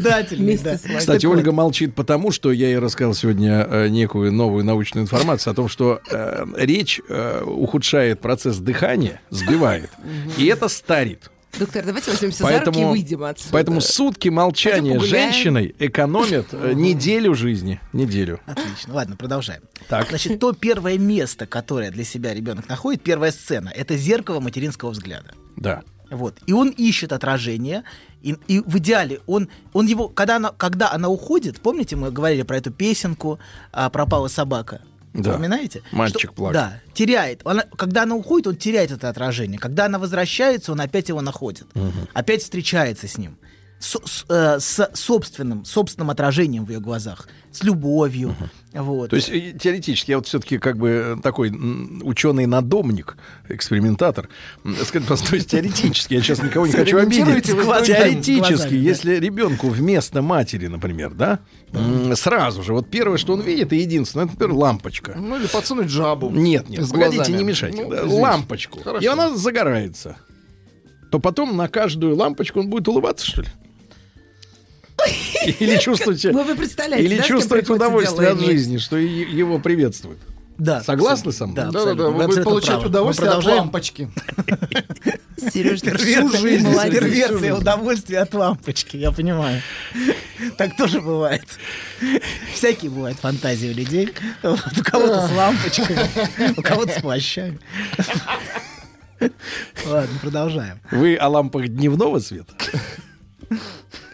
да. с вами. Кстати, Ольга молчит потому, что я ей рассказал сегодня э, некую новую научную информацию о том, что э, речь э, ухудшает процесс дыхания, сбивает, и это старит. Доктор, давайте возьмемся за руки и Поэтому, выйдем отсюда. поэтому сутки молчания женщиной экономят э, неделю жизни. Неделю. Отлично. Ладно, продолжаем. Так. Значит, то первое место, которое для себя ребенок находит, первая сцена, это зеркало материнского взгляда. Да. Вот. И он ищет отражение. И, и в идеале он, он его, когда она, когда она уходит, помните, мы говорили про эту песенку а, «Пропала собака». Да. Вспоминаете? Мальчик Что- плакал. Да, теряет. Она, когда она уходит, он теряет это отражение. Когда она возвращается, он опять его находит. Опять встречается с ним. С, с, э, с собственным, собственным отражением в ее глазах. С любовью. Вот. То есть э, теоретически я вот все-таки как бы э, такой ученый-надомник, экспериментатор. Скажите, просто, то есть теоретически, я сейчас никого не хочу обидеть. Теоретически, если ребенку вместо матери, например, да, сразу же, вот первое, что он видит, и единственное, это, например, лампочка. Ну или подсунуть жабу. Нет, нет, С погодите, глазами. не мешайте. Ну, лампочку. Хорошо. И она загорается. То потом на каждую лампочку он будет улыбаться, что ли? Или чувствовать, Ну, вы представляете, или да, приходится удовольствие от жизни, что его приветствуют. Да, Согласны со мной? Да, Да-да-да, абсолютно. вы будете получать правы. удовольствие Мы от лампочки. Сереж, ты всю жизнь молодец. удовольствия от лампочки, я понимаю. Так тоже бывает. Всякие бывают фантазии у людей. У кого-то с лампочками, у кого-то с плащами. Ладно, продолжаем. Вы о лампах дневного света?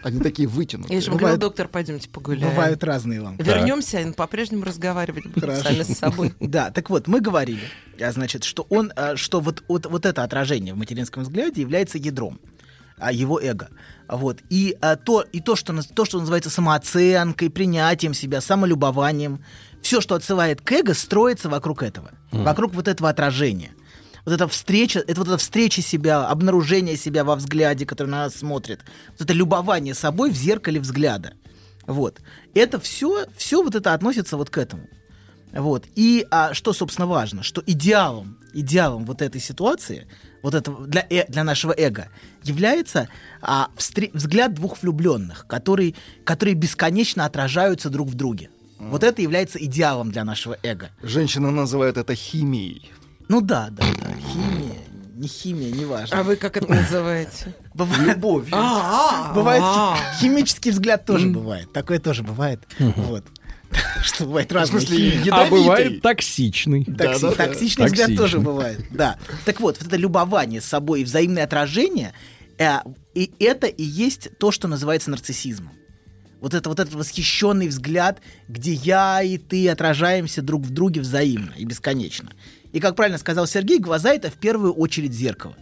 Они такие вытянутые. Я же вам Бывает- доктор, пойдемте погуляем. Бывают разные лампы. Вернемся, и по-прежнему разговаривать будем сами с собой. Да, так вот, мы говорили, а, значит, что он, а, что вот, вот, вот это отражение в материнском взгляде является ядром а, его эго. Вот. И, а, то, и то, что, то, что называется самооценкой, принятием себя, самолюбованием, все, что отсылает к эго, строится вокруг этого, вокруг вот этого отражения. Вот эта встреча, это вот эта встреча себя, обнаружение себя во взгляде, который на нас смотрит. Вот это любование собой в зеркале взгляда. Вот. Это все, все вот это относится вот к этому. Вот. И а, что, собственно, важно, что идеалом, идеалом вот этой ситуации, вот этого для, э- для нашего эго, является а, встре- взгляд двух влюбленных, которые, которые бесконечно отражаются друг в друге. Вот это является идеалом для нашего эго. Женщина называет это химией. Ну да, да, да. Химия, не химия, не важно. А вы как это называете? Бывает, Любовь. А, бывает а. хи- химический взгляд тоже бывает. Такое тоже бывает. Вот. Что бывает разные смысле, химии. ядовитый. А бывает токсичный. Токси-. Токсичный взгляд тоже бывает. Да. Так вот, вот это любование собой и взаимное отражение, э, и это и есть то, что называется нарциссизмом. Вот это вот этот восхищенный взгляд, где я и ты отражаемся друг в друге взаимно и бесконечно. И как правильно сказал Сергей, глаза это в первую очередь зеркало.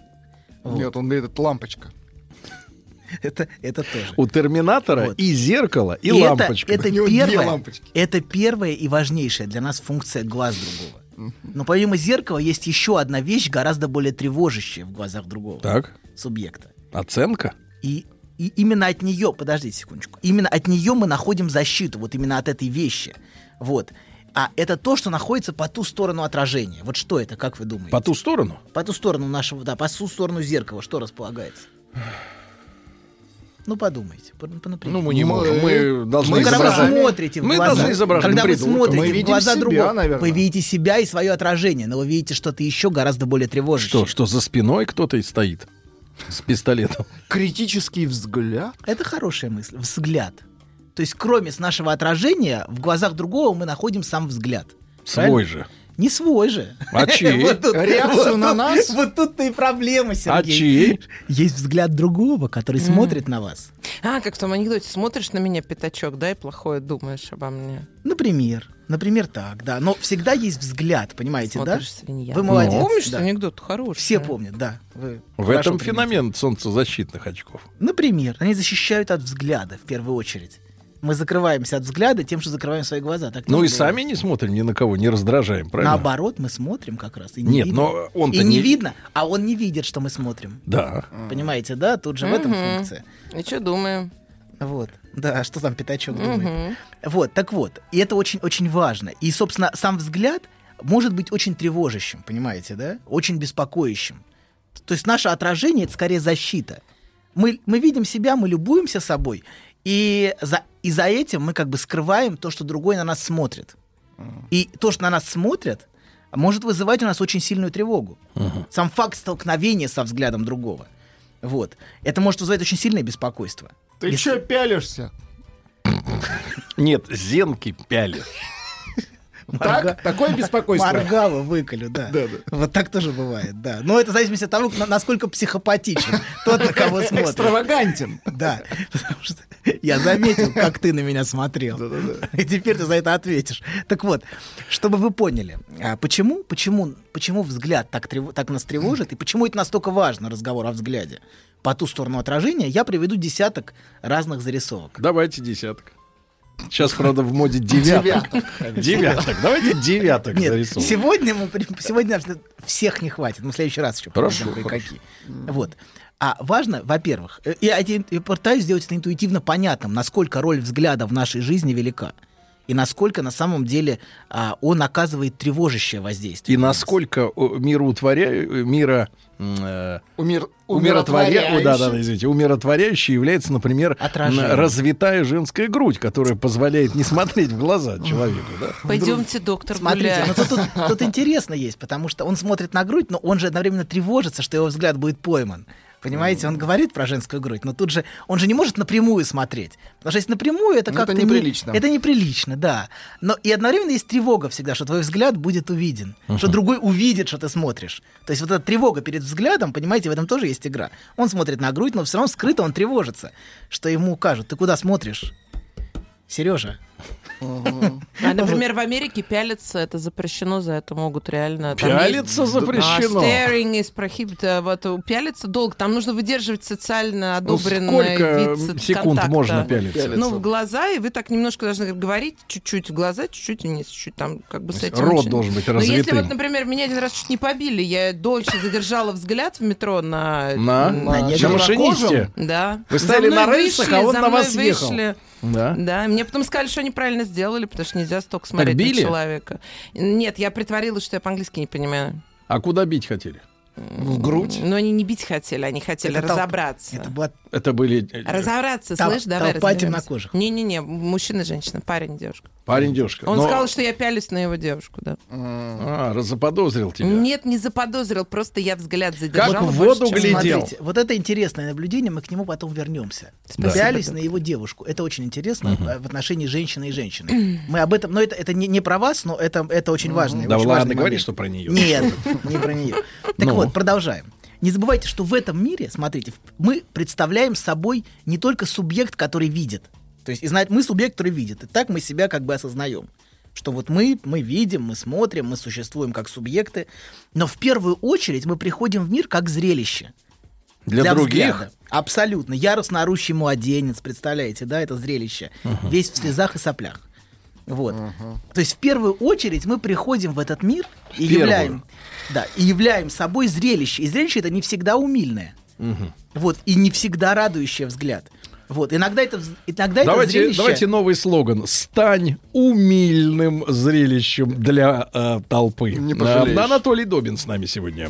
Вот. Нет, он говорит, это лампочка. Это, это тоже. У терминатора Вот. и зеркало, и, И это- лампочка. Это, первая, лампочки. это первая и важнейшая для нас функция глаз другого. Но помимо зеркала есть еще одна вещь, гораздо более тревожащая в глазах другого Так, субъекта. оценка. И, и именно от нее, подождите секундочку, именно от нее мы находим защиту, вот именно от этой вещи. Вот. А это то, что находится по ту сторону отражения. Вот что это, как вы думаете? По ту сторону? По ту сторону нашего, да, по ту сторону зеркала, что располагается? Ну, подумайте, по- по- например. Ну, мы не можем. Мы должны Ну, когда вы изображать. смотрите в Мы глаза, должны изображать когда вы смотрите Мы в видим глаза себя, другого, наверное. вы видите себя и свое отражение, но вы видите что-то еще гораздо более тревожащее. Что, что за спиной кто-то и стоит с пистолетом? Критический взгляд. Это хорошая мысль. Взгляд. То есть, кроме с нашего отражения, в глазах другого мы находим сам взгляд. Свой же. Не свой же. А чей? Вот тут- Реакцию вот на тут- нас? Вот тут-то и проблема, А Сергей. чей? Есть взгляд другого, который смотрит на вас. А, как в том анекдоте, смотришь на меня, пятачок, да, и плохое думаешь обо мне. Например. Например, так, да. Но всегда есть взгляд, понимаете, Смотришь, да? свинья. Вы молодец. Ну, Помнишь, да. анекдот хороший? Все помнят, да. Вы В этом феномен солнцезащитных очков. Например, они защищают от взгляда в первую очередь. Мы закрываемся от взгляда тем, что закрываем свои глаза. Так Ну и бывает. сами не смотрим ни на кого, не раздражаем, правильно? Наоборот, мы смотрим как раз. И не Нет, видно. но он-то И не не- видно, а он не видит, что мы смотрим. Да. Понимаете, да? Тут же в этом функция. И что думаем? Вот. Да, что там пятачок думает. Мгм. Вот, так вот. И это очень-очень важно. И, собственно, сам взгляд может быть очень тревожащим, понимаете, да? Очень беспокоящим. То есть наше отражение — это скорее защита. Мы, мы видим себя, мы любуемся собой, и за, и за этим мы как бы скрываем то, что другой на нас смотрит. И то, что на нас смотрят, может вызывать у нас очень сильную тревогу. Сам факт столкновения со взглядом другого. Вот. Это может вызывать очень сильное беспокойство. Ты Если- чё пялишься? Нет, зенки пяли. Так? Такое беспокойство? Моргало выколю, да. Вот так тоже бывает, да. Но это в зависимости от того, на- насколько психопатичен тот, на кого смотрит. Экстравагантен. Да. Потому что я заметил, как ты на меня смотрел. И теперь ты за это ответишь. Так вот, чтобы вы поняли, а, почему, почему, почему взгляд так, трев- так нас тревожит, и почему это настолько важно, разговор о взгляде. По ту сторону отражения я приведу десяток разных зарисовок. Давайте десяток. Сейчас, правда, в моде девяток. Девяток. Давайте девяток Нет, зарисуем. сегодня мы сегодня всех не хватит. Мы в следующий раз еще Хорошо, хорошо. кое-какие. Вот. А важно, во-первых, э, я, я пытаюсь сделать это интуитивно понятным, насколько роль взгляда в нашей жизни велика. И насколько на самом деле а, он оказывает тревожащее воздействие. И насколько о, мироутворя... мира... м, э, Умир... Умиротворя... Да, да, да, извините. Умиротворяющей является, например, Отражение. развитая женская грудь, которая позволяет не смотреть в глаза человеку. Да? Пойдемте, доктор, Смотрите, ну тут, тут- тут интересно есть, потому что он смотрит на грудь, но он же одновременно тревожится, что его взгляд будет пойман. Понимаете, он говорит про женскую грудь, но тут же он же не может напрямую смотреть. Потому что если напрямую, это Ну, это как-то не- неприлично. это неприлично, да. Но и одновременно есть тревога всегда, что твой взгляд будет увиден, что другой увидит, что ты смотришь. То есть вот эта тревога перед взглядом, понимаете, в этом тоже есть игра. Он смотрит на грудь, но все равно скрыто он тревожится, что ему кажут, ты куда смотришь? Сережа. А, например, в Америке пялиться это запрещено, за это могут реально... там Пялиться есть- запрещено? А, staring is prohibited. Вот у- пялиться долго. Там нужно выдерживать социально Ну, одобренный сколько вид секунд контакта. можно пялиться? Ну, в глаза, и вы так немножко должны говорить чуть-чуть в глаза, чуть-чуть вниз, чуть там как бы с этим... рот очень- должен быть Но если развитым. вот, например, меня один раз чуть не побили, я дольше задержала взгляд в метро на... На? На На нежном машинисте? Да. Вы мной на рельсах, вышли, а он за на мной вас ехал. вышли. Да. Да, и мне потом сказали, что они правильно сделали, потому что нельзя столько смотреть били? на человека. Нет, я притворилась, что я по-английски не понимаю. А куда бить хотели? В грудь? Но они не бить хотели, они хотели Это толп- разобраться. Это была Это были э, Разобраться, Тол- слышь, давай толпа темнокожих. Не-не-не, мужчина и женщина, парень и девушка. парень девушка. Он Но- сказал, что я пялюсь на его девушку, да. А, раз заподозрил тебя. Нет, не заподозрил, просто я взгляд задержала. Как в больше, воду чем- глядел. Смотрите, вот это интересное наблюдение, мы к нему потом вернемся. Спасибо, Пялись на его девушку. Это очень интересно э, в отношении женщины и женщины. Мы об этом, но это, это не, не про вас, но это, это очень важно. Да очень ладно, говори, что про нее. Нет, не про нее. Так Ну. Вот, продолжаем. Не забывайте, что в этом мире, смотрите, мы представляем собой не только субъект, который видит. То есть, и знать, мы субъект, который видит. И так мы себя как бы осознаем. Что вот мы, мы видим, мы смотрим, мы существуем как субъекты. Но в первую очередь мы приходим в мир как зрелище. Для, других? взгляда. Абсолютно. Яростно орущий младенец, представляете, да, это зрелище. Весь в слезах и соплях. Вот. То есть в первую очередь мы приходим в этот мир и первую. являем, да, и являем собой зрелище. И зрелище это не всегда умильное. Вот, и не всегда радующее взгляд. Вот, иногда это, иногда это Давайте, зрелище... давайте новый слоган. Стань умильным зрелищем для э, толпы. Не пожалеешь. Э, Анатолий Добин с нами сегодня.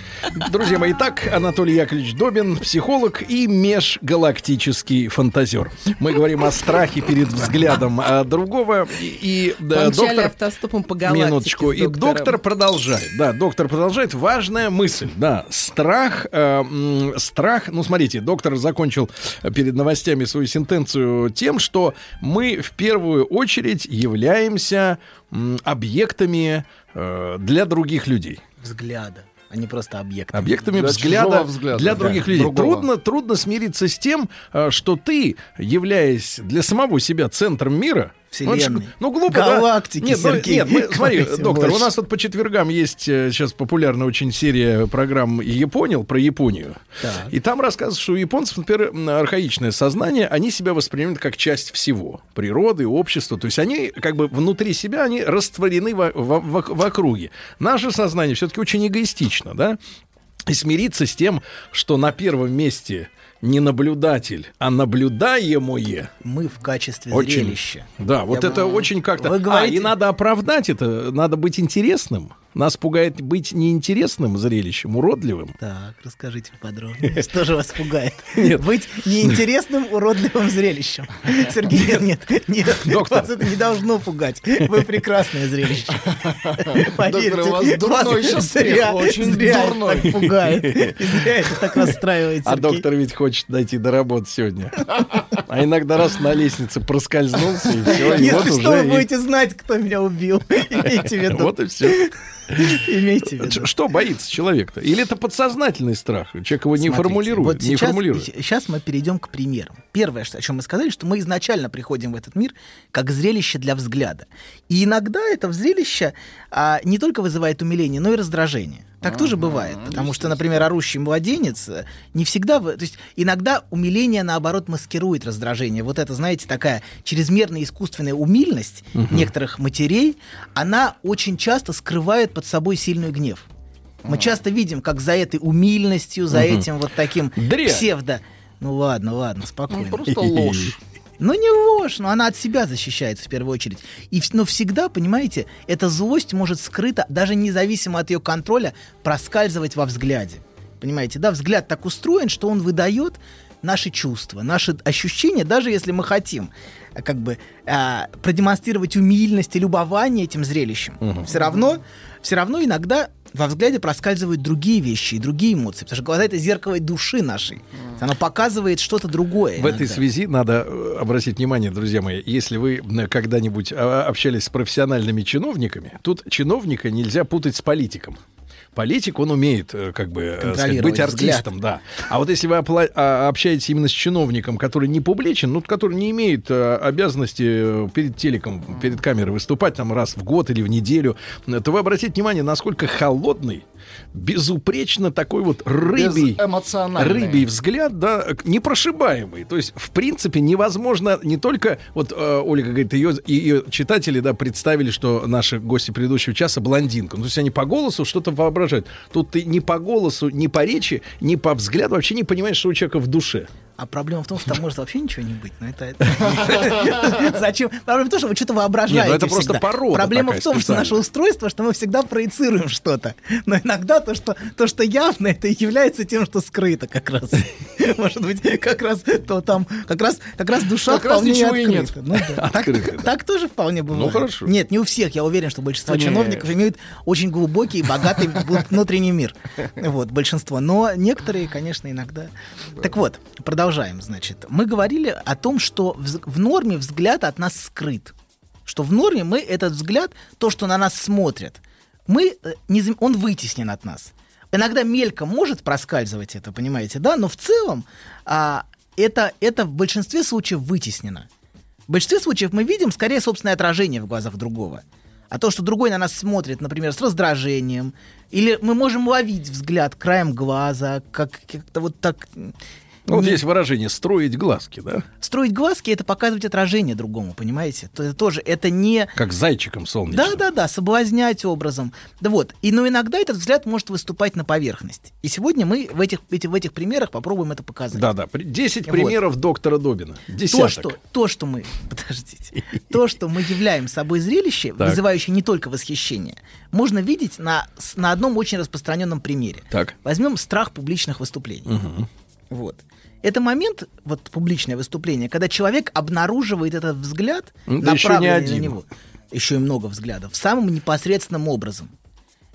Друзья мои, итак, Анатолий Яковлевич Добин, психолог и межгалактический фантазер. Мы говорим о страхе перед взглядом а, другого. И, да, доктор... автостопом по галактике Минуточку. И доктор продолжает. Да, доктор продолжает. Важная мысль. Да, страх, э, страх. Ну, смотрите, доктор закончил перед новостями свою сентенцию тем, что мы в первую очередь являемся объектами э, для других людей. Взгляда, а не просто объекта. Объектами Для взгляда, взгляда, для да, других людей. другого. Трудно, трудно смириться с тем, э, что ты, являясь для самого себя центром мира, Вселенной. Ну, глупо, да? Галактики, Нет, ну, Сергей. нет, мы- смотри, доктор, у больше. нас тут по четвергам есть э, сейчас популярная очень серия программ «Японил» про Японию. Так. И там рассказывается, что у японцев, например, архаичное сознание, они себя воспринимают как часть всего. Природы, общества. То есть они как бы внутри себя, они растворены во- во- во- в округе. Наше сознание все-таки очень эгоистично, да? И смириться с тем, что на первом месте не наблюдатель, а наблюдаемое. Мы в качестве Очень. зрелища. Да, вот Я это бы- очень как-то... Вы А, говорите- и надо оправдать это, надо быть интересным. Нас пугает быть неинтересным зрелищем, уродливым. Так, расскажите подробнее. Что же вас пугает? Нет. Быть неинтересным, уродливым зрелищем. Сергей, нет, нет, нет. Доктор. Вас это не должно пугать. Вы прекрасное зрелище. Поверьте, Доктор, у вас дурной сейчас зря, очень зря дурной. так пугает. И зря это так расстраивает, А Сергей. доктор ведь хочет дойти до работы сегодня. А иногда раз на лестнице проскользнулся, и все, и вот Если что, уже... вы и- будете знать, кто меня убил. Имейте в виду. Вот и все. Имейте в виду. Что боится человек-то? Или это подсознательный страх? Человек его не Смотрите, формулирует. вот не сейчас, формулирует. сейчас мы перейдем к примерам. Первое, о чем мы сказали, что мы изначально приходим в этот мир как зрелище для взгляда. И иногда это зрелище а, не только вызывает умиление, но и раздражение. Так тоже бывает, потому что, например, орущий младенец э, не всегда... То есть иногда умиление, наоборот, маскирует раздражение. Вот это, знаете, такая чрезмерная искусственная умильность Мгм. некоторых матерей, она очень часто скрывает под собой сильный гнев. Мы часто видим, как за этой умильностью, за Мгм. этим вот таким Дрянь. псевдо... Ну ладно, ладно, спокойно. просто ложь. Ну не ложь, но она от себя защищается в первую очередь. И, но всегда, понимаете, эта злость может скрыто, даже независимо от ее контроля, проскальзывать во взгляде. Понимаете, да, взгляд так устроен, что он выдает наши чувства, наши ощущения, даже если мы хотим а, как бы а, продемонстрировать умильность и любование этим зрелищем. Мгм. Все равно, все равно иногда во взгляде проскальзывают другие вещи и другие эмоции, потому что глаза это зеркало души нашей. Оно показывает что-то другое. В этой иногда. связи надо э, обратить внимание, друзья мои, если вы когда-нибудь а, общались с профессиональными чиновниками, тут чиновника нельзя путать с политиком. Политик, он умеет э, как бы э, сказать, быть артистом, да. А вот если вы а, общаетесь именно с чиновником, который не публичен, ну, который не имеет э, обязанности перед телеком, перед камерой выступать там раз в год или в неделю, то вы обратите внимание, насколько холодный, безупречно такой вот рыбий, рыбий взгляд, да, непрошибаемый. То есть, в принципе, невозможно не только, вот э, Ольга говорит, ее, ее читатели, да, представили, что наши гости предыдущего часа блондинка. Ну, то есть они по голосу что-то воображают. Тут ты ни по голосу, ни по речи, ни по взгляду вообще не понимаешь, что у человека в душе. А проблема в том, что там может вообще ничего не быть. Но это, Зачем? Проблема в том, что вы что-то воображаете ну это просто порода Проблема в том, что наше устройство, что мы всегда проецируем что-то. Но иногда то, что, то, что явно, это и является тем, что скрыто как раз. Может быть, как раз то там, как раз, как раз душа Как раз вполне ничего и нет. открыта. Ну да. Так- Открыто, да. Так тоже вполне бывает. хорошо. Нет, не у всех. Я уверен, что большинство чиновников имеют очень глубокий и богатый внутренний мир. Вот, большинство. Но некоторые, конечно, иногда. Так вот, продолжаем, значит. Мы говорили о том, что в норме взгляд от нас скрыт. Что в норме мы этот взгляд, то, что на нас смотрят, мы, э, не он вытеснен от нас. Иногда мельком может проскальзывать это, понимаете, да, но в целом а, это, это в большинстве случаев вытеснено. В большинстве случаев мы видим скорее собственное отражение в глазах другого. А то, что другой на нас смотрит, например, с раздражением, или мы можем ловить взгляд краем глаза, как как-то вот так Ну, Вот есть выражение «строить глазки», да? Строить глазки — это показывать отражение другому, понимаете? То это тоже это не... Как зайчиком солнечным. Да-да-да, соблазнять образом. Да вот. И, но иногда этот взгляд может выступать на поверхность. И сегодня мы в этих, эти- в этих примерах попробуем это показать. Да-да, при- 10 Вот. примеров доктора Добина. То Десяток. что, то, что мы, подождите, то, что мы являем собой зрелище, Так. вызывающее не только восхищение, можно видеть на, на одном очень распространенном примере. Так. Возьмем страх публичных выступлений. Вот. Это момент, вот публичное выступление, когда человек обнаруживает этот взгляд, Ну, да еще не направленный на него, еще и много взглядов, самым непосредственным образом,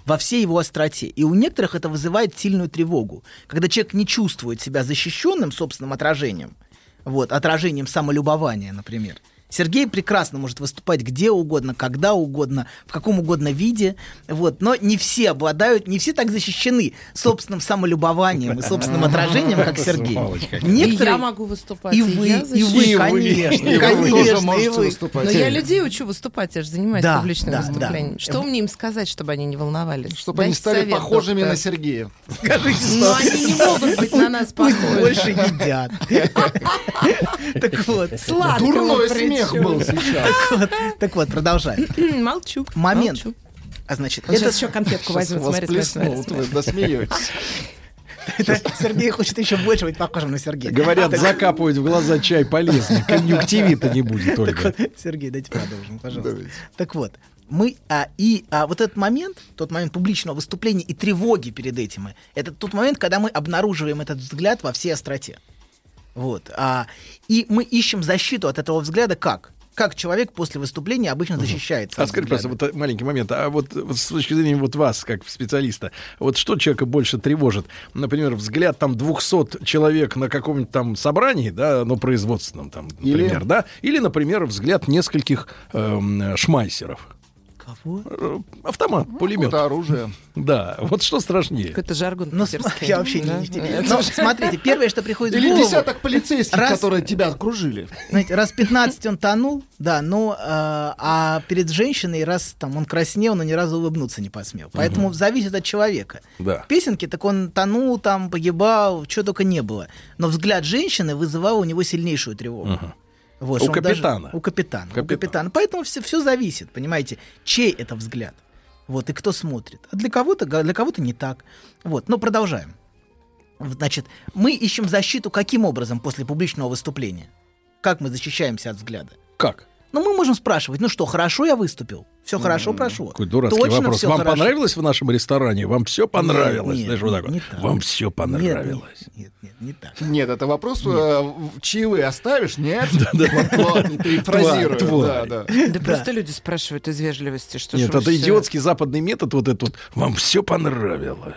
во всей его остроте. И у некоторых это вызывает сильную тревогу, когда человек не чувствует себя защищенным собственным отражением, вот, отражением самолюбования, например. Сергей прекрасно может выступать где угодно, когда угодно, в каком угодно виде, вот, но не все обладают, не все так защищены собственным самолюбованием и собственным отражением, как Сергей. Какая. И я могу выступать. и вы, и вы, конечно, И вы тоже конечно, и вы. выступать. Но я людей учу выступать, я же занимаюсь Да, публичным да, выступлением. да. Что мне им сказать, чтобы они не волновались? Чтобы они Дайте стали совет, похожими доктор. на Сергея. Скажите, Но что они не могут быть на нас похожи. больше едят. Так вот, Сладкого Дурной смех был сейчас. так вот, продолжаем. Молчу. Момент. А значит, Он это сейчас еще конфетку возьмет. вас Смотри, плеснул, смотри. вы досмеетесь. Сергей хочет еще больше быть похожим на Сергея. Говорят, закапывать в глаза чай полезно. Конъюнктивита не будет, Ольга. вот, Сергей, дайте продолжим, пожалуйста. Так вот, мы а, и а, вот этот момент, тот момент публичного выступления и тревоги перед этим, это тот момент, когда мы обнаруживаем этот взгляд во всей остроте. Вот. А, и мы ищем защиту от этого взгляда как? Как человек после выступления обычно защищается. А от скажи, взгляда? просто вот маленький момент. А вот, вот с точки зрения вот вас, как специалиста, вот что человека больше тревожит? Например, взгляд там 200 человек на каком-нибудь там собрании, да, ну, производственном там, Или- например, да? Или, например, взгляд нескольких эм, шмайсеров. Кого? Э, Автомат, пулемет. Это оружие. Да, вот что страшнее? Какой-то жаргон Ну, питерский. я вообще не- Да? не... Но смотрите, первое, что приходит в Или голову... десяток полицейских, Раз- которые тебя окружили. Знаете, раз 15 он тонул, да, но э, а перед женщиной раз там он краснел, но ни разу улыбнуться не посмел. Поэтому зависит от человека. Да. В песенке так он тонул, там погибал, что только не было. Но взгляд женщины вызывал у него сильнейшую тревогу. Вот, У он даже- капитана. у капитана. У Капитан. капитана. Поэтому все, все зависит, понимаете, чей это взгляд. Вот, и кто смотрит. А для кого-то, для кого-то не так. Вот, но продолжаем. Значит, мы ищем защиту каким образом после публичного выступления? Как мы защищаемся от взгляда? Как? Ну, мы можем спрашивать, ну что, хорошо я выступил? Все хорошо прошло? Какой дурацкий Точно вопрос. Вам хорошо? понравилось в нашем ресторане? Вам все понравилось? нет, Знаешь, вот нет, так вот. не так. Вам все понравилось. Нет, нет, не так. Нет, это вопрос, э, в- чаевые оставишь? Нет? Перефразирую. Да, да. Да просто люди спрашивают из вежливости, что Нет, это идиотский западный метод вот этот вот. Вам все понравилось.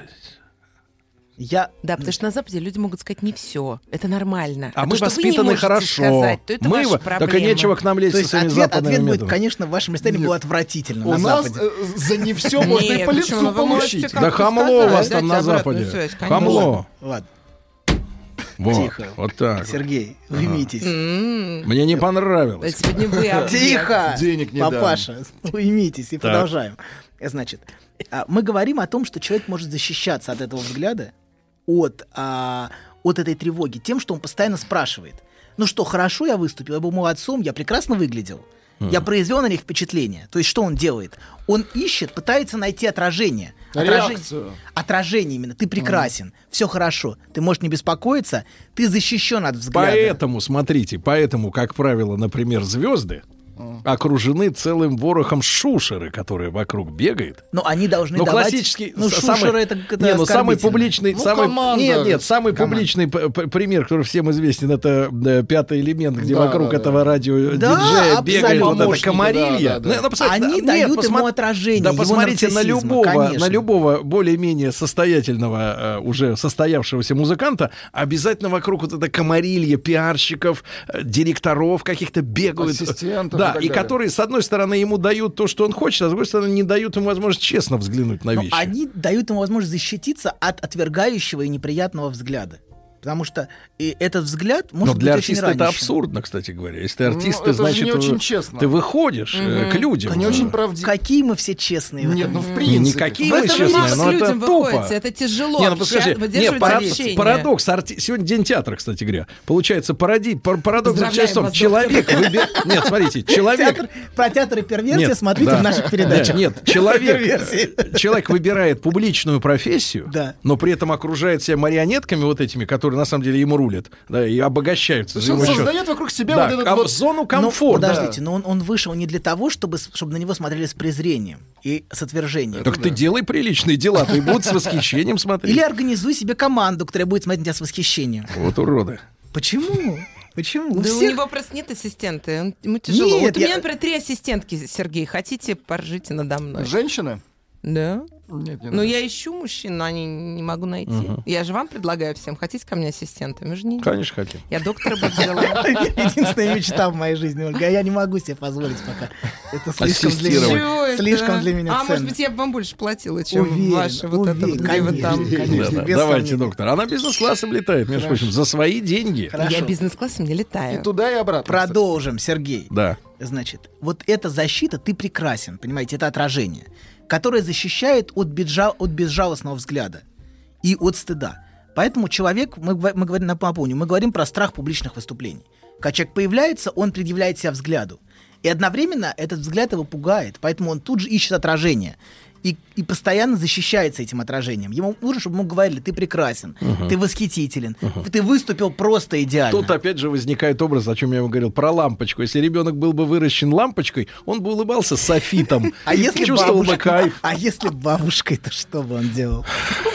Я... Да, потому что на Западе люди могут сказать не все. Это нормально. А то, мы не воспитаны хорошо. сказать, то это мы ваша проблема. Так и нечего к нам лезть То со есть своими ответ, западными ответ будет, конечно, в вашем ресторане был отвратительно У на нас Западе. э, за не все можно и по лицу получить. Да хамло у вас там на Западе. Хамло. Ладно, Вот, Тихо. вот так. вот. Сергей, уймитесь. М, Мне не понравилось. это сегодня вы. Тихо! Денег не дам. Папаша, уймитесь и Так. продолжаем. Значит, а, мы говорим о том, что человек может защищаться от этого взгляда, от, а, от этой тревоги, тем, что он постоянно спрашивает. Ну что, хорошо я выступил, я был молодцом, я прекрасно выглядел. Я произвел на них впечатление. То есть что он делает? Он ищет, пытается найти отражение. Отражение, отражение именно. Ты прекрасен, все хорошо. Ты можешь не беспокоиться, ты защищен от взгляда. Поэтому, смотрите, поэтому, как правило, например, звезды окружены целым ворохом шушеры, которые вокруг бегает. Но они должны Ну, давать... классический, Ну, самый, это, это не, ну, самый публичный, Ну, самый, команда. нет, нет, самый Команда. публичный пример, который всем известен, это э, пятый элемент, где Да, вокруг да, этого да. радио Да, диджея бегает вот это Помощники, комарилья. да, да, да. Ну, ну, Они да, дают нет, ему отражение, Да, посмотрите на любого, конечно. на любого более-менее состоятельного, э, уже состоявшегося музыканта, обязательно вокруг вот это комарилье пиарщиков, э, директоров каких-то бегают. Ассистентов Да, и и которые, с одной стороны, ему дают то, что он хочет, а с другой стороны, не дают ему возможность честно взглянуть на Но вещи. они дают ему возможность защититься от отвергающего и неприятного взгляда. Потому что и этот взгляд может Но для быть очень артиста это ранящим. абсурдно, кстати говоря. Если ты Ну, артист, это ты значит не ты- очень честно. ты выходишь э, Мгм. к людям. Не Да. очень правдиво. Какие мы все честные. в Нет, этом ну в принципе. Не никакие В мы честные, но это людям тупо. выходите, это тяжело. Не, ну подскажи, обща- выдерживать нет, парад- общение. парадокс. арти- Сегодня день театра, кстати говоря. Получается, паради... пар- парадокс заключается в том, вас, человек выби- Нет, смотрите, человек... Театр- про театр и перверсия Нет, смотрите да. в наших передачах. Нет, нет, человек, человек выбирает публичную профессию, Да. но при этом окружает себя марионетками вот этими, которые на самом деле ему рулят, да, и обогащаются за он его счет. создает вокруг себя Да, вот ком- вот... зону Но комфорта. подождите, но он, он вышел не для того, чтобы, чтобы на него смотрели с презрением и с отвержением. Так ты делай приличные дела, ты будут с восхищением смотреть. Или организуй себе команду, которая будет смотреть на тебя с восхищением. Вот уроды. Почему? Почему? У Да у всех- него просто нет ассистента, он- ему тяжело. Нет, вот у я- меня, например, три ассистентки, Сергей. Хотите, поржите надо мной? Женщины? Да. Нет, не Ну, надо. я ищу мужчин, но они не могу найти. Мгм. Я же вам предлагаю всем. Хотите ко мне ассистента? Мы же не... Конечно, хотим. Я доктора бы взяла. Единственная мечта в моей жизни, Ольга. Я не могу себе позволить пока. Это слишком для меня. Слишком для меня А может быть, я бы вам больше платила, чем Уверен, ваши вот это вот, уверен, где вы там. конечно, конечно, Давайте, сомнений. доктор. Она бизнес-классом летает, между Хорошо. прочим, за свои деньги. Хорошо. Я бизнес-классом не летаю. И туда, и обратно. Продолжим, Сергей. Да. Значит, вот эта защита, ты прекрасен, понимаете, это отражение, которое защищает от, беджа- от безжалостного взгляда и от стыда. Поэтому человек, мы, мы говорим, напомню, мы говорим про страх публичных выступлений. Когда человек появляется, он предъявляет себя взгляду. И одновременно этот взгляд его пугает, поэтому он тут же ищет отражение. И, и постоянно защищается этим отражением. Ему нужно, чтобы ему говорили, ты прекрасен, ты восхитителен, ты выступил просто идеально. Тут опять же возникает образ, о чем я ему говорил, про лампочку. Если ребенок был бы выращен лампочкой, он бы улыбался софитом. А если чувствовал бы кайф. А если бабушкой, то что бы он делал?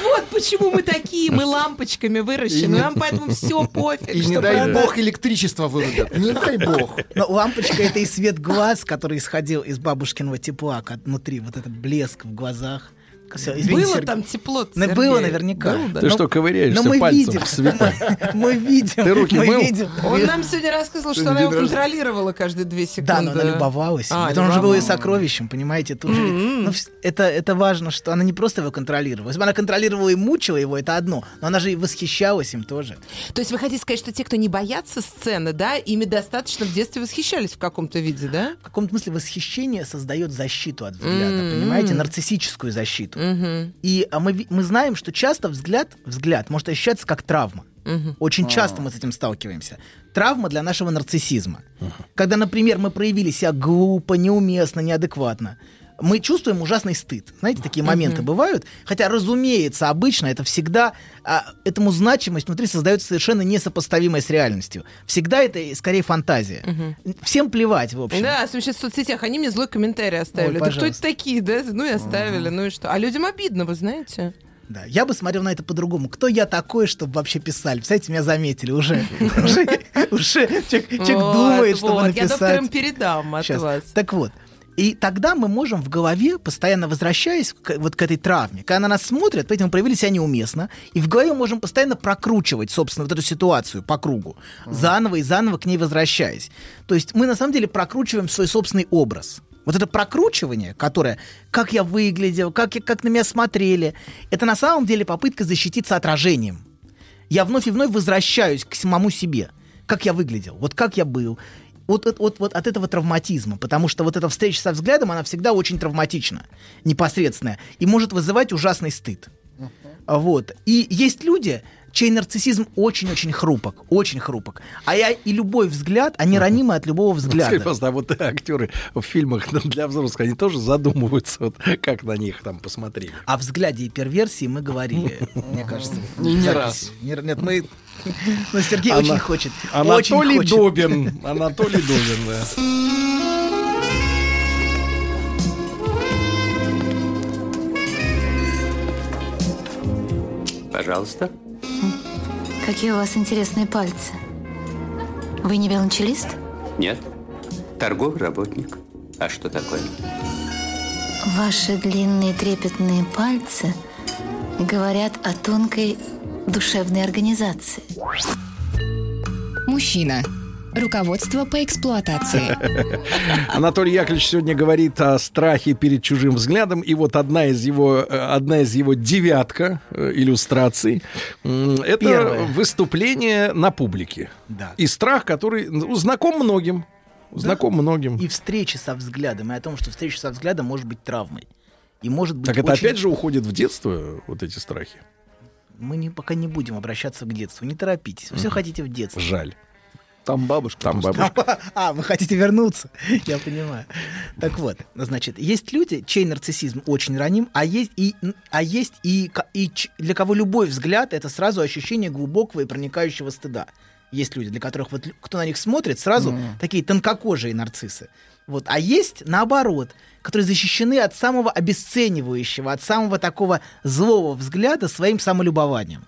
Вот почему мы такие, мы лампочками выращены, нам поэтому все пофиг. И не дай бог электричество вырубят. Не дай бог. Но лампочка это и свет глаз, который исходил из бабушкиного тепла, внутри, вот этот блеск в глазах. Извините, Было Сергей. там тепло, Ну, Сергей? было наверняка. Было, да? Ты Но- что, ковыряешься но мы пальцем видим. в цветах? Мы видим. Ты руки мы мыл? видим. Он нам сегодня рассказывал, что она его контролировала каждые две секунды. Да, но она любовалась. им. А, это уже было и сокровищем, понимаете, тут же. М-м. Ну, это, это важно, что она не просто его контролировала. Если бы она контролировала и мучила его, это одно. Но она же и восхищалась им тоже. То есть вы хотите сказать, что те, кто не боятся сцены, да, ими достаточно в детстве восхищались в каком-то виде, да? В каком-то смысле восхищение создает защиту от взгляда, М-м. понимаете, нарциссическую защиту. Мгм. И а мы, мы знаем, что часто взгляд, взгляд может ощущаться как травма. Мгм. Очень часто мы с этим сталкиваемся. Травма для нашего нарциссизма. Когда, например, мы проявили себя глупо, неуместно, неадекватно, мы чувствуем ужасный стыд. Знаете, такие моменты бывают. Хотя, разумеется, обычно это всегда а, этому значимость внутри создается совершенно несопоставимой с реальностью. Всегда это скорее фантазия. Всем плевать, в общем. Да, сейчас в соцсетях, они мне злой комментарий оставили. Ой, да кто это такие, да? Ну и оставили, ну и что? А людям обидно, вы знаете. Да, я бы смотрел на это по-другому. Кто я такой, чтобы вообще писали? Представляете, меня заметили уже. Уже, человек, думает, чтобы вот. Я написать. докторам передам от вас. Так вот. И тогда мы можем в голове, постоянно возвращаясь к, вот к этой травме, когда на нас смотрят, поэтому проявили себя неуместно, и в голове можем постоянно прокручивать, собственно, вот эту ситуацию по кругу, заново и заново к ней возвращаясь. То есть мы на самом деле прокручиваем свой собственный образ. Вот это прокручивание, которое, как я выглядел, как, я, как на меня смотрели, это на самом деле попытка защититься отражением. Я вновь и вновь возвращаюсь к самому себе. Как я выглядел, вот как я был. Вот, от- вот, вот от этого травматизма, потому что вот эта встреча со взглядом, она всегда очень травматична, непосредственная, и может вызывать ужасный стыд. Вот. И есть люди, чей нарциссизм очень-очень хрупок, очень хрупок. А я и любой взгляд, они ранимы от любого Скажи, взгляда. пожалуйста, а вот актеры в фильмах для взрослых, они тоже задумываются, вот, как на них там посмотреть. О взгляде и перверсии мы говорили, мне кажется. не раз. Не- Нет, мы... Ну, Сергей Ана- очень хочет. Анатолий очень хочет. Добин. Анатолий Добин, да. Пожалуйста. Какие у вас интересные пальцы. Вы не велончелист? Нет. Торговый работник. А что такое? Ваши длинные трепетные пальцы говорят о тонкой душевной организации. Мужчина. Руководство по эксплуатации. Анатолий Яковлевич сегодня говорит о страхе перед чужим взглядом, и вот одна из его, э, одна из его девятка э, иллюстраций это Первое. выступление на публике. Да. И страх, который ну, знаком многим. Знаком многим. И встречи со взглядом, и о том, что встреча со взглядом может быть травмой. И может быть Так это очень- опять же уходит в детство, вот эти страхи. Мы не, пока не будем обращаться к детству. Не торопитесь. Вы все хотите в детство. Жаль. Там бабушка. Там бабушка. А, вы хотите вернуться? Я понимаю. Так вот, значит, есть люди, чей нарциссизм очень раним, а есть и, а есть и, и ч- для кого любой взгляд это сразу ощущение глубокого и проникающего стыда. Есть люди, для которых вот кто на них смотрит, сразу Мгм. такие тонкокожие нарциссы. Вот. А есть наоборот, которые защищены от самого обесценивающего, от самого такого злого взгляда своим самолюбованием.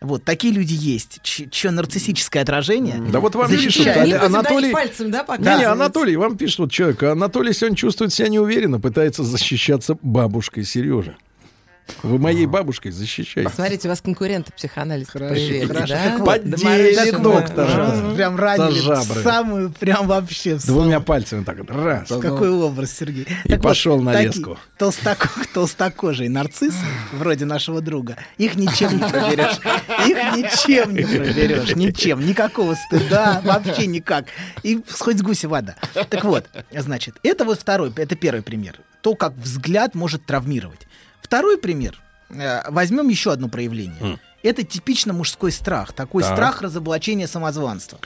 Вот, такие люди есть, чье нарциссическое отражение Да вот вам пишут, Анатолий... пальцем, да, Не, не? Анатолий, вам пишет вот человек. Анатолий сегодня чувствует себя неуверенно, пытается защищаться бабушкой Сережи. Вы моей бабушкой защищаете. Смотрите, у вас конкуренты психоанализ появились, хорошо. да? Поддели доктора. Прям ранили самую, прям вообще в Двумя пальцами так вот. Раз. Какой образ, Сергей. И пошел на толстоко- толстокожие нарциссы, вроде нашего друга, их ничем не проберешь. Их ничем не проберешь. Ничем. Никакого стыда. Вообще никак. И хоть с гуси вода. Так вот, значит, это вот второй, это первый пример. То, как взгляд может травмировать. Второй пример. Э, Возьмем еще одно проявление. Это типично мужской страх. Такой Так. страх разоблачения самозванства.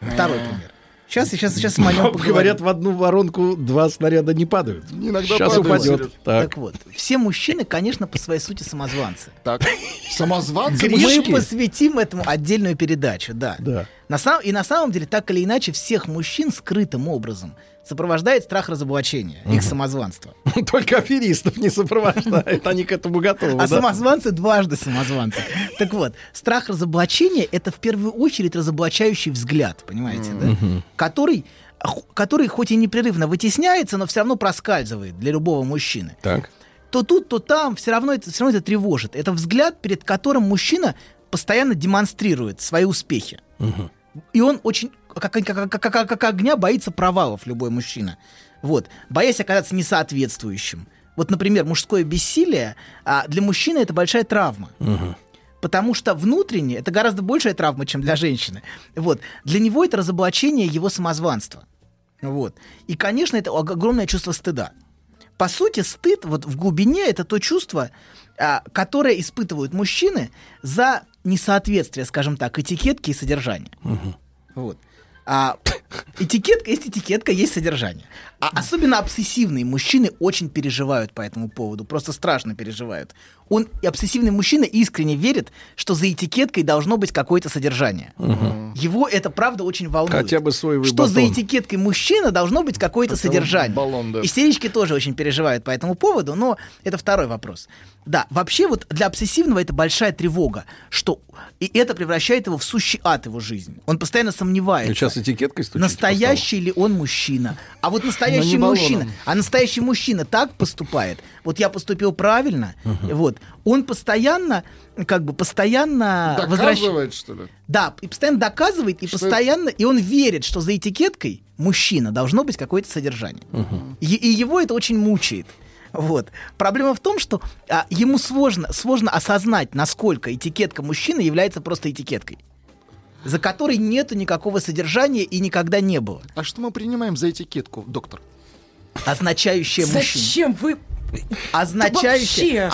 Второй пример. Сейчас, сейчас, сейчас мы. Говорят, в одну воронку два снаряда не падают. Иногда Сейчас падают, упадет. Так. Так вот, все мужчины, конечно, по своей сути самозванцы. Так, самозванцы Мы посвятим этому отдельную передачу, да. Да. На сам- и на самом деле, так или иначе, всех мужчин скрытым образом сопровождает страх разоблачения, их самозванства. Только аферистов не сопровождает. Они к этому готовы. А да? самозванцы дважды самозванцы. Так вот, страх разоблачения — это в первую очередь разоблачающий взгляд, понимаете, да? Который, который хоть и непрерывно вытесняется, но все равно проскальзывает для любого мужчины. Так. то тут, то там, все равно это, все равно это тревожит. Это взгляд, перед которым мужчина постоянно демонстрирует свои успехи. И он очень, как, как, как, как- как- огня, боится провалов любой мужчина. Вот. Боясь оказаться несоответствующим. Вот, например, мужское бессилие а, для мужчины это большая травма. Потому что внутренне это гораздо большая травма, чем для женщины. Вот. Для него это разоблачение его самозванства. Вот. И, конечно, это ог- огромное чувство стыда. По сути, стыд вот в глубине это то чувство, а, которое испытывают мужчины за несоответствие, скажем так, этикетки и содержания. Вот. А, этикетка есть этикетка, есть содержание. А особенно обсессивные мужчины очень переживают по этому поводу, просто страшно переживают. Он, и обсессивный мужчина искренне верит, что за этикеткой должно быть какое-то содержание. Его это правда очень волнует. Хотя бы соевый Что за батон. этикеткой мужчина должно быть какое-то содержание. баллон, да. Истерички тоже очень переживают по этому поводу, но это второй вопрос. Да, вообще вот для обсессивного это большая тревога, что и это превращает его в сущий ад его жизни. Он постоянно сомневается. Ну, сейчас этикеткой стучите Настоящий ли он мужчина? А вот настоящий Но не мужчина, а настоящий мужчина так поступает. Вот я поступил правильно, вот он постоянно, как бы постоянно возвращ- Доказывает, что ли? да, и постоянно доказывает, и Что постоянно, и он верит, что за этикеткой мужчина должно быть какое-то содержание. И, и его это очень мучает. Вот. Проблема в том, что а, ему сложно, сложно осознать, насколько этикетка мужчины является просто этикеткой, за которой нету никакого содержания и никогда не было, А что мы принимаем за этикетку, доктор? означающая мужчину. Зачем вы... Означающая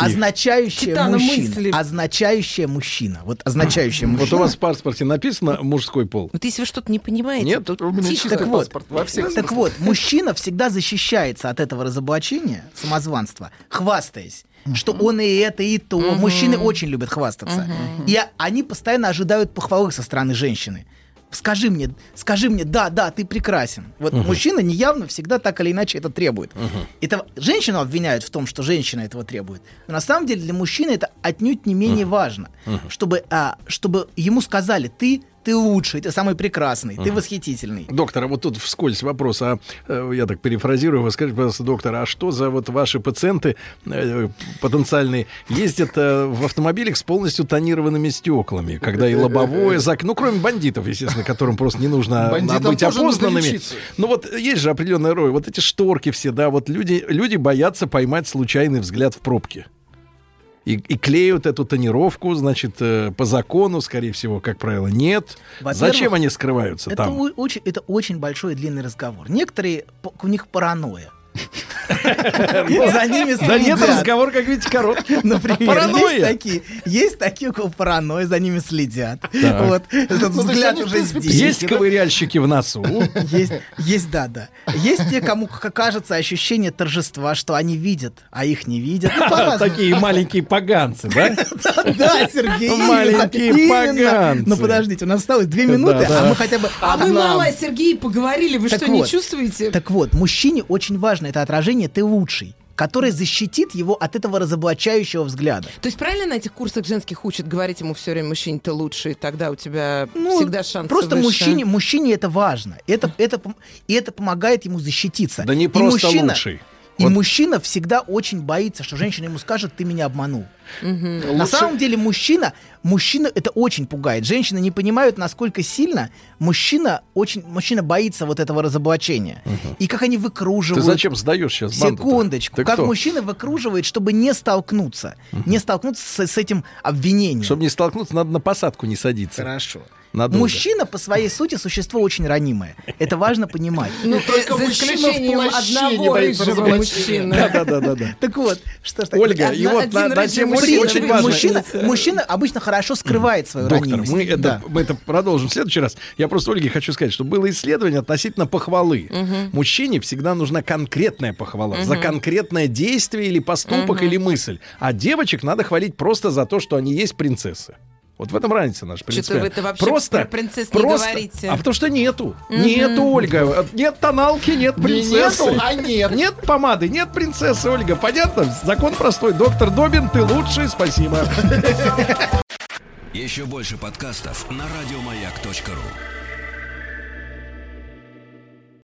Титана мужчина. мысли. Означающая мужчина. Вот означающая мужчина. Вот у вас в паспорте написано мужской пол. Вот если вы что-то не понимаете, Нет, то У меня тихо. чистый Так вот, паспорт во всех Так вот, мужчина всегда защищается от этого разоблачения, самозванства, хвастаясь, что он и это, и то. Мужчины очень любят хвастаться. И а- они постоянно ожидают похвалы со стороны женщины. Скажи мне, скажи мне, да, да, ты прекрасен. Вот мужчина неявно всегда так или иначе это требует. Это женщину обвиняют в том, что женщина этого требует. Но на самом деле для мужчины это отнюдь не менее важно, чтобы, а, чтобы ему сказали, ты ты лучший, ты самый прекрасный, ты восхитительный. Доктор, а вот тут вскользь вопрос, а э, я так перефразирую, вы скажите, пожалуйста, доктор, а что за вот ваши пациенты э, потенциальные ездят э, в автомобилях с полностью тонированными стеклами, когда и лобовое зак, ну кроме бандитов, естественно, которым просто не нужно быть опознанными. Ну вот есть же определенная роль, вот эти шторки все, да, вот люди люди боятся поймать случайный взгляд в пробке. И, и клеют эту тонировку, значит, э, по закону, скорее всего, как правило, нет. Зачем они скрываются Это, там? очень, это очень большой и длинный разговор. Некоторые, у них паранойя. За ними Да нет, разговор, как видите, короткий. Например, есть такие, есть такие, у кого паранойя, за ними следят. Вот, этот Ну, взгляд уже здесь. Есть ковыряльщики в носу. Есть, есть, да, да. Есть те, кому кажется ощущение торжества, что они видят, а их не видят. Такие маленькие поганцы, да? Да, Сергей. Маленькие поганцы. Ну подождите, у нас осталось две минуты, а мы хотя бы А вы мало, Сергей, поговорили, вы что, не чувствуете? Так вот, мужчине очень важно это отражение «ты лучший», которое защитит его от этого разоблачающего взгляда. То есть правильно на этих курсах женских учат говорить ему все время, мужчине, ты лучший, тогда у тебя Ну, всегда шансы Просто выше. мужчине, мужчине это важно. Это, это, и это помогает ему защититься. Да не И просто мужчина- лучший. И Вот. мужчина всегда очень боится, что женщина ему скажет, ты меня обманул. На Лучше- самом деле мужчина, мужчина это очень пугает. Женщины не понимают, насколько сильно мужчина очень, мужчина боится вот этого разоблачения. И как они Ты выкруживают. зачем сдаешь сейчас Секундочку. Ты как кто? мужчина выкруживает, чтобы не столкнуться. Не столкнуться с, с этим обвинением. Чтобы не столкнуться, надо на посадку не садиться. Хорошо. Надолго. Мужчина по своей сути существо очень ранимое. Это важно понимать. Ну, И только за мужчина в исключением одного рыжего мужчины. Да, да, да, да. Так вот, что ж? Ольга, и вот на, тему мужчина очень важно. мужчина, обычно хорошо скрывает свою Доктор, ранимость. мы это, мы это продолжим в следующий раз. Я просто Ольге хочу сказать, что было исследование относительно похвалы. Мужчине всегда нужна конкретная похвала за конкретное действие или поступок или мысль. А девочек надо хвалить просто за то, что они есть принцессы. Вот в этом разница наша Что-то вы вообще просто, про принцесс не просто, говорите. А потому что нету. Нету, Ольга. Нет тоналки, нет Не принцессы. нету, а нет. Нет помады, нет принцессы, Ольга. Понятно? Закон простой. Доктор Добин, ты лучший. Спасибо. Еще больше подкастов на радиомаяк.ру.